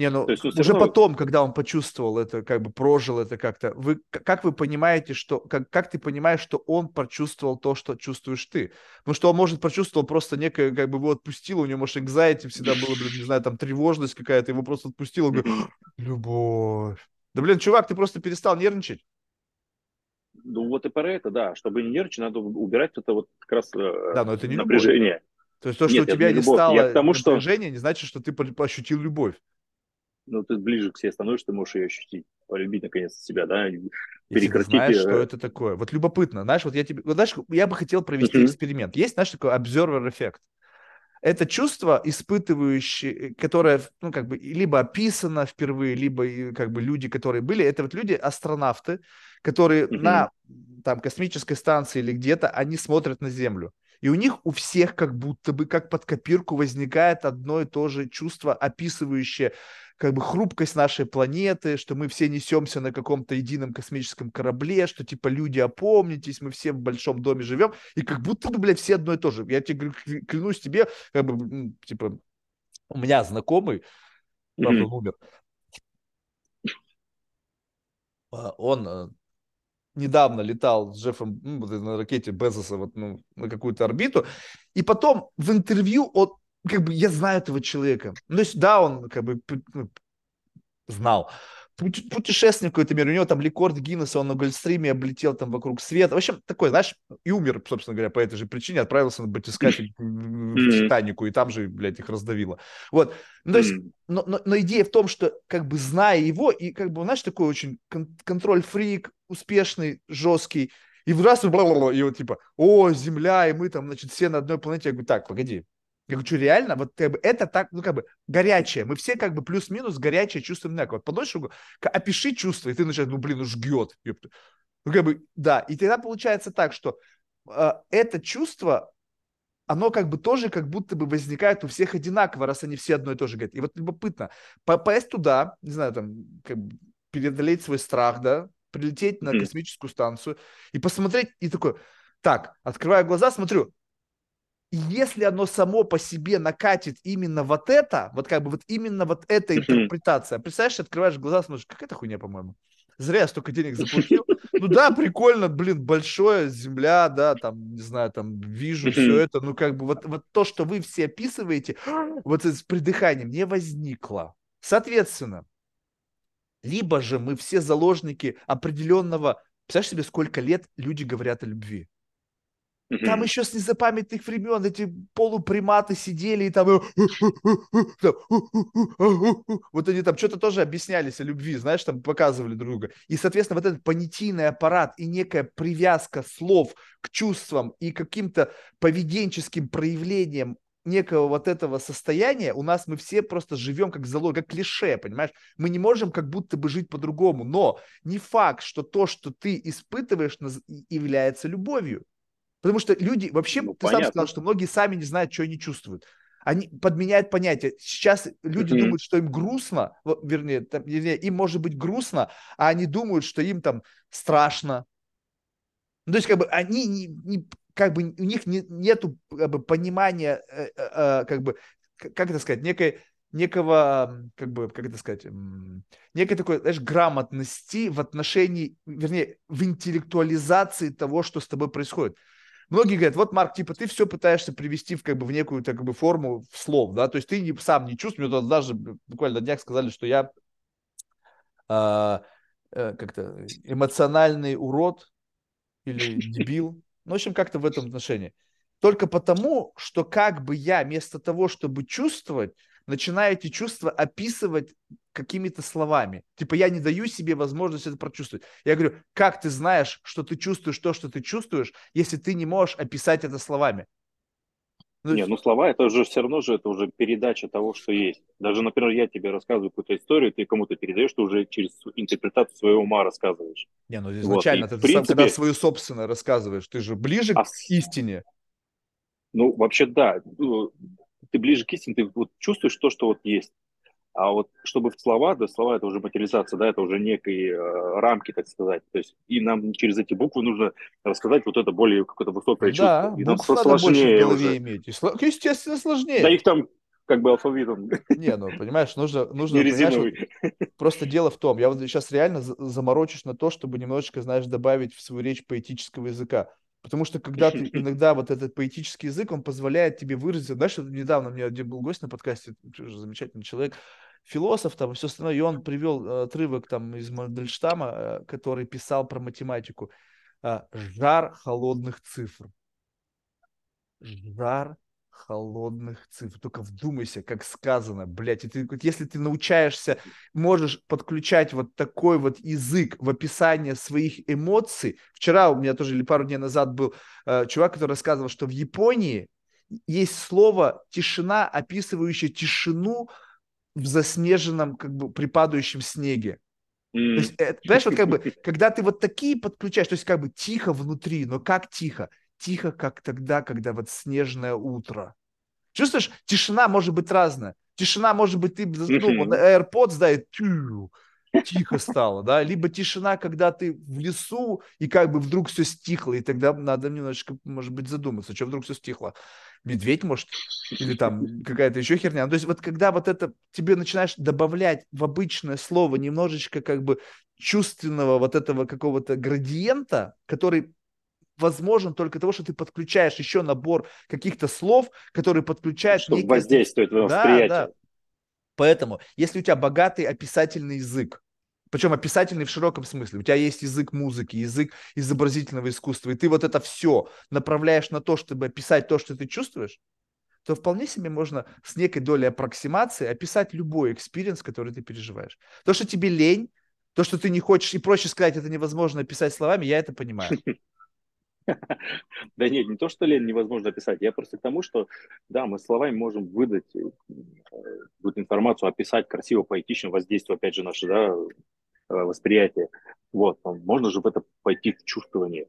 Не, ну, есть, ну уже равно... потом, когда он почувствовал это, как бы прожил это как-то, вы, как вы понимаете, что, как, как ты понимаешь, что он прочувствовал то, что чувствуешь ты? Потому что он, может, прочувствовал просто некое, как бы его отпустило, у него, может, anxiety всегда было, блин, не знаю, там тревожность какая-то, его просто отпустило, он говорит, любовь. Да, блин, чувак, ты просто перестал нервничать. Ну, вот и про это, да. Чтобы не нервничать, надо убирать это вот как раз э, да, но это не напряжение. Любовь. То есть то, что Нет, у тебя не, не стало тому, напряжение, что... не значит, что ты ощутил любовь ну, ты ближе к себе становишься, ты можешь ее ощутить, полюбить наконец себя, да, прекратить. Ты знаешь, что это такое. Вот любопытно, знаешь, вот я тебе, вот, знаешь, я бы хотел провести uh-huh. эксперимент. Есть, знаешь, такой observer эффект. Это чувство, испытывающее, которое, ну, как бы, либо описано впервые, либо, как бы, люди, которые были, это вот люди, астронавты, которые uh-huh. на, там, космической станции или где-то, они смотрят на Землю. И у них у всех как будто бы, как под копирку, возникает одно и то же чувство, описывающее как бы хрупкость нашей планеты, что мы все несемся на каком-то едином космическом корабле, что типа люди, опомнитесь, мы все в большом доме живем, и как будто бы, блядь, все одно и то же. Я тебе клянусь тебе, как бы, типа, у меня знакомый, правда, он умер, а, он э, недавно летал с Джеффом ну, на ракете Безоса вот, ну, на какую-то орбиту, и потом в интервью он как бы я знаю этого человека. Ну, то есть, да, он как бы ну, знал. Путешественник какой-то мир, у него там рекорд Гиннесса, он на Гольдстриме облетел там вокруг света. В общем, такой, знаешь, и умер, собственно говоря, по этой же причине, отправился на батискатель в Титанику, и там же, блядь, их раздавило. Вот. Ну, то есть, но, но, но идея в том, что, как бы, зная его, и, как бы, знаешь, такой очень кон- контроль-фрик, успешный, жесткий, и в раз, и вот, типа, о, Земля, и мы там, значит, все на одной планете. Я говорю, так, погоди, Я говорю, что реально, вот как бы, это так, ну как бы горячее. Мы все как бы плюс-минус горячее чувствуем одинаково. Вот подольше опиши чувство, и ты начинаешь, ну блин, ну жгет. Ну как бы, да. И тогда получается так, что э, это чувство, оно как бы тоже как будто бы возникает у всех одинаково, раз они все одно и то же говорят. И вот любопытно, попасть туда, не знаю, там, как бы преодолеть свой страх, да, прилететь на космическую станцию и посмотреть, и такой, так, открываю глаза, смотрю, если оно само по себе накатит именно вот это, вот как бы вот именно вот эта интерпретация, представляешь, открываешь глаза, смотришь, как это хуйня, по-моему. Зря я столько денег заплатил. Ну да, прикольно, блин, большое, земля, да, там, не знаю, там, вижу все это, ну как бы вот, вот то, что вы все описываете, вот с придыханием не возникло. Соответственно, либо же мы все заложники определенного, представляешь себе, сколько лет люди говорят о любви? Там еще с незапамятных времен эти полуприматы сидели и там... Вот они там что-то тоже объяснялись о любви, знаешь, там показывали друг друга. И, соответственно, вот этот понятийный аппарат и некая привязка слов к чувствам и каким-то поведенческим проявлениям некого вот этого состояния, у нас мы все просто живем как залог, как клише, понимаешь? Мы не можем как будто бы жить по-другому, но не факт, что то, что ты испытываешь, является любовью. Потому что люди, вообще, ну, ты понятно. сам сказал, что многие сами не знают, что они чувствуют. Они подменяют понятие. Сейчас люди mm-hmm. думают, что им грустно, вернее, там, вернее, им может быть грустно, а они думают, что им там страшно. Ну, то есть, как бы, они не, не как бы, у них не, нету как бы, понимания, э, э, э, как бы, как это сказать, некой некого, как бы, как это сказать, некой такой, знаешь, грамотности в отношении, вернее, в интеллектуализации того, что с тобой происходит многие говорят, вот, Марк, типа, ты все пытаешься привести в, как бы, в некую, так, как бы, форму в слов, да, то есть ты не, сам не чувствуешь, вот даже буквально на днях сказали, что я э, э, как-то эмоциональный урод или дебил, ну, в общем, как-то в этом отношении. Только потому, что как бы я вместо того, чтобы чувствовать, начинаю эти чувства описывать какими-то словами. Типа я не даю себе возможность это прочувствовать. Я говорю, как ты знаешь, что ты чувствуешь то, что ты чувствуешь, если ты не можешь описать это словами? Ну, не, ну слова это уже все равно же это уже передача того, что есть. Даже, например, я тебе рассказываю какую-то историю, ты кому-то передаешь, ты уже через интерпретацию своего ума рассказываешь. Не, ну изначально вот. ты, принципе... сам, когда свою собственную рассказываешь, ты же ближе а... к истине. Ну, вообще, да. Ты ближе к истине, ты вот чувствуешь то, что вот есть. А вот чтобы в слова, да, слова это уже материализация, да, это уже некие э, рамки, так сказать. То есть и нам через эти буквы нужно рассказать вот это более какое-то высокое да, чувство. И нам сложнее уже. иметь. И, естественно, сложнее. Да их там как бы алфавитом. Не, ну, понимаешь, нужно, нужно понимаешь, вот, просто дело в том, я вот сейчас реально заморочусь на то, чтобы немножечко, знаешь, добавить в свою речь поэтического языка. Потому что когда ты иногда вот этот поэтический язык, он позволяет тебе выразиться. Знаешь, недавно у меня один был гость на подкасте, замечательный человек, философ там и все остальное, и он привел э, отрывок там из Мандельштама, э, который писал про математику. Э, Жар холодных цифр. Жар холодных цифр. Только вдумайся, как сказано, блядь. И ты, если ты научаешься, можешь подключать вот такой вот язык в описание своих эмоций. Вчера у меня тоже, или пару дней назад был э, чувак, который рассказывал, что в Японии есть слово «тишина», описывающее тишину в заснеженном, как бы, припадающем снеге. Mm. То есть, это, знаешь, вот как бы, когда ты вот такие подключаешь, то есть как бы тихо внутри, но как тихо? Тихо, как тогда, когда вот снежное утро. Чувствуешь, тишина может быть разная. Тишина может быть, ты ну, на AirPods, да, и тю, тихо стало, да, либо тишина, когда ты в лесу, и как бы вдруг все стихло, и тогда надо немножечко, может быть, задуматься, что вдруг все стихло. Медведь, может, или там какая-то еще херня. Ну, то есть вот когда вот это тебе начинаешь добавлять в обычное слово немножечко как бы чувственного вот этого какого-то градиента, который возможен только того, что ты подключаешь еще набор каких-то слов, которые подключают... Чтобы некие... воздействовать на восприятие. Да, да. Поэтому, если у тебя богатый описательный язык, причем описательный в широком смысле, у тебя есть язык музыки, язык изобразительного искусства, и ты вот это все направляешь на то, чтобы описать то, что ты чувствуешь, то вполне себе можно с некой долей аппроксимации описать любой experience, который ты переживаешь. То, что тебе лень, то, что ты не хочешь, и проще сказать, это невозможно описать словами, я это понимаю. Да нет, не то, что лень невозможно описать. Я просто к тому, что, да, мы словами можем выдать э, вот информацию, описать красиво, поэтично, воздействие, опять же, наше, да, э, восприятие. Вот, можно же в это пойти в чувствование,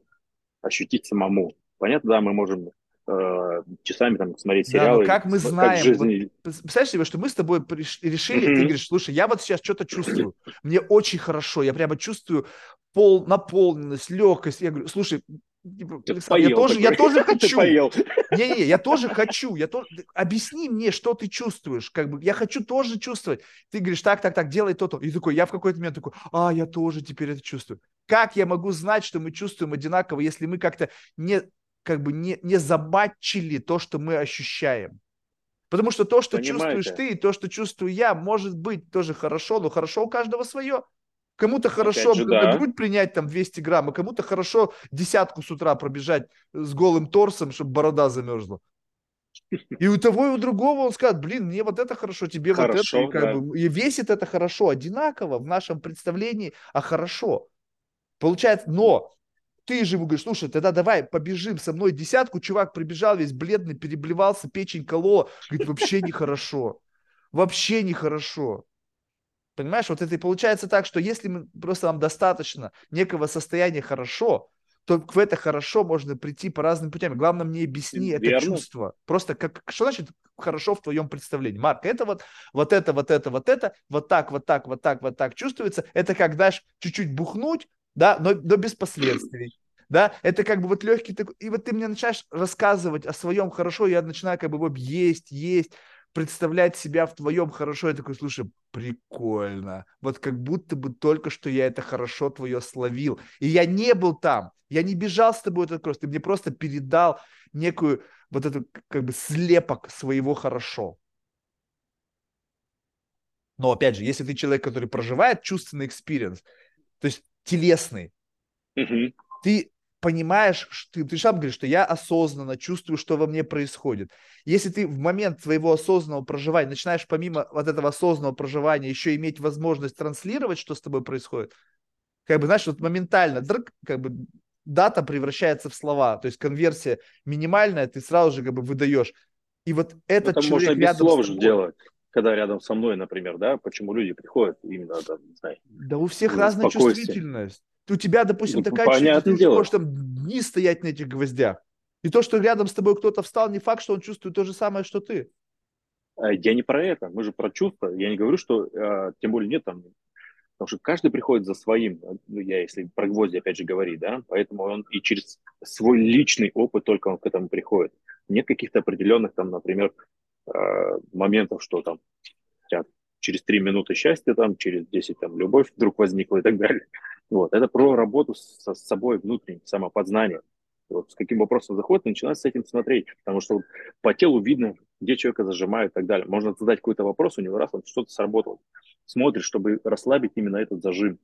ощутить самому. Понятно, да, мы можем э, часами там смотреть сериалы. Да, как мы знаем, как жизни... вот, представляешь себе, что мы с тобой решили, mm-hmm. ты говоришь, слушай, я вот сейчас что-то чувствую, мне очень хорошо, я прямо чувствую пол, наполненность, легкость. Я говорю, слушай, Типа, я тоже, я тоже хочу. Не-не, я тоже хочу. Я тоже... Объясни мне, что ты чувствуешь. Как бы я хочу тоже чувствовать. Ты говоришь, так, так, так, делай то-то. И такой, я в какой-то момент такой, а, я тоже теперь это чувствую. Как я могу знать, что мы чувствуем одинаково, если мы как-то не, как бы не, не забатчили то, что мы ощущаем? Потому что то, что Понимаете? чувствуешь ты, и то, что чувствую я, может быть тоже хорошо, но хорошо у каждого свое. Кому-то хорошо же, да. грудь принять там 200 грамм, а кому-то хорошо десятку с утра пробежать с голым торсом, чтобы борода замерзла. И у того, и у другого он скажет, блин, мне вот это хорошо, тебе хорошо, вот это. И, как бы, и весит это хорошо, одинаково в нашем представлении, а хорошо. Получается, но ты же ему говоришь, слушай, тогда давай побежим со мной десятку. Чувак прибежал весь бледный, переблевался, печень колола. Говорит, вообще нехорошо. Вообще нехорошо. Понимаешь, вот это и получается так, что если мы, просто нам достаточно некого состояния хорошо, то в это хорошо можно прийти по разным путям. Главное мне объясни Верно. это чувство. Просто как, что значит хорошо в твоем представлении? Марк, это вот, вот это, вот это, вот это, вот так, вот так, вот так, вот так чувствуется. Это как, знаешь, чуть-чуть бухнуть, да, но, но без последствий. Да, это как бы вот легкий такой, и вот ты мне начинаешь рассказывать о своем хорошо, я начинаю как бы вот есть, есть, представлять себя в твоем хорошо, я такой, слушай, прикольно. Вот как будто бы только что я это хорошо твое словил. И я не был там, я не бежал с тобой этот кросс, ты мне просто передал некую вот эту как бы слепок своего хорошо. Но опять же, если ты человек, который проживает чувственный experience, то есть телесный, mm-hmm. ты понимаешь, что ты, ты сам говоришь, что я осознанно чувствую, что во мне происходит. Если ты в момент своего осознанного проживания начинаешь помимо вот этого осознанного проживания еще иметь возможность транслировать, что с тобой происходит, как бы, знаешь, вот моментально, дрк, как бы data превращается в слова, то есть конверсия минимальная, ты сразу же как бы выдаешь. И вот этот Это человек можно без рядом слов же делать когда рядом со мной, например, да, почему люди приходят именно, да, не знаю. Да у всех разная чувствительность у тебя, допустим, ну, такая что ты можешь там дни стоять на этих гвоздях. И то, что рядом с тобой кто-то встал, не факт, что он чувствует то же самое, что ты. А, я не про это, мы же про чувства. Я не говорю, что, а, тем более нет там, потому что каждый приходит за своим, ну, я если про гвозди опять же говорить, да, поэтому он и через свой личный опыт только он к этому приходит. Нет каких-то определенных там, например, а, моментов, что там через три минуты счастья, там, через 10 там, любовь вдруг возникла и так далее. Вот. Это про работу со, с собой внутренним, самопознание. Вот, с каким вопросом заходит, начинать с этим смотреть, потому что вот, по телу видно, где человека зажимают и так далее. Можно задать какой-то вопрос, у него раз он что-то сработало. Смотрит, чтобы расслабить именно этот зажим.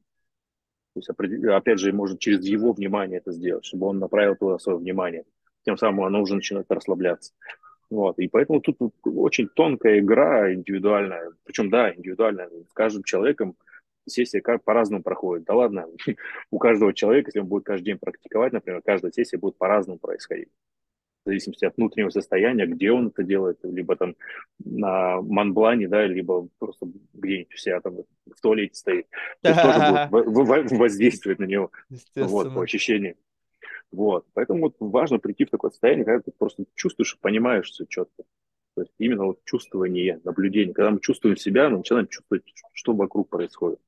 То есть, опять же, может через его внимание это сделать, чтобы он направил туда свое внимание. Тем самым оно уже начинает расслабляться. Вот. И поэтому тут очень тонкая игра индивидуальная. Причем, да, индивидуальная. С каждым человеком сессия по-разному проходит. Да ладно, у каждого человека, если он будет каждый день практиковать, например, каждая сессия будет по-разному происходить. В зависимости от внутреннего состояния, где он это делает, либо там на манблане, да, либо просто где-нибудь у себя там в туалете стоит. То есть тоже будет воздействовать на него вот, по ощущениям. Вот. Поэтому вот важно прийти в такое состояние, когда ты просто чувствуешь и понимаешь все четко. То есть именно вот чувствование, наблюдение. Когда мы чувствуем себя, мы начинаем чувствовать, что вокруг происходит.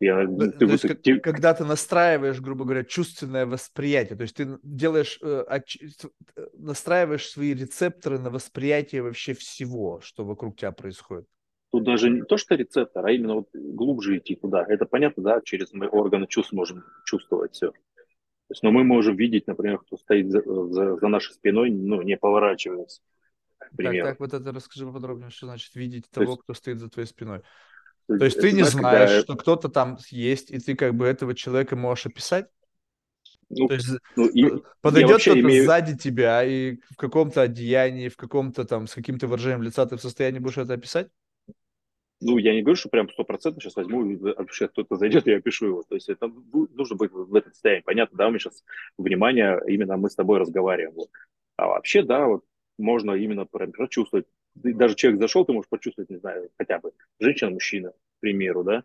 Я, ты, то есть, как, ты... когда ты настраиваешь, грубо говоря, чувственное восприятие, то есть ты делаешь, э, э, настраиваешь свои рецепторы на восприятие вообще всего, что вокруг тебя происходит. Тут даже не то, что рецептор, а именно вот глубже идти туда. Это понятно, да, через мы органы чувств можем чувствовать все есть, но мы можем видеть, например, кто стоит за, за, за нашей спиной, ну, не поворачиваясь. Так, так, вот это расскажи поподробнее, что значит видеть то того, есть, кто стоит за твоей спиной. То есть ты не знаешь, когда... что кто-то там есть, и ты как бы этого человека можешь описать? Ну, То есть ну, и, подойдет кто-то имею... сзади тебя и в каком-то одеянии, в каком-то там с каким-то выражением лица ты в состоянии будешь это описать? Ну, я не говорю, что прям сто процентов сейчас возьму, и вообще кто-то зайдет, и я пишу его. То есть это нужно быть в этом состоянии. Понятно, да, у меня сейчас внимание, именно мы с тобой разговариваем. Вот. А вообще, да, вот можно именно прям прочувствовать. Даже человек зашел, ты можешь почувствовать, не знаю, хотя бы женщина, мужчина, к примеру, да,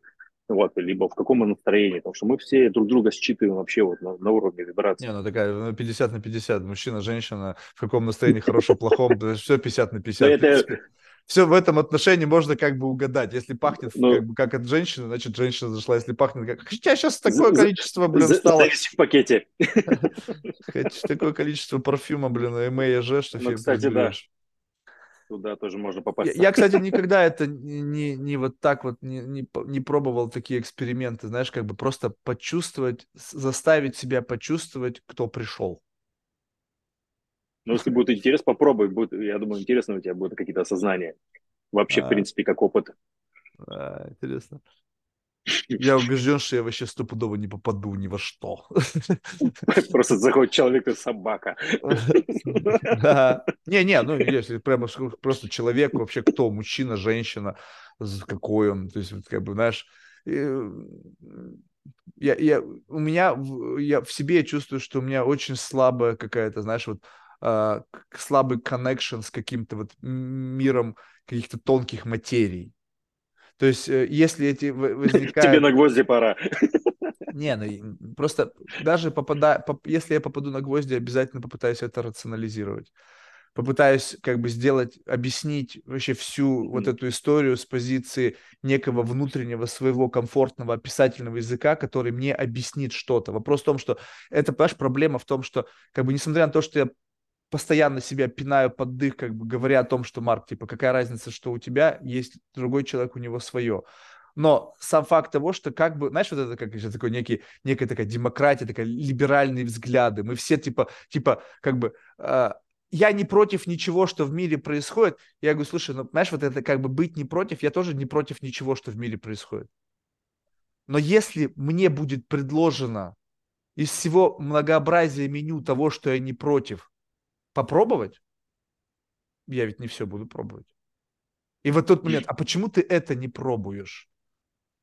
вот, либо в каком настроении, потому что мы все друг друга считываем вообще вот на, на уровне вибрации. Не, ну такая 50 ну, на 50, мужчина, женщина, в каком настроении, хорошем, плохом, все 50 на 50. Это... Все в этом отношении можно как бы угадать. Если пахнет ну, как, бы, как от женщины, значит, женщина зашла. Если пахнет как... Хотя сейчас такое количество, блин, стало... в пакете. Такое количество парфюма, блин, МЭЖ, что ну, кстати, да туда тоже можно попасть. Я, я кстати, никогда это не, не вот так вот не, не, не пробовал такие эксперименты, знаешь, как бы просто почувствовать, заставить себя почувствовать, кто пришел. Ну, если будет интерес, попробуй. Будет, я думаю, интересно у тебя будут какие-то осознания. Вообще, а, в принципе, как опыт. А, интересно. Я убежден, что я вообще стопудово не попаду ни во что. Просто заходит человек и собака. Не-не, ну если прямо просто человек, вообще кто, мужчина, женщина, какой он, то есть как бы, знаешь, я, я, у меня, я в себе чувствую, что у меня очень слабая какая-то, знаешь, вот э, слабый коннекшн с каким-то вот миром каких-то тонких материй. То есть, э, если эти возникают... Тебе на гвозди пора. Не, ну просто даже попадая, если я попаду на гвозди, обязательно попытаюсь это рационализировать. Попытаюсь как бы сделать, объяснить вообще всю mm-hmm. вот эту историю с позиции некого внутреннего своего комфортного описательного языка, который мне объяснит что-то. Вопрос в том, что это, понимаешь, проблема в том, что как бы несмотря на то, что я постоянно себя пинаю под дых, как бы говоря о том, что, Марк, типа, какая разница, что у тебя есть другой человек, у него свое. Но сам факт того, что как бы, знаешь, вот это как еще такой некий, некая такая демократия, такая либеральные взгляды. Мы все типа, типа, как бы, э, я не против ничего, что в мире происходит. Я говорю, слушай, ну, знаешь, вот это как бы быть не против, я тоже не против ничего, что в мире происходит. Но если мне будет предложено из всего многообразия меню того, что я не против, попробовать, я ведь не все буду пробовать. И вот тот момент, а почему ты это не пробуешь?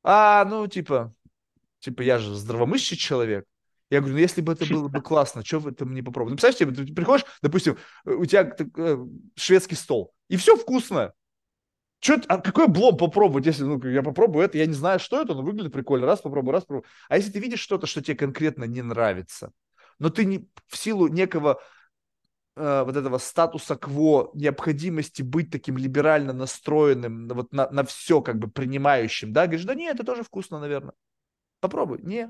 А, ну, типа, типа, я же здравомыслящий человек. Я говорю, ну, если бы это было бы классно, что вы это не попробовали? Ну, представьте, ты приходишь, допустим, у тебя э, шведский стол, и все вкусно. Что, а какой облом попробовать, если ну, я попробую это, я не знаю, что это, но выглядит прикольно, раз попробую, раз попробую. А если ты видишь что-то, что тебе конкретно не нравится, но ты не, в силу некого э, вот этого статуса кво, необходимости быть таким либерально настроенным, вот на, на все как бы принимающим, да, говоришь, да нет, это тоже вкусно, наверное. Попробуй. Не.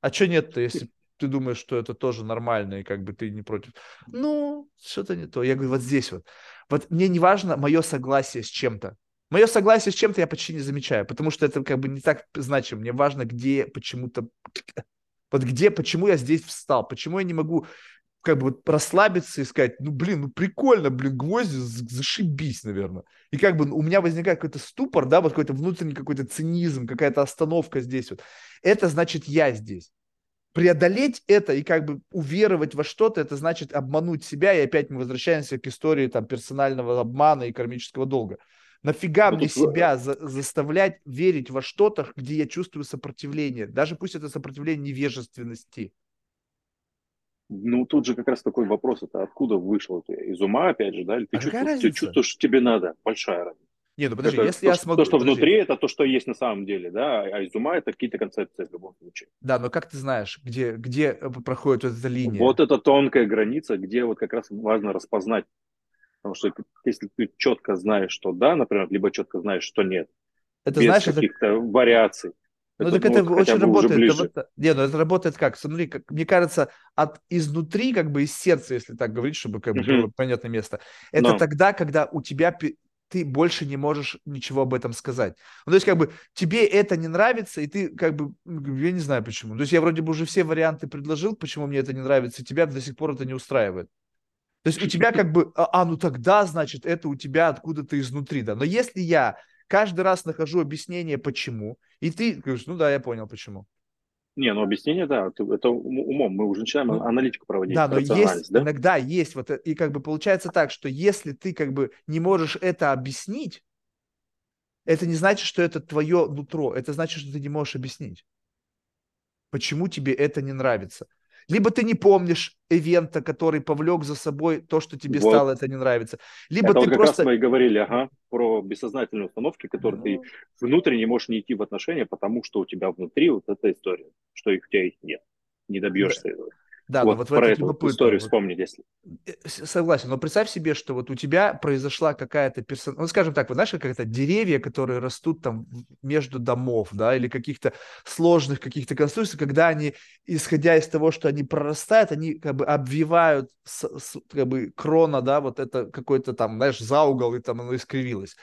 А что нет-то, если ты думаешь, что это тоже нормально, и как бы ты не против. Ну, что-то не то. Я говорю, вот здесь вот. Вот мне не важно мое согласие с чем-то. Мое согласие с чем-то я почти не замечаю, потому что это как бы не так значимо. Мне важно, где почему-то... Вот где, почему я здесь встал, почему я не могу как бы вот расслабиться и сказать, ну, блин, ну, прикольно, блин, гвозди, зашибись, наверное. И как бы у меня возникает какой-то ступор, да, вот какой-то внутренний какой-то цинизм, какая-то остановка здесь вот. Это значит я здесь. Преодолеть это и как бы уверовать во что-то, это значит обмануть себя, и опять мы возвращаемся к истории там персонального обмана и кармического долга. Нафига ну, мне себя за, заставлять верить во что-то, где я чувствую сопротивление, даже пусть это сопротивление невежественности. Ну, тут же как раз такой вопрос, это откуда вышло ты? Из ума, опять же, да? Или ты, а чувствуешь, ты чувствуешь, что тебе надо? Большая разница. Нет, ну подожди, это если то, я смогу... То, что подожди. внутри, это то, что есть на самом деле, да, а из ума это какие-то концепции в любом случае. Да, но как ты знаешь, где, где проходит вот эта линия? Вот эта тонкая граница, где вот как раз важно распознать. Потому что если ты четко знаешь, что да, например, либо четко знаешь, что нет, это, без знаешь, каких-то это... вариаций, ну, так это вот очень работает. Это, не, ну это работает как? Смотри, как, мне кажется, от изнутри, как бы из сердца, если так говорить, чтобы как бы было понятное место. Это Но. тогда, когда у тебя ты больше не можешь ничего об этом сказать. Ну, то есть, как бы, тебе это не нравится, и ты, как бы, я не знаю почему. То есть, я вроде бы уже все варианты предложил, почему мне это не нравится, и тебя до сих пор это не устраивает. То есть, у тебя как бы, а, а ну тогда, значит, это у тебя откуда-то изнутри, да. Но если я каждый раз нахожу объяснение, почему, и ты говоришь, ну да, я понял, почему. Не, ну объяснение, да, это умом. Мы уже начинаем ну, аналитику проводить. Да, но есть, да? иногда есть вот, и как бы получается так, что если ты как бы не можешь это объяснить, это не значит, что это твое нутро. Это значит, что ты не можешь объяснить, почему тебе это не нравится. Либо ты не помнишь ивента, который повлек за собой то, что тебе вот. стало это не нравится. Либо это ты вот как просто... раз мы и говорили, ага, про бессознательные установки, которые ну... ты внутренне можешь не идти в отношения, потому что у тебя внутри вот эта история, что их у тебя их нет. Не добьешься да. этого. Да, вот, но вот про эту любопытно. историю вспомнить, если. Э, согласен, но представь себе, что вот у тебя произошла какая-то персон... ну, скажем так, вот знаешь, какая-то деревья, которые растут там между домов, да, или каких-то сложных каких-то конструкций, когда они, исходя из того, что они прорастают, они как бы обвивают с, с, как бы крона, да, вот это какой-то там, знаешь, за угол, и там оно искривилось.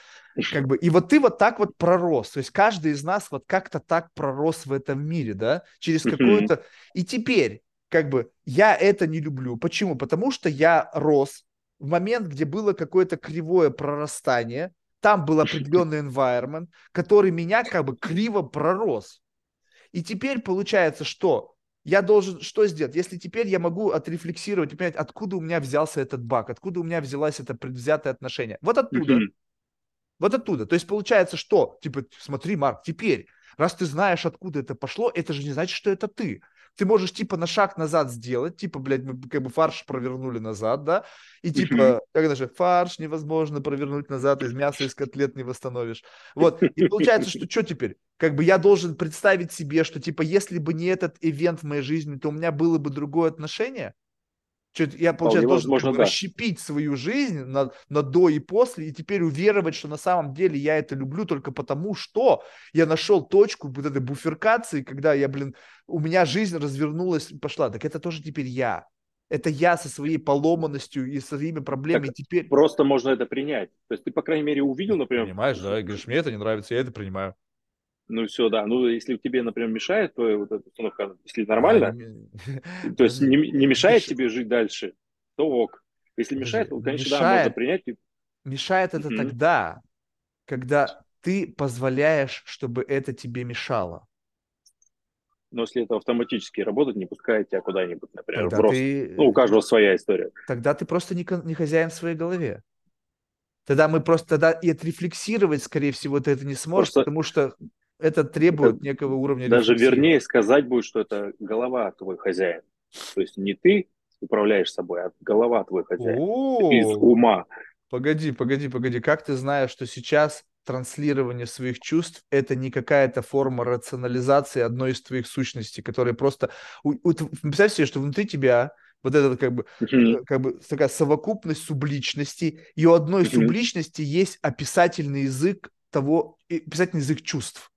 Как бы, и вот ты вот так вот пророс, то есть каждый из нас вот как-то так пророс в этом мире, да, через какую-то... И теперь как бы я это не люблю. Почему? Потому что я рос в момент, где было какое-то кривое прорастание, там был определенный environment, который меня как бы криво пророс. И теперь получается, что я должен что сделать? Если теперь я могу отрефлексировать и понять, откуда у меня взялся этот баг, откуда у меня взялось это предвзятое отношение. Вот оттуда. Mm-hmm. Вот оттуда. То есть получается, что? Типа, смотри, Марк, теперь, раз ты знаешь, откуда это пошло, это же не значит, что это ты ты можешь типа на шаг назад сделать, типа, блядь, мы как бы фарш провернули назад, да, и типа, как это же, фарш невозможно провернуть назад, из мяса, из котлет не восстановишь. Вот, и получается, что что теперь? Как бы я должен представить себе, что типа, если бы не этот ивент в моей жизни, то у меня было бы другое отношение? Я, получается, должен возможно, как бы, да. расщепить свою жизнь на, на до и после, и теперь уверовать, что на самом деле я это люблю только потому, что я нашел точку вот этой буферкации, когда я, блин, у меня жизнь развернулась и пошла. Так это тоже теперь я. Это я со своей поломанностью и своими проблемами так теперь... Просто можно это принять. То есть ты, по крайней мере, увидел, например... Понимаешь, да, и говоришь, мне это не нравится, я это принимаю. Ну все, да. Ну, если тебе, например, мешает твоя вот эта установка, если нормально, а, то есть не, не мешает Меш... тебе жить дальше, то ок. Если мешает, то, конечно, мешает, да, можно принять. Мешает это mm-hmm. тогда, когда ты позволяешь, чтобы это тебе мешало. Но если это автоматически работает, не пускает тебя куда-нибудь, например, тогда в рост. Ты... Ну, у каждого своя история. Тогда ты просто не, не хозяин в своей голове. Тогда мы просто тогда и отрефлексировать, скорее всего, ты это не сможешь, просто... потому что это требует это некого уровня Даже вернее сказать будет, что это голова твой хозяин. То есть не ты управляешь собой, а голова твой хозяин. Из ума. Погоди, погоди, погоди. Как ты знаешь, что сейчас транслирование своих чувств – это не какая-то форма рационализации одной из твоих сущностей, которая просто… Представь себе, что внутри тебя вот это как бы, mm-hmm. как бы такая совокупность субличностей, и у одной mm-hmm. субличности есть описательный язык того, описательный язык чувств.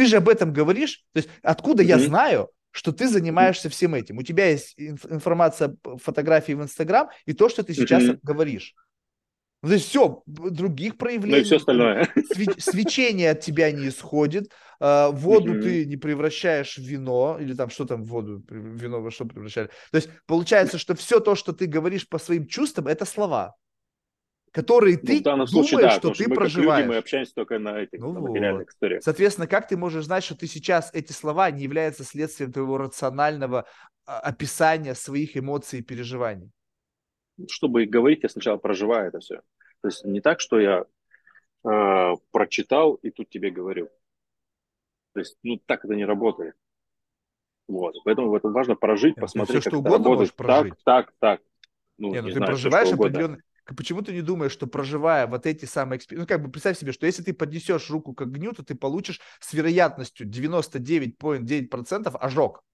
Ты же об этом говоришь. То есть откуда mm-hmm. я знаю, что ты занимаешься всем этим? У тебя есть информация, фотографии в Инстаграм и то, что ты сейчас mm-hmm. говоришь. Ну, то есть все, других проявлений. Ну и все остальное. Свечение от тебя не исходит, а, воду mm-hmm. ты не превращаешь в вино, или там что там воду, вино во что превращали. То есть получается, что все то, что ты говоришь по своим чувствам, это слова которые ну, ты думаешь, случае, да, что ты мы проживаешь. Люди, мы общаемся только на этих ну, на материальных вот. историях. Соответственно, как ты можешь знать, что ты сейчас эти слова не являются следствием твоего рационального а, описания своих эмоций и переживаний? Чтобы говорить, я сначала проживаю это все. То есть не так, что я э, прочитал и тут тебе говорю. То есть, ну, так это не работает. Вот. Поэтому это важно прожить, Нет, посмотреть, все, как что это работает. Так, так, так. Ну, не, ну не ты знаю, проживаешь определенный почему ты не думаешь, что проживая вот эти самые эксперименты, ну как бы представь себе, что если ты поднесешь руку к огню, то ты получишь с вероятностью 99,9% ожог.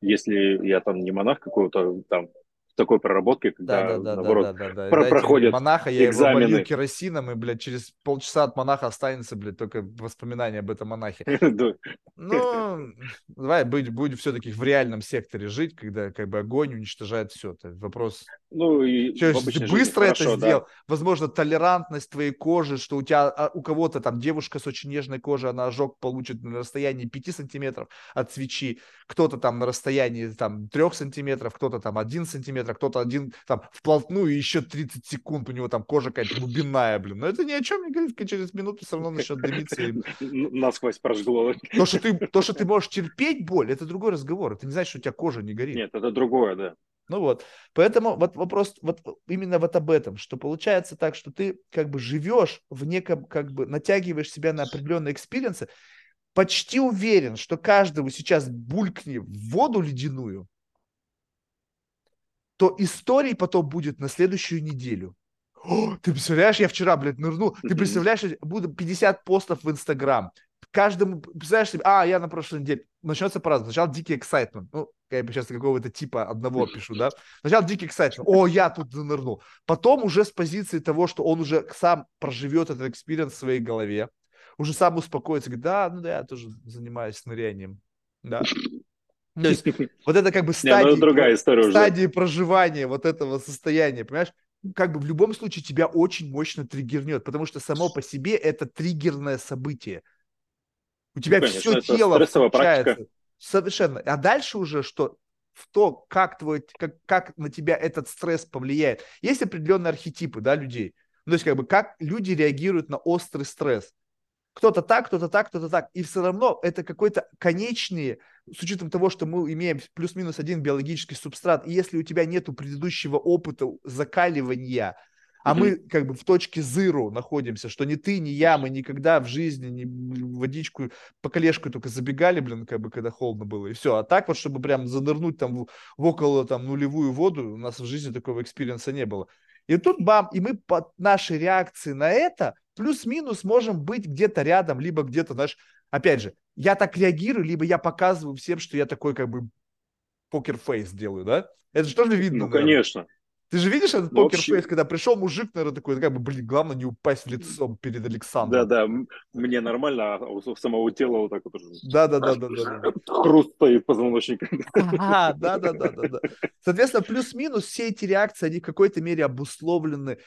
Если я там не монах какого-то там такой проработки, когда, да, да, да, наоборот, да, да, да, про- Знаете, проходят монаха, я экзамены. его керосином, и, блядь, через полчаса от монаха останется, блядь, только воспоминания об этом монахе. Ну, давай быть, будем все-таки в реальном секторе жить, когда как бы огонь уничтожает все. Это вопрос... Ну, и Все, быстро это сделал. Возможно, толерантность твоей кожи, что у тебя, а, у кого-то там девушка с очень нежной кожей, она ожог получит на расстоянии 5 сантиметров от свечи, кто-то там на расстоянии там 3 сантиметров, кто-то там 1 сантиметр, а кто-то один там вплотную еще 30 секунд, у него там кожа какая-то глубинная, блин. Но это ни о чем не говорит, через минуту все равно начнет дымиться. И... Насквозь прожгло. То что, ты, то, что ты можешь терпеть боль, это другой разговор. Это не значит, что у тебя кожа не горит. Нет, это другое, да. Ну вот, поэтому вот вопрос вот именно вот об этом, что получается так, что ты как бы живешь в неком, как бы натягиваешь себя на определенные experience ы, почти уверен, что каждого сейчас булькни в воду ледяную, то истории потом будет на следующую неделю. О, ты представляешь, я вчера, блядь, нырнул. Ты представляешь, буду 50 постов в Инстаграм. Каждому, представляешь себе, а, я на прошлой неделе. Начнется по-разному. Сначала дикий excitement. Ну, я сейчас какого-то типа одного пишу, да. Сначала дикий excitement. О, я тут нырнул. Потом уже с позиции того, что он уже сам проживет этот experience в своей голове. Уже сам успокоится. Говорит, да, ну да, я тоже занимаюсь нырянием. Да. То есть вот это как бы стадии, Не, другая история стадии уже. проживания вот этого состояния, понимаешь? Как бы в любом случае тебя очень мощно триггернет, потому что само по себе это триггерное событие. У тебя ну, конечно, все тело включается. Практика. Совершенно. А дальше уже что? В то, как, твой, как, как на тебя этот стресс повлияет. Есть определенные архетипы да, людей. Ну, то есть, как бы, как люди реагируют на острый стресс. Кто-то так, кто-то так, кто-то так. И все равно это какой-то конечный, с учетом того, что мы имеем плюс-минус один биологический субстрат, и если у тебя нет предыдущего опыта закаливания, а мы как бы в точке zero находимся, что ни ты, ни я, мы никогда в жизни не водичку по колешку только забегали, блин, как бы когда холодно было, и все. А так вот, чтобы прям занырнуть там в, в около там нулевую воду, у нас в жизни такого experience а не было. И тут бам, и мы по нашей реакции на это плюс-минус можем быть где-то рядом, либо где-то, знаешь, опять же, я так реагирую, либо я показываю всем, что я такой как бы poker face делаю, да? Это же тоже видно. Ну, наверное. конечно. Ты же видишь этот ну, poker face, вообще... когда пришел мужик, наверное, такой, как бы, блин, главное не упасть лицом перед Александром. Да-да, мне нормально, а у самого тела вот так вот. Да-да-да-да-да. Хруст стоит позвоночник. А, да-да-да-да. Соответственно, плюс-минус все эти реакции, они в какой-то мере обусловлены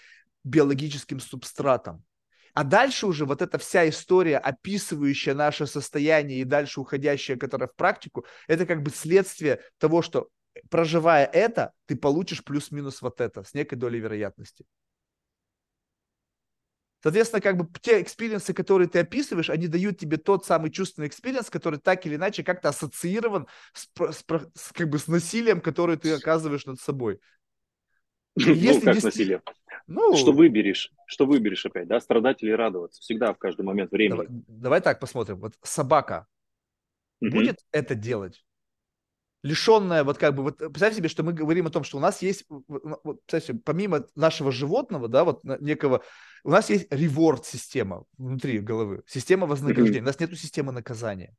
биологическим субстратом. А дальше уже вот эта вся история, описывающая наше состояние и дальше уходящая, которая в практику, это как бы следствие того, что проживая это, ты получишь плюс-минус вот это с некой долей вероятности. Соответственно, как бы те experience ы, которые ты описываешь, они дают тебе тот самый чувственный experience, который так или иначе как-то ассоциирован с, с, с, как бы с насилием, которое ты оказываешь над собой. Ну, Если ну, как насилие? Ну, что выберешь? Что выберешь опять, да? Страдать или радоваться? Всегда, в каждый момент времени. Давай, давай так посмотрим. Вот собака угу. будет это делать? лишенная, вот как бы, вот представь себе, что мы говорим о том, что у нас есть, вот, себе, помимо нашего животного, да, вот некого, у нас есть реворд-система внутри головы, система вознаграждения, у нас нету системы наказания.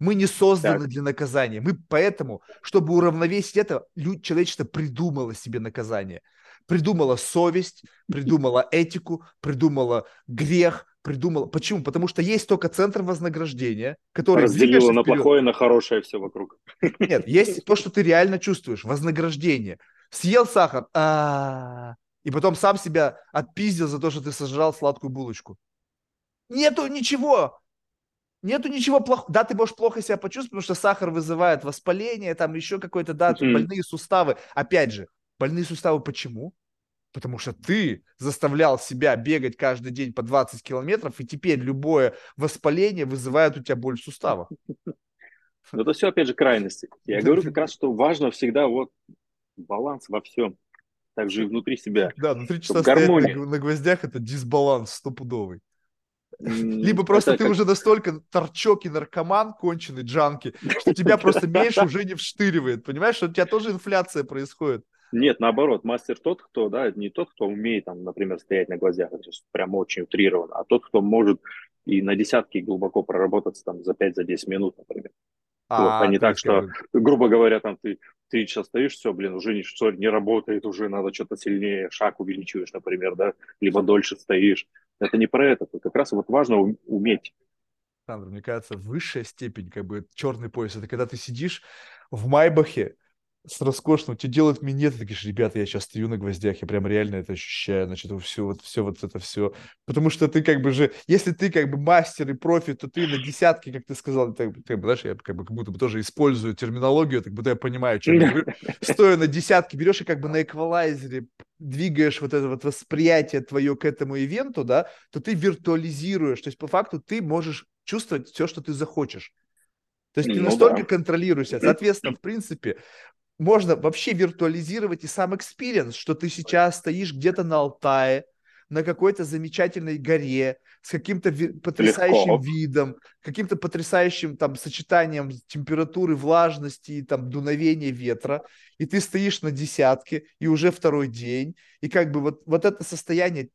Мы не созданы так. для наказания. Мы поэтому, чтобы уравновесить это, человечество придумало себе наказание. Придумало совесть, придумало этику, придумало грех, придумала. Почему? Потому что есть только центр вознаграждения, который разделило на плохое, на хорошее все вокруг. Нет, есть то, что ты реально чувствуешь, вознаграждение. Съел сахар, а и потом сам себя отпиздил за то, что ты сожрал сладкую булочку. Нету ничего. Нету ничего плохого. Да, ты можешь плохо себя почувствовать, потому что сахар вызывает воспаление, там еще какой-то, да, больные суставы. Опять же, больные суставы почему? Потому что ты заставлял себя бегать каждый день по 20 километров, и теперь любое воспаление вызывает у тебя боль в суставах. Но это все, опять же, крайности. Я говорю как раз, что важно всегда вот баланс во всем. Также и внутри себя. Да, внутри часа гармония. на гвоздях это дисбаланс стопудовый. Либо просто ты уже настолько торчок и наркоман, конченый джанки, что тебя просто меньше уже не вштыривает. Понимаешь, что у тебя тоже инфляция происходит. Нет, наоборот, мастер тот, кто, да, не тот, кто умеет, там, например, стоять на гвоздях, это сейчас прям очень утрированно, а тот, кто может и на десятки глубоко проработаться там за 5-10 за минут, например. А, вот, а не так, что, грубо говоря, там ты три часа стоишь, все, блин, уже ничего не работает, уже надо что-то сильнее, шаг увеличиваешь, например, да, либо дольше стоишь. Это не про это, как раз вот важно уметь. Александр, мне кажется, высшая степень, как бы черный пояс, это когда ты сидишь в Майбахе, с роскошным, тебе делают минет, ты говоришь, ребята, я сейчас стою на гвоздях, я прям реально это ощущаю, значит, все вот, все вот это все. Потому что ты как бы же, если ты как бы мастер и профи, то ты на десятки, как ты сказал, так, как бы, знаешь, я как, бы, как будто бы тоже использую терминологию, так будто я понимаю, что я говорю. Стоя на десятки, берешь и как бы на эквалайзере двигаешь вот это вот восприятие твое к этому event у, да, то ты виртуализируешь, то есть по факту ты можешь чувствовать все, что ты захочешь. То есть ты ну, настолько да. контролируешь Соответственно, в принципе, можно вообще виртуализировать и сам experience, что ты сейчас стоишь где-то на Алтае, на какой-то замечательной горе, с каким-то потрясающим Легко. видом, каким-то потрясающим там сочетанием температуры, влажности и там дуновения ветра, и ты стоишь на десятке, и уже второй день, и как бы вот, вот это состояние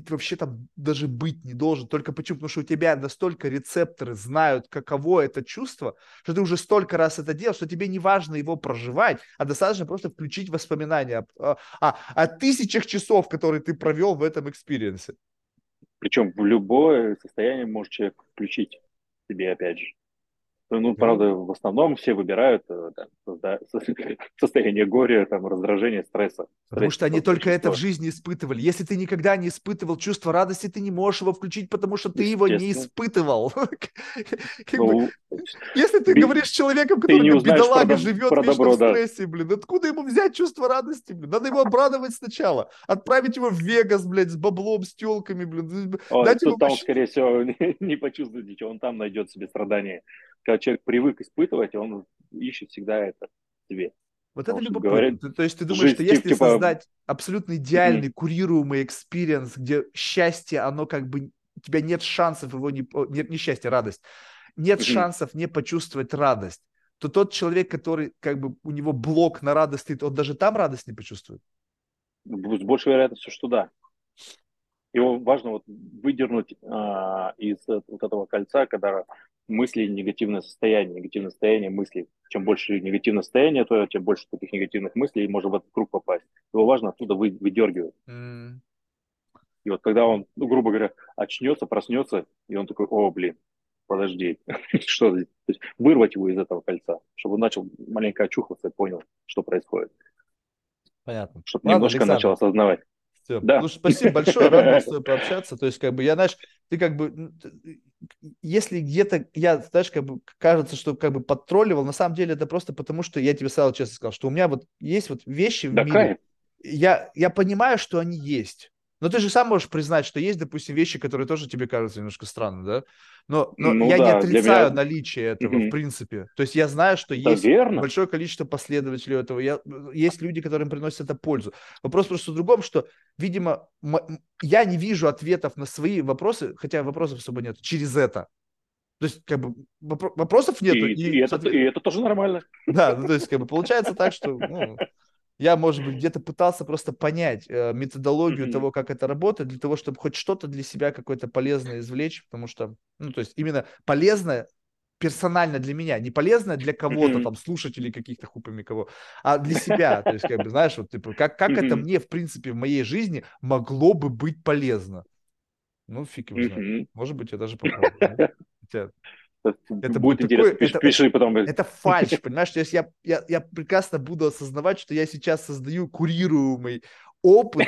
ты вообще там даже быть не должен. Только почему? Потому что у тебя настолько рецепторы знают, каково это чувство, что ты уже столько раз это делал, что тебе не важно его проживать, а достаточно просто включить воспоминания о, о, о тысячах часов, которые ты провел в этом experience е. Причем в любое состояние может человек включить себе, опять же. Ну, правда, в основном все выбирают да, состояние горя, там, раздражения, стресса. Потому что они только это в жизни испытывали. Если ты никогда не испытывал чувство радости, ты не можешь его включить, потому что ты его не испытывал. Ну, если ты говоришь с человеком, который бедолага живет в вечном стрессе, блин, откуда ему взять чувство радости, блин? Надо его обрадовать сначала. Отправить его в Вегас, блядь, с баблом, с телками, блин. Там, скорее всего, не почувствует ничего, он там найдет себе страдания когда человек привык испытывать, он ищет всегда это в себе. Вот это любопытно. Говорить, то есть ты думаешь, жизнь, что если типа... создать абсолютно идеальный mm-hmm. курируемый experience, где счастье, оно как бы у тебя нет шансов его не нет не счастье, радость, нет mm-hmm. шансов не почувствовать радость, то тот человек, который как бы у него блок на радость стоит, он даже там радость не почувствует. С большей вероятностью, что да. Его важно вот выдернуть а, из вот этого кольца, когда мысли негативное состояние, негативное состояние мыслей. Чем больше негативное состояние, то тем больше таких негативных мыслей, и можно в этот круг попасть. Его важно оттуда вы, выдергивать. Mm. И вот когда он, ну, грубо говоря, очнется, проснется, и он такой, о, блин, подожди, что здесь? То есть вырвать его из этого кольца, чтобы он начал маленько очухаться и понял, что происходит. Понятно. Чтобы Ладно, немножко Александр. начал осознавать. Все. Да. Ну, спасибо большое, рад был с тобой пообщаться. То есть, как бы, я, знаешь, ты как бы, если где-то, я, знаешь, как бы, кажется, что как бы подтролливал, на самом деле это просто потому, что я тебе сразу честно сказал, что у меня вот есть вот вещи в да, мире, я, я понимаю, что они есть. Но ты же сам можешь признать, что есть, допустим, вещи, которые тоже тебе кажутся немножко странно, да? Но, но ну, я да, не отрицаю меня... наличие этого, mm-hmm. в принципе. То есть я знаю, что да, есть верно. большое количество последователей этого. Я, есть люди, которым приносят это пользу. Вопрос просто в другом, что, видимо, я не вижу ответов на свои вопросы, хотя вопросов особо нет, через это. То есть, как бы, вопросов нет. И, и, и, это, и это тоже нормально. Да, ну, то есть, как бы, получается так, что ну, я, может быть, где-то пытался просто понять э, методологию mm-hmm. того, как это работает, для того, чтобы хоть что-то для себя какое-то полезное извлечь, потому что, ну, то есть именно полезное персонально для меня, не полезное для кого-то, mm-hmm. там, слушателей каких-то хупами кого, а для себя, то есть, как бы, знаешь, вот, типа, как, как mm-hmm. это мне, в принципе, в моей жизни могло бы быть полезно? Ну, фиг его знает. Mm-hmm. Может быть, я даже попробую. Это будет интересно, такой, пиши, это, потом. Это фальш, понимаешь? То есть я, я, я прекрасно буду осознавать, что я сейчас создаю курируемый опыт,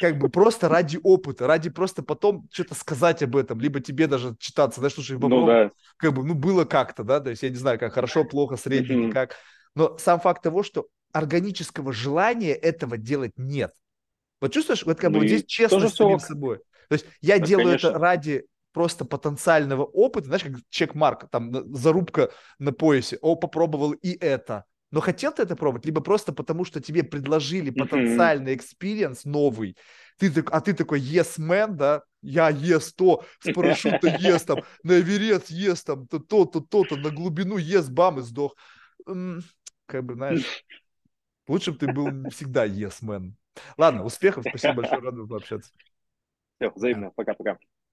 как бы просто ради опыта, ради просто потом что-то сказать об этом, либо тебе даже читаться, знаешь, слушай, ну, да. как бы, ну, было как-то, да, то есть я не знаю, как хорошо, плохо, средний, никак, но сам факт того, что органического желания этого делать нет. Вот чувствуешь, вот как бы ну, здесь честно с самим собой. То есть я да, делаю конечно. это ради просто потенциального опыта, знаешь, как check mark, там зарубка на поясе, о, попробовал и это. Но хотел ты это пробовать, либо просто потому, что тебе предложили потенциальный experience новый, ты, а ты такой yes man, да, я yes то, с парашюта yes там, на Эверест yes там, то-то, то-то, на глубину yes, бам, и сдох. Как бы, знаешь, лучше бы ты был всегда yes man. Ладно, успехов, спасибо большое, рад был пообщаться. Все, взаимно, пока-пока.